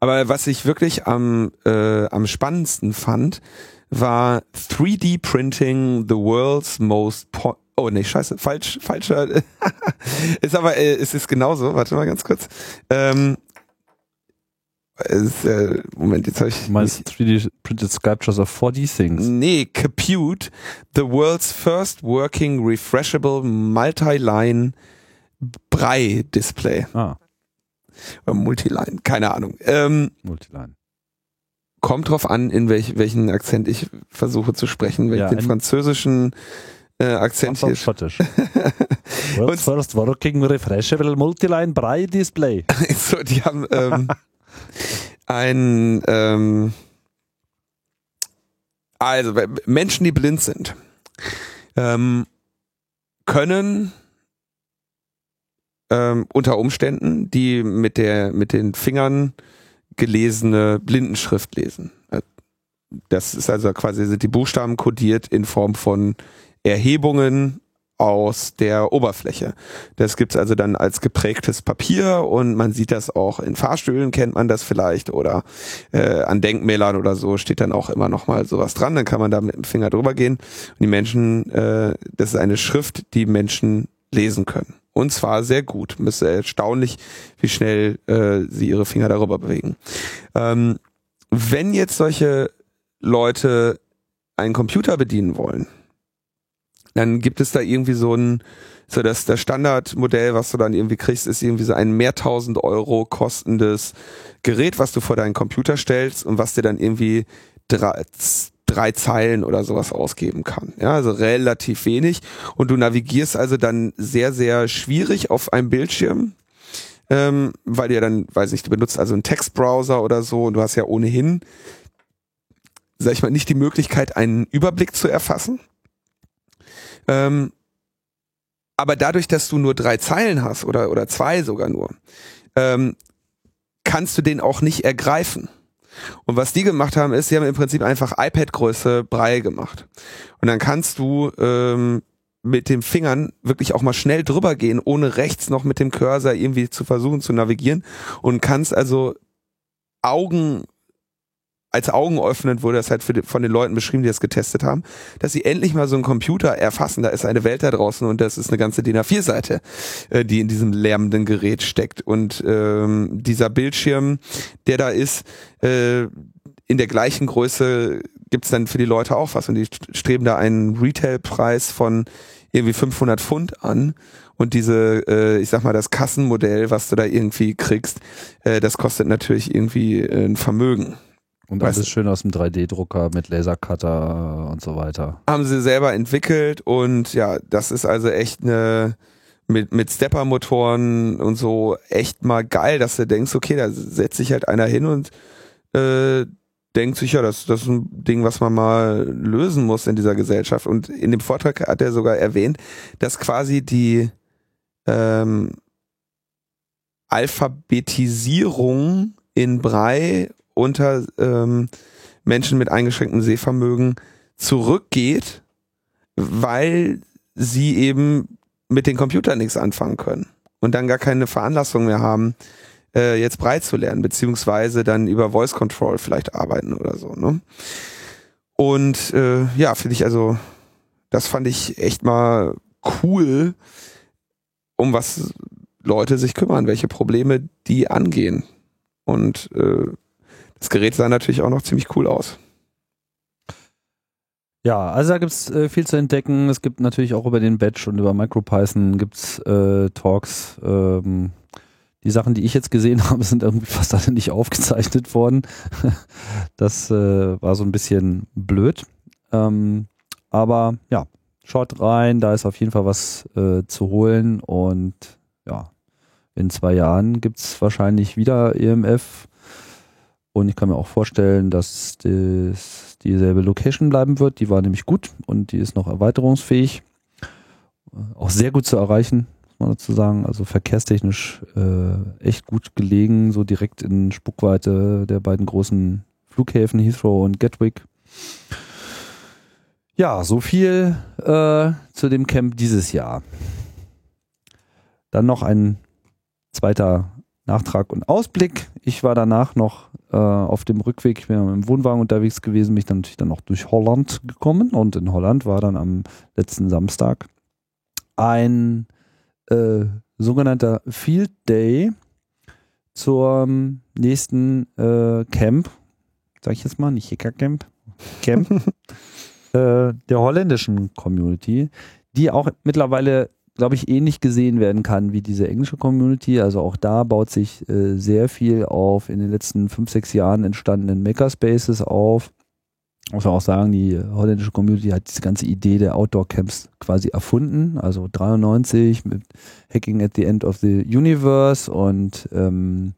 Aber was ich wirklich am, äh, am spannendsten fand, war 3D Printing the World's Most Oh nee, scheiße, falsch, falscher. ist aber, äh, es ist genauso. Warte mal ganz kurz. Ähm, ist, äh, Moment, jetzt habe ich. Meinst 3D printed sculptures of 4D things? Nee, Compute, the world's first working refreshable multi-line Brei-Display. Ah. Oder Multiline, keine Ahnung. Ähm, Multiline. Kommt drauf an, in welch, welchen Akzent ich versuche zu sprechen. Wenn ja, ich den französischen äh, Akzent hier. Schottisch. World's first working refreshable multiline Braille Display. so, die haben ähm, ein ähm, also Menschen, die blind sind, ähm, können ähm, unter Umständen die mit der mit den Fingern gelesene Blindenschrift lesen. Das ist also quasi sind die Buchstaben kodiert in Form von Erhebungen aus der Oberfläche. Das gibt's also dann als geprägtes Papier und man sieht das auch in Fahrstühlen, kennt man das vielleicht oder äh, an Denkmälern oder so steht dann auch immer noch mal sowas dran, dann kann man da mit dem Finger drüber gehen und die Menschen, äh, das ist eine Schrift, die Menschen lesen können. Und zwar sehr gut. Es ist erstaunlich, wie schnell äh, sie ihre Finger darüber bewegen. Ähm, wenn jetzt solche Leute einen Computer bedienen wollen, dann gibt es da irgendwie so ein, so das, das Standardmodell, was du dann irgendwie kriegst, ist irgendwie so ein mehrtausend Euro kostendes Gerät, was du vor deinen Computer stellst und was dir dann irgendwie drei, drei Zeilen oder sowas ausgeben kann. Ja, also relativ wenig. Und du navigierst also dann sehr, sehr schwierig auf einem Bildschirm. Ähm, weil ja dann, weiß nicht, du benutzt also einen Textbrowser oder so und du hast ja ohnehin, sag ich mal, nicht die Möglichkeit, einen Überblick zu erfassen. Ähm, aber dadurch, dass du nur drei Zeilen hast oder, oder zwei sogar nur, ähm, kannst du den auch nicht ergreifen. Und was die gemacht haben, ist, sie haben im Prinzip einfach iPad-Größe Brei gemacht. Und dann kannst du ähm, mit den Fingern wirklich auch mal schnell drüber gehen, ohne rechts noch mit dem Cursor irgendwie zu versuchen zu navigieren und kannst also Augen als Augen öffnend wurde das halt die, von den Leuten beschrieben, die das getestet haben, dass sie endlich mal so einen Computer erfassen, da ist eine Welt da draußen und das ist eine ganze DIN A4-Seite, äh, die in diesem lärmenden Gerät steckt. Und ähm, dieser Bildschirm, der da ist, äh, in der gleichen Größe gibt's dann für die Leute auch was und die streben da einen Retailpreis von irgendwie 500 Pfund an und diese, äh, ich sag mal, das Kassenmodell, was du da irgendwie kriegst, äh, das kostet natürlich irgendwie äh, ein Vermögen. Und alles weißt, schön aus dem 3D-Drucker mit Lasercutter und so weiter. Haben sie selber entwickelt und ja, das ist also echt eine mit, mit Stepper-Motoren und so echt mal geil, dass du denkst, okay, da setzt sich halt einer hin und äh, denkt sich, ja, das, das ist ein Ding, was man mal lösen muss in dieser Gesellschaft. Und in dem Vortrag hat er sogar erwähnt, dass quasi die ähm, Alphabetisierung in Brei unter ähm, Menschen mit eingeschränktem Sehvermögen zurückgeht, weil sie eben mit den Computern nichts anfangen können und dann gar keine Veranlassung mehr haben, äh, jetzt breit zu lernen, beziehungsweise dann über Voice Control vielleicht arbeiten oder so. Ne? Und äh, ja, finde ich also, das fand ich echt mal cool, um was Leute sich kümmern, welche Probleme die angehen. Und äh, das Gerät sah natürlich auch noch ziemlich cool aus. Ja, also da gibt's äh, viel zu entdecken. Es gibt natürlich auch über den Batch und über MicroPython gibt's äh, Talks. Ähm, die Sachen, die ich jetzt gesehen habe, sind irgendwie fast alle nicht aufgezeichnet worden. das äh, war so ein bisschen blöd. Ähm, aber ja, schaut rein, da ist auf jeden Fall was äh, zu holen und ja, in zwei Jahren gibt's wahrscheinlich wieder EMF. Und ich kann mir auch vorstellen, dass das dieselbe Location bleiben wird. Die war nämlich gut und die ist noch erweiterungsfähig. Auch sehr gut zu erreichen, muss man dazu sagen. Also verkehrstechnisch äh, echt gut gelegen, so direkt in Spuckweite der beiden großen Flughäfen Heathrow und Gatwick. Ja, so viel äh, zu dem Camp dieses Jahr. Dann noch ein zweiter Nachtrag und Ausblick. Ich war danach noch äh, auf dem Rückweg, ich bin im Wohnwagen unterwegs gewesen, bin ich dann natürlich dann noch durch Holland gekommen und in Holland war dann am letzten Samstag ein äh, sogenannter Field Day zum nächsten äh, Camp, sag ich jetzt mal, nicht Hicker Camp, Camp äh, der holländischen Community, die auch mittlerweile glaube ich, ähnlich gesehen werden kann wie diese englische Community. Also auch da baut sich äh, sehr viel auf in den letzten fünf, sechs Jahren entstandenen Makerspaces auf. Muss man auch sagen, die holländische Community hat diese ganze Idee der Outdoor-Camps quasi erfunden. Also 93 mit Hacking at the End of the Universe und ähm,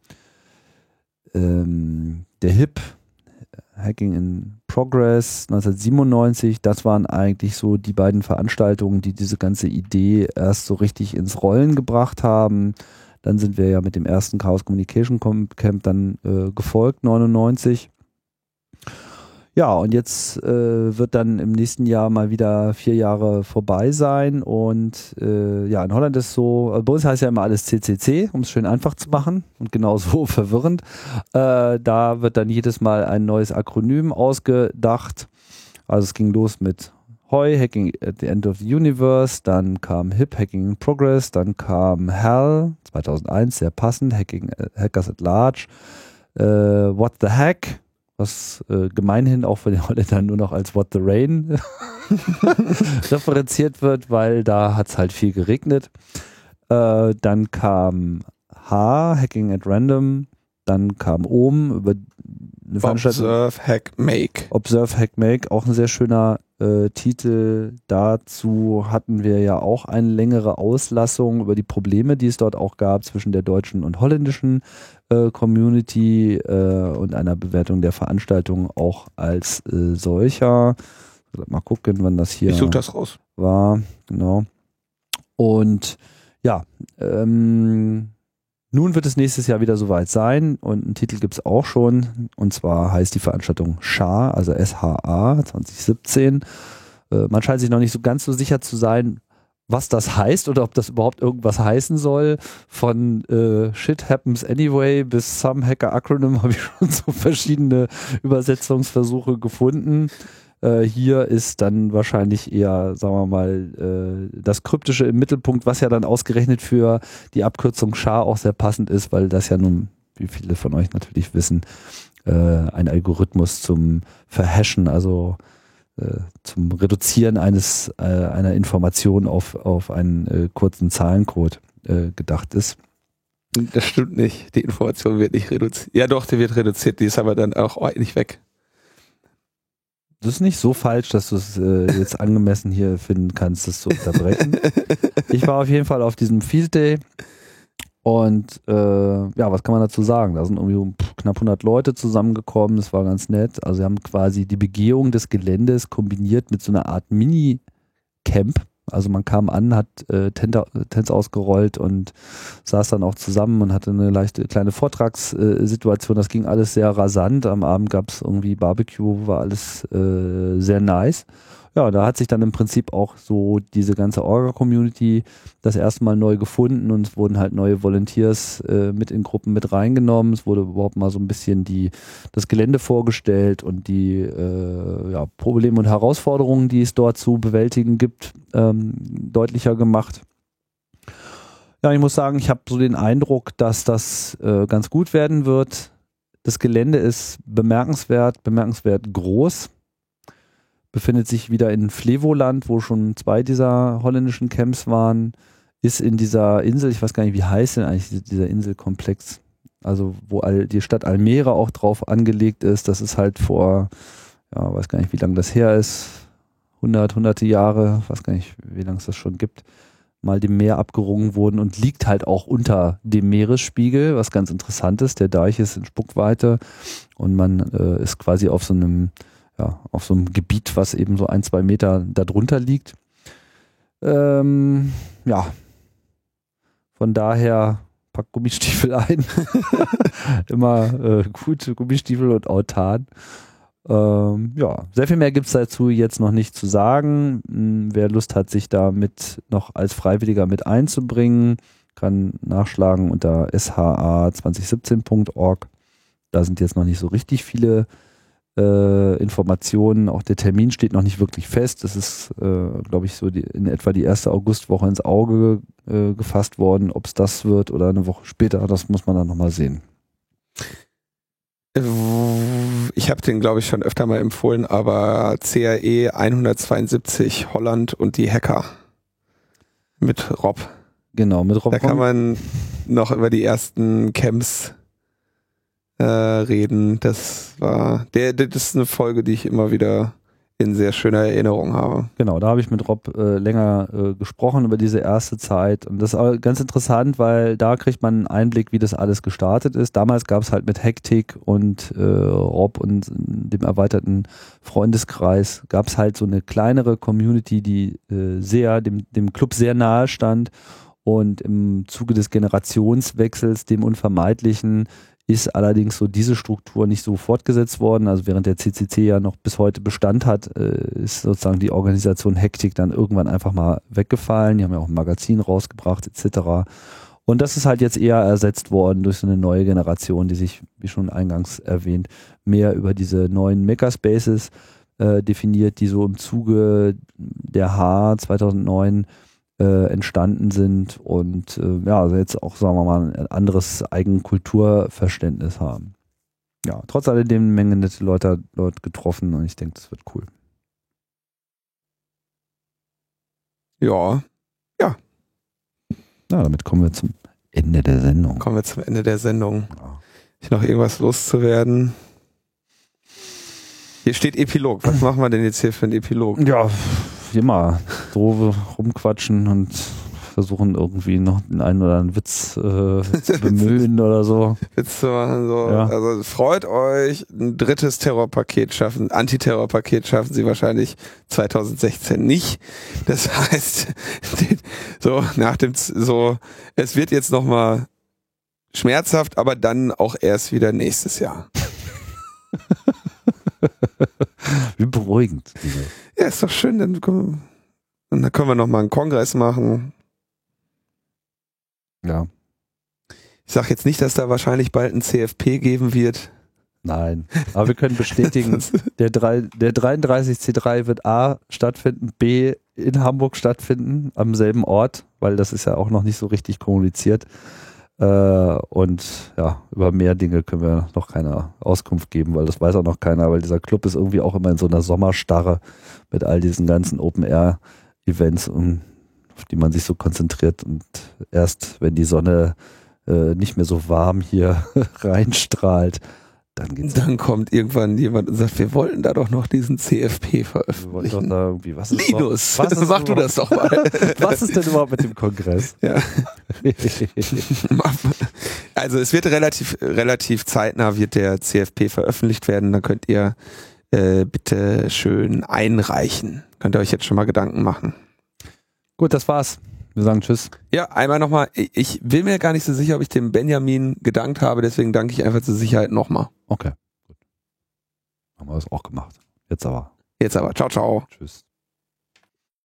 ähm, der HIP, Hacking in Progress 1997, das waren eigentlich so die beiden Veranstaltungen, die diese ganze Idee erst so richtig ins Rollen gebracht haben. Dann sind wir ja mit dem ersten Chaos Communication Camp dann äh, gefolgt, 99. Ja, und jetzt äh, wird dann im nächsten Jahr mal wieder vier Jahre vorbei sein. Und äh, ja, in Holland ist so, äh, bei uns heißt ja immer alles CCC, um es schön einfach zu machen und genauso verwirrend. Äh, da wird dann jedes Mal ein neues Akronym ausgedacht. Also es ging los mit HOI, Hacking at the End of the Universe, dann kam HIP, Hacking in Progress, dann kam HAL, 2001, sehr passend, Hacking, äh, Hackers at Large, äh, What the Hack, was äh, gemeinhin auch von den Holländern nur noch als What the Rain referenziert wird, weil da hat es halt viel geregnet. Äh, dann kam H, Hacking at Random, dann kam OM über eine Veranstaltung. Observe, Hack, Make. Observe, Hack, Make, auch ein sehr schöner äh, Titel. Dazu hatten wir ja auch eine längere Auslassung über die Probleme, die es dort auch gab zwischen der deutschen und holländischen äh, Community äh, und einer Bewertung der Veranstaltung auch als äh, solcher. Mal gucken, wann das hier ich such das raus. war. Genau. Und ja, ähm, nun wird es nächstes Jahr wieder soweit sein und einen Titel gibt es auch schon. Und zwar heißt die Veranstaltung SHA, also SHA 2017. Äh, man scheint sich noch nicht so ganz so sicher zu sein, was das heißt oder ob das überhaupt irgendwas heißen soll. Von äh, Shit Happens Anyway bis Some Hacker Acronym habe ich schon so verschiedene Übersetzungsversuche gefunden. Äh, hier ist dann wahrscheinlich eher, sagen wir mal, äh, das Kryptische im Mittelpunkt, was ja dann ausgerechnet für die Abkürzung SHA auch sehr passend ist, weil das ja nun, wie viele von euch natürlich wissen, äh, ein Algorithmus zum Verhashen, also äh, zum Reduzieren eines äh, einer Information auf, auf einen äh, kurzen Zahlencode gedacht ist. Das stimmt nicht. Die Information wird nicht reduziert. Ja doch, die wird reduziert, die ist aber dann auch ordentlich weg. Das ist nicht so falsch, dass du es äh, jetzt angemessen hier finden kannst, das zu unterbrechen. ich war auf jeden Fall auf diesem Field Day und äh, ja, was kann man dazu sagen? Da sind irgendwie knapp 100 Leute zusammengekommen. Das war ganz nett. Also sie haben quasi die Begehung des Geländes kombiniert mit so einer Art Mini-Camp. Also man kam an, hat äh, Tents ausgerollt und saß dann auch zusammen und hatte eine leichte kleine Vortragssituation. Das ging alles sehr rasant. Am Abend gab es irgendwie Barbecue, war alles äh, sehr nice. ja, da hat sich dann im Prinzip auch so diese ganze Orga-Community das erste Mal neu gefunden und es wurden halt neue Volunteers äh, mit in Gruppen mit reingenommen. Es wurde überhaupt mal so ein bisschen die, das Gelände vorgestellt und die äh, ja, Probleme und Herausforderungen, die es dort zu bewältigen gibt, ähm, deutlicher gemacht. Ja, ich muss sagen, ich habe so den Eindruck, dass das äh, ganz gut werden wird. Das Gelände ist bemerkenswert, bemerkenswert groß. Befindet sich wieder in Flevoland, wo schon zwei dieser holländischen Camps waren, ist in dieser Insel, ich weiß gar nicht, wie heißt denn eigentlich dieser Inselkomplex, also wo all, die Stadt Almere auch drauf angelegt ist, das ist halt vor, ja, weiß gar nicht, wie lange das her ist, 100, hunderte Jahre, weiß gar nicht, wie lange es das schon gibt, mal dem Meer abgerungen wurden und liegt halt auch unter dem Meeresspiegel, was ganz interessant ist. Der Deich ist in Spuckweite und man äh, ist quasi auf so einem ja, auf so einem Gebiet, was eben so ein, zwei Meter darunter liegt. Ähm, ja, von daher pack Gummistiefel ein. Immer äh, gute Gummistiefel und Autan. Ähm, ja, sehr viel mehr gibt es dazu jetzt noch nicht zu sagen. Hm, wer Lust hat, sich damit noch als Freiwilliger mit einzubringen, kann nachschlagen unter sha2017.org. Da sind jetzt noch nicht so richtig viele äh, Informationen. Auch der Termin steht noch nicht wirklich fest. Das ist, äh, glaube ich, so die, in etwa die erste Augustwoche ins Auge äh, gefasst worden. Ob es das wird oder eine Woche später, das muss man dann nochmal sehen. Ich habe den, glaube ich, schon öfter mal empfohlen, aber CAE 172 Holland und die Hacker mit Rob. Genau, mit Rob. Da kann man noch über die ersten Camps äh, reden. Das war, der, das ist eine Folge, die ich immer wieder in sehr schöner Erinnerung habe. Genau, da habe ich mit Rob äh, länger äh, gesprochen über diese erste Zeit. Und das ist ganz interessant, weil da kriegt man einen Einblick, wie das alles gestartet ist. Damals gab es halt mit Hektik und äh, Rob und dem erweiterten Freundeskreis, gab es halt so eine kleinere Community, die äh, sehr, dem, dem Club sehr nahe stand. Und im Zuge des Generationswechsels, dem unvermeidlichen, ist allerdings so diese Struktur nicht so fortgesetzt worden. Also während der CCC ja noch bis heute Bestand hat, äh, ist sozusagen die Organisation Hektik dann irgendwann einfach mal weggefallen. Die haben ja auch ein Magazin rausgebracht etc. Und das ist halt jetzt eher ersetzt worden durch so eine neue Generation, die sich, wie schon eingangs erwähnt, mehr über diese neuen Makerspaces äh, definiert, die so im Zuge der H 2009 äh, entstanden sind und äh, ja, also jetzt auch, sagen wir mal, ein anderes Eigenkulturverständnis haben. Ja, trotz alledem eine Menge nette Leute dort getroffen und ich denke, das wird cool. Ja, ja. Na, damit kommen wir zum Ende der Sendung. Kommen wir zum Ende der Sendung. Ja. Ich noch irgendwas loszuwerden? Hier steht Epilog. Was machen wir denn jetzt hier für einen Epilog? Ja, wie immer, doofe rumquatschen und versuchen irgendwie noch den einen oder anderen Witz äh, zu bemühen oder so. Witz zu machen, so. Ja. Also freut euch, ein drittes Terrorpaket schaffen, Antiterrorpaket schaffen sie wahrscheinlich 2016 nicht. Das heißt, so nach dem, so, es wird jetzt nochmal schmerzhaft, aber dann auch erst wieder nächstes Jahr. Wie beruhigend. Ja, ist doch schön, dann können wir, dann können wir noch mal einen Kongress machen. Ja. Ich sag jetzt nicht, dass da wahrscheinlich bald ein CFP geben wird. Nein, aber wir können bestätigen, der, der 33C3 wird A stattfinden, B in Hamburg stattfinden, am selben Ort, weil das ist ja auch noch nicht so richtig kommuniziert. Äh, und ja, über mehr Dinge können wir noch keine Auskunft geben, weil das weiß auch noch keiner, weil dieser Club ist irgendwie auch immer in so einer Sommerstarre mit all diesen ganzen Open-Air-Events, auf die man sich so konzentriert. Und erst wenn die Sonne äh, nicht mehr so warm hier reinstrahlt, dann, dann kommt irgendwann jemand und sagt, wir wollten da doch noch diesen CFP veröffentlichen. Was ist Linus, was ist mach du das doch mal. was ist denn überhaupt mit dem Kongress? Ja. also es wird relativ, relativ zeitnah wird der CFP veröffentlicht werden. Dann könnt ihr äh, bitte schön einreichen. Könnt ihr euch jetzt schon mal Gedanken machen. Gut, das war's. Wir sagen Tschüss. Ja, einmal nochmal. Ich will mir gar nicht so sicher, ob ich dem Benjamin gedankt habe, deswegen danke ich einfach zur Sicherheit nochmal. Okay, gut. Haben wir das auch gemacht. Jetzt aber. Jetzt aber. Ciao, ciao. Tschüss.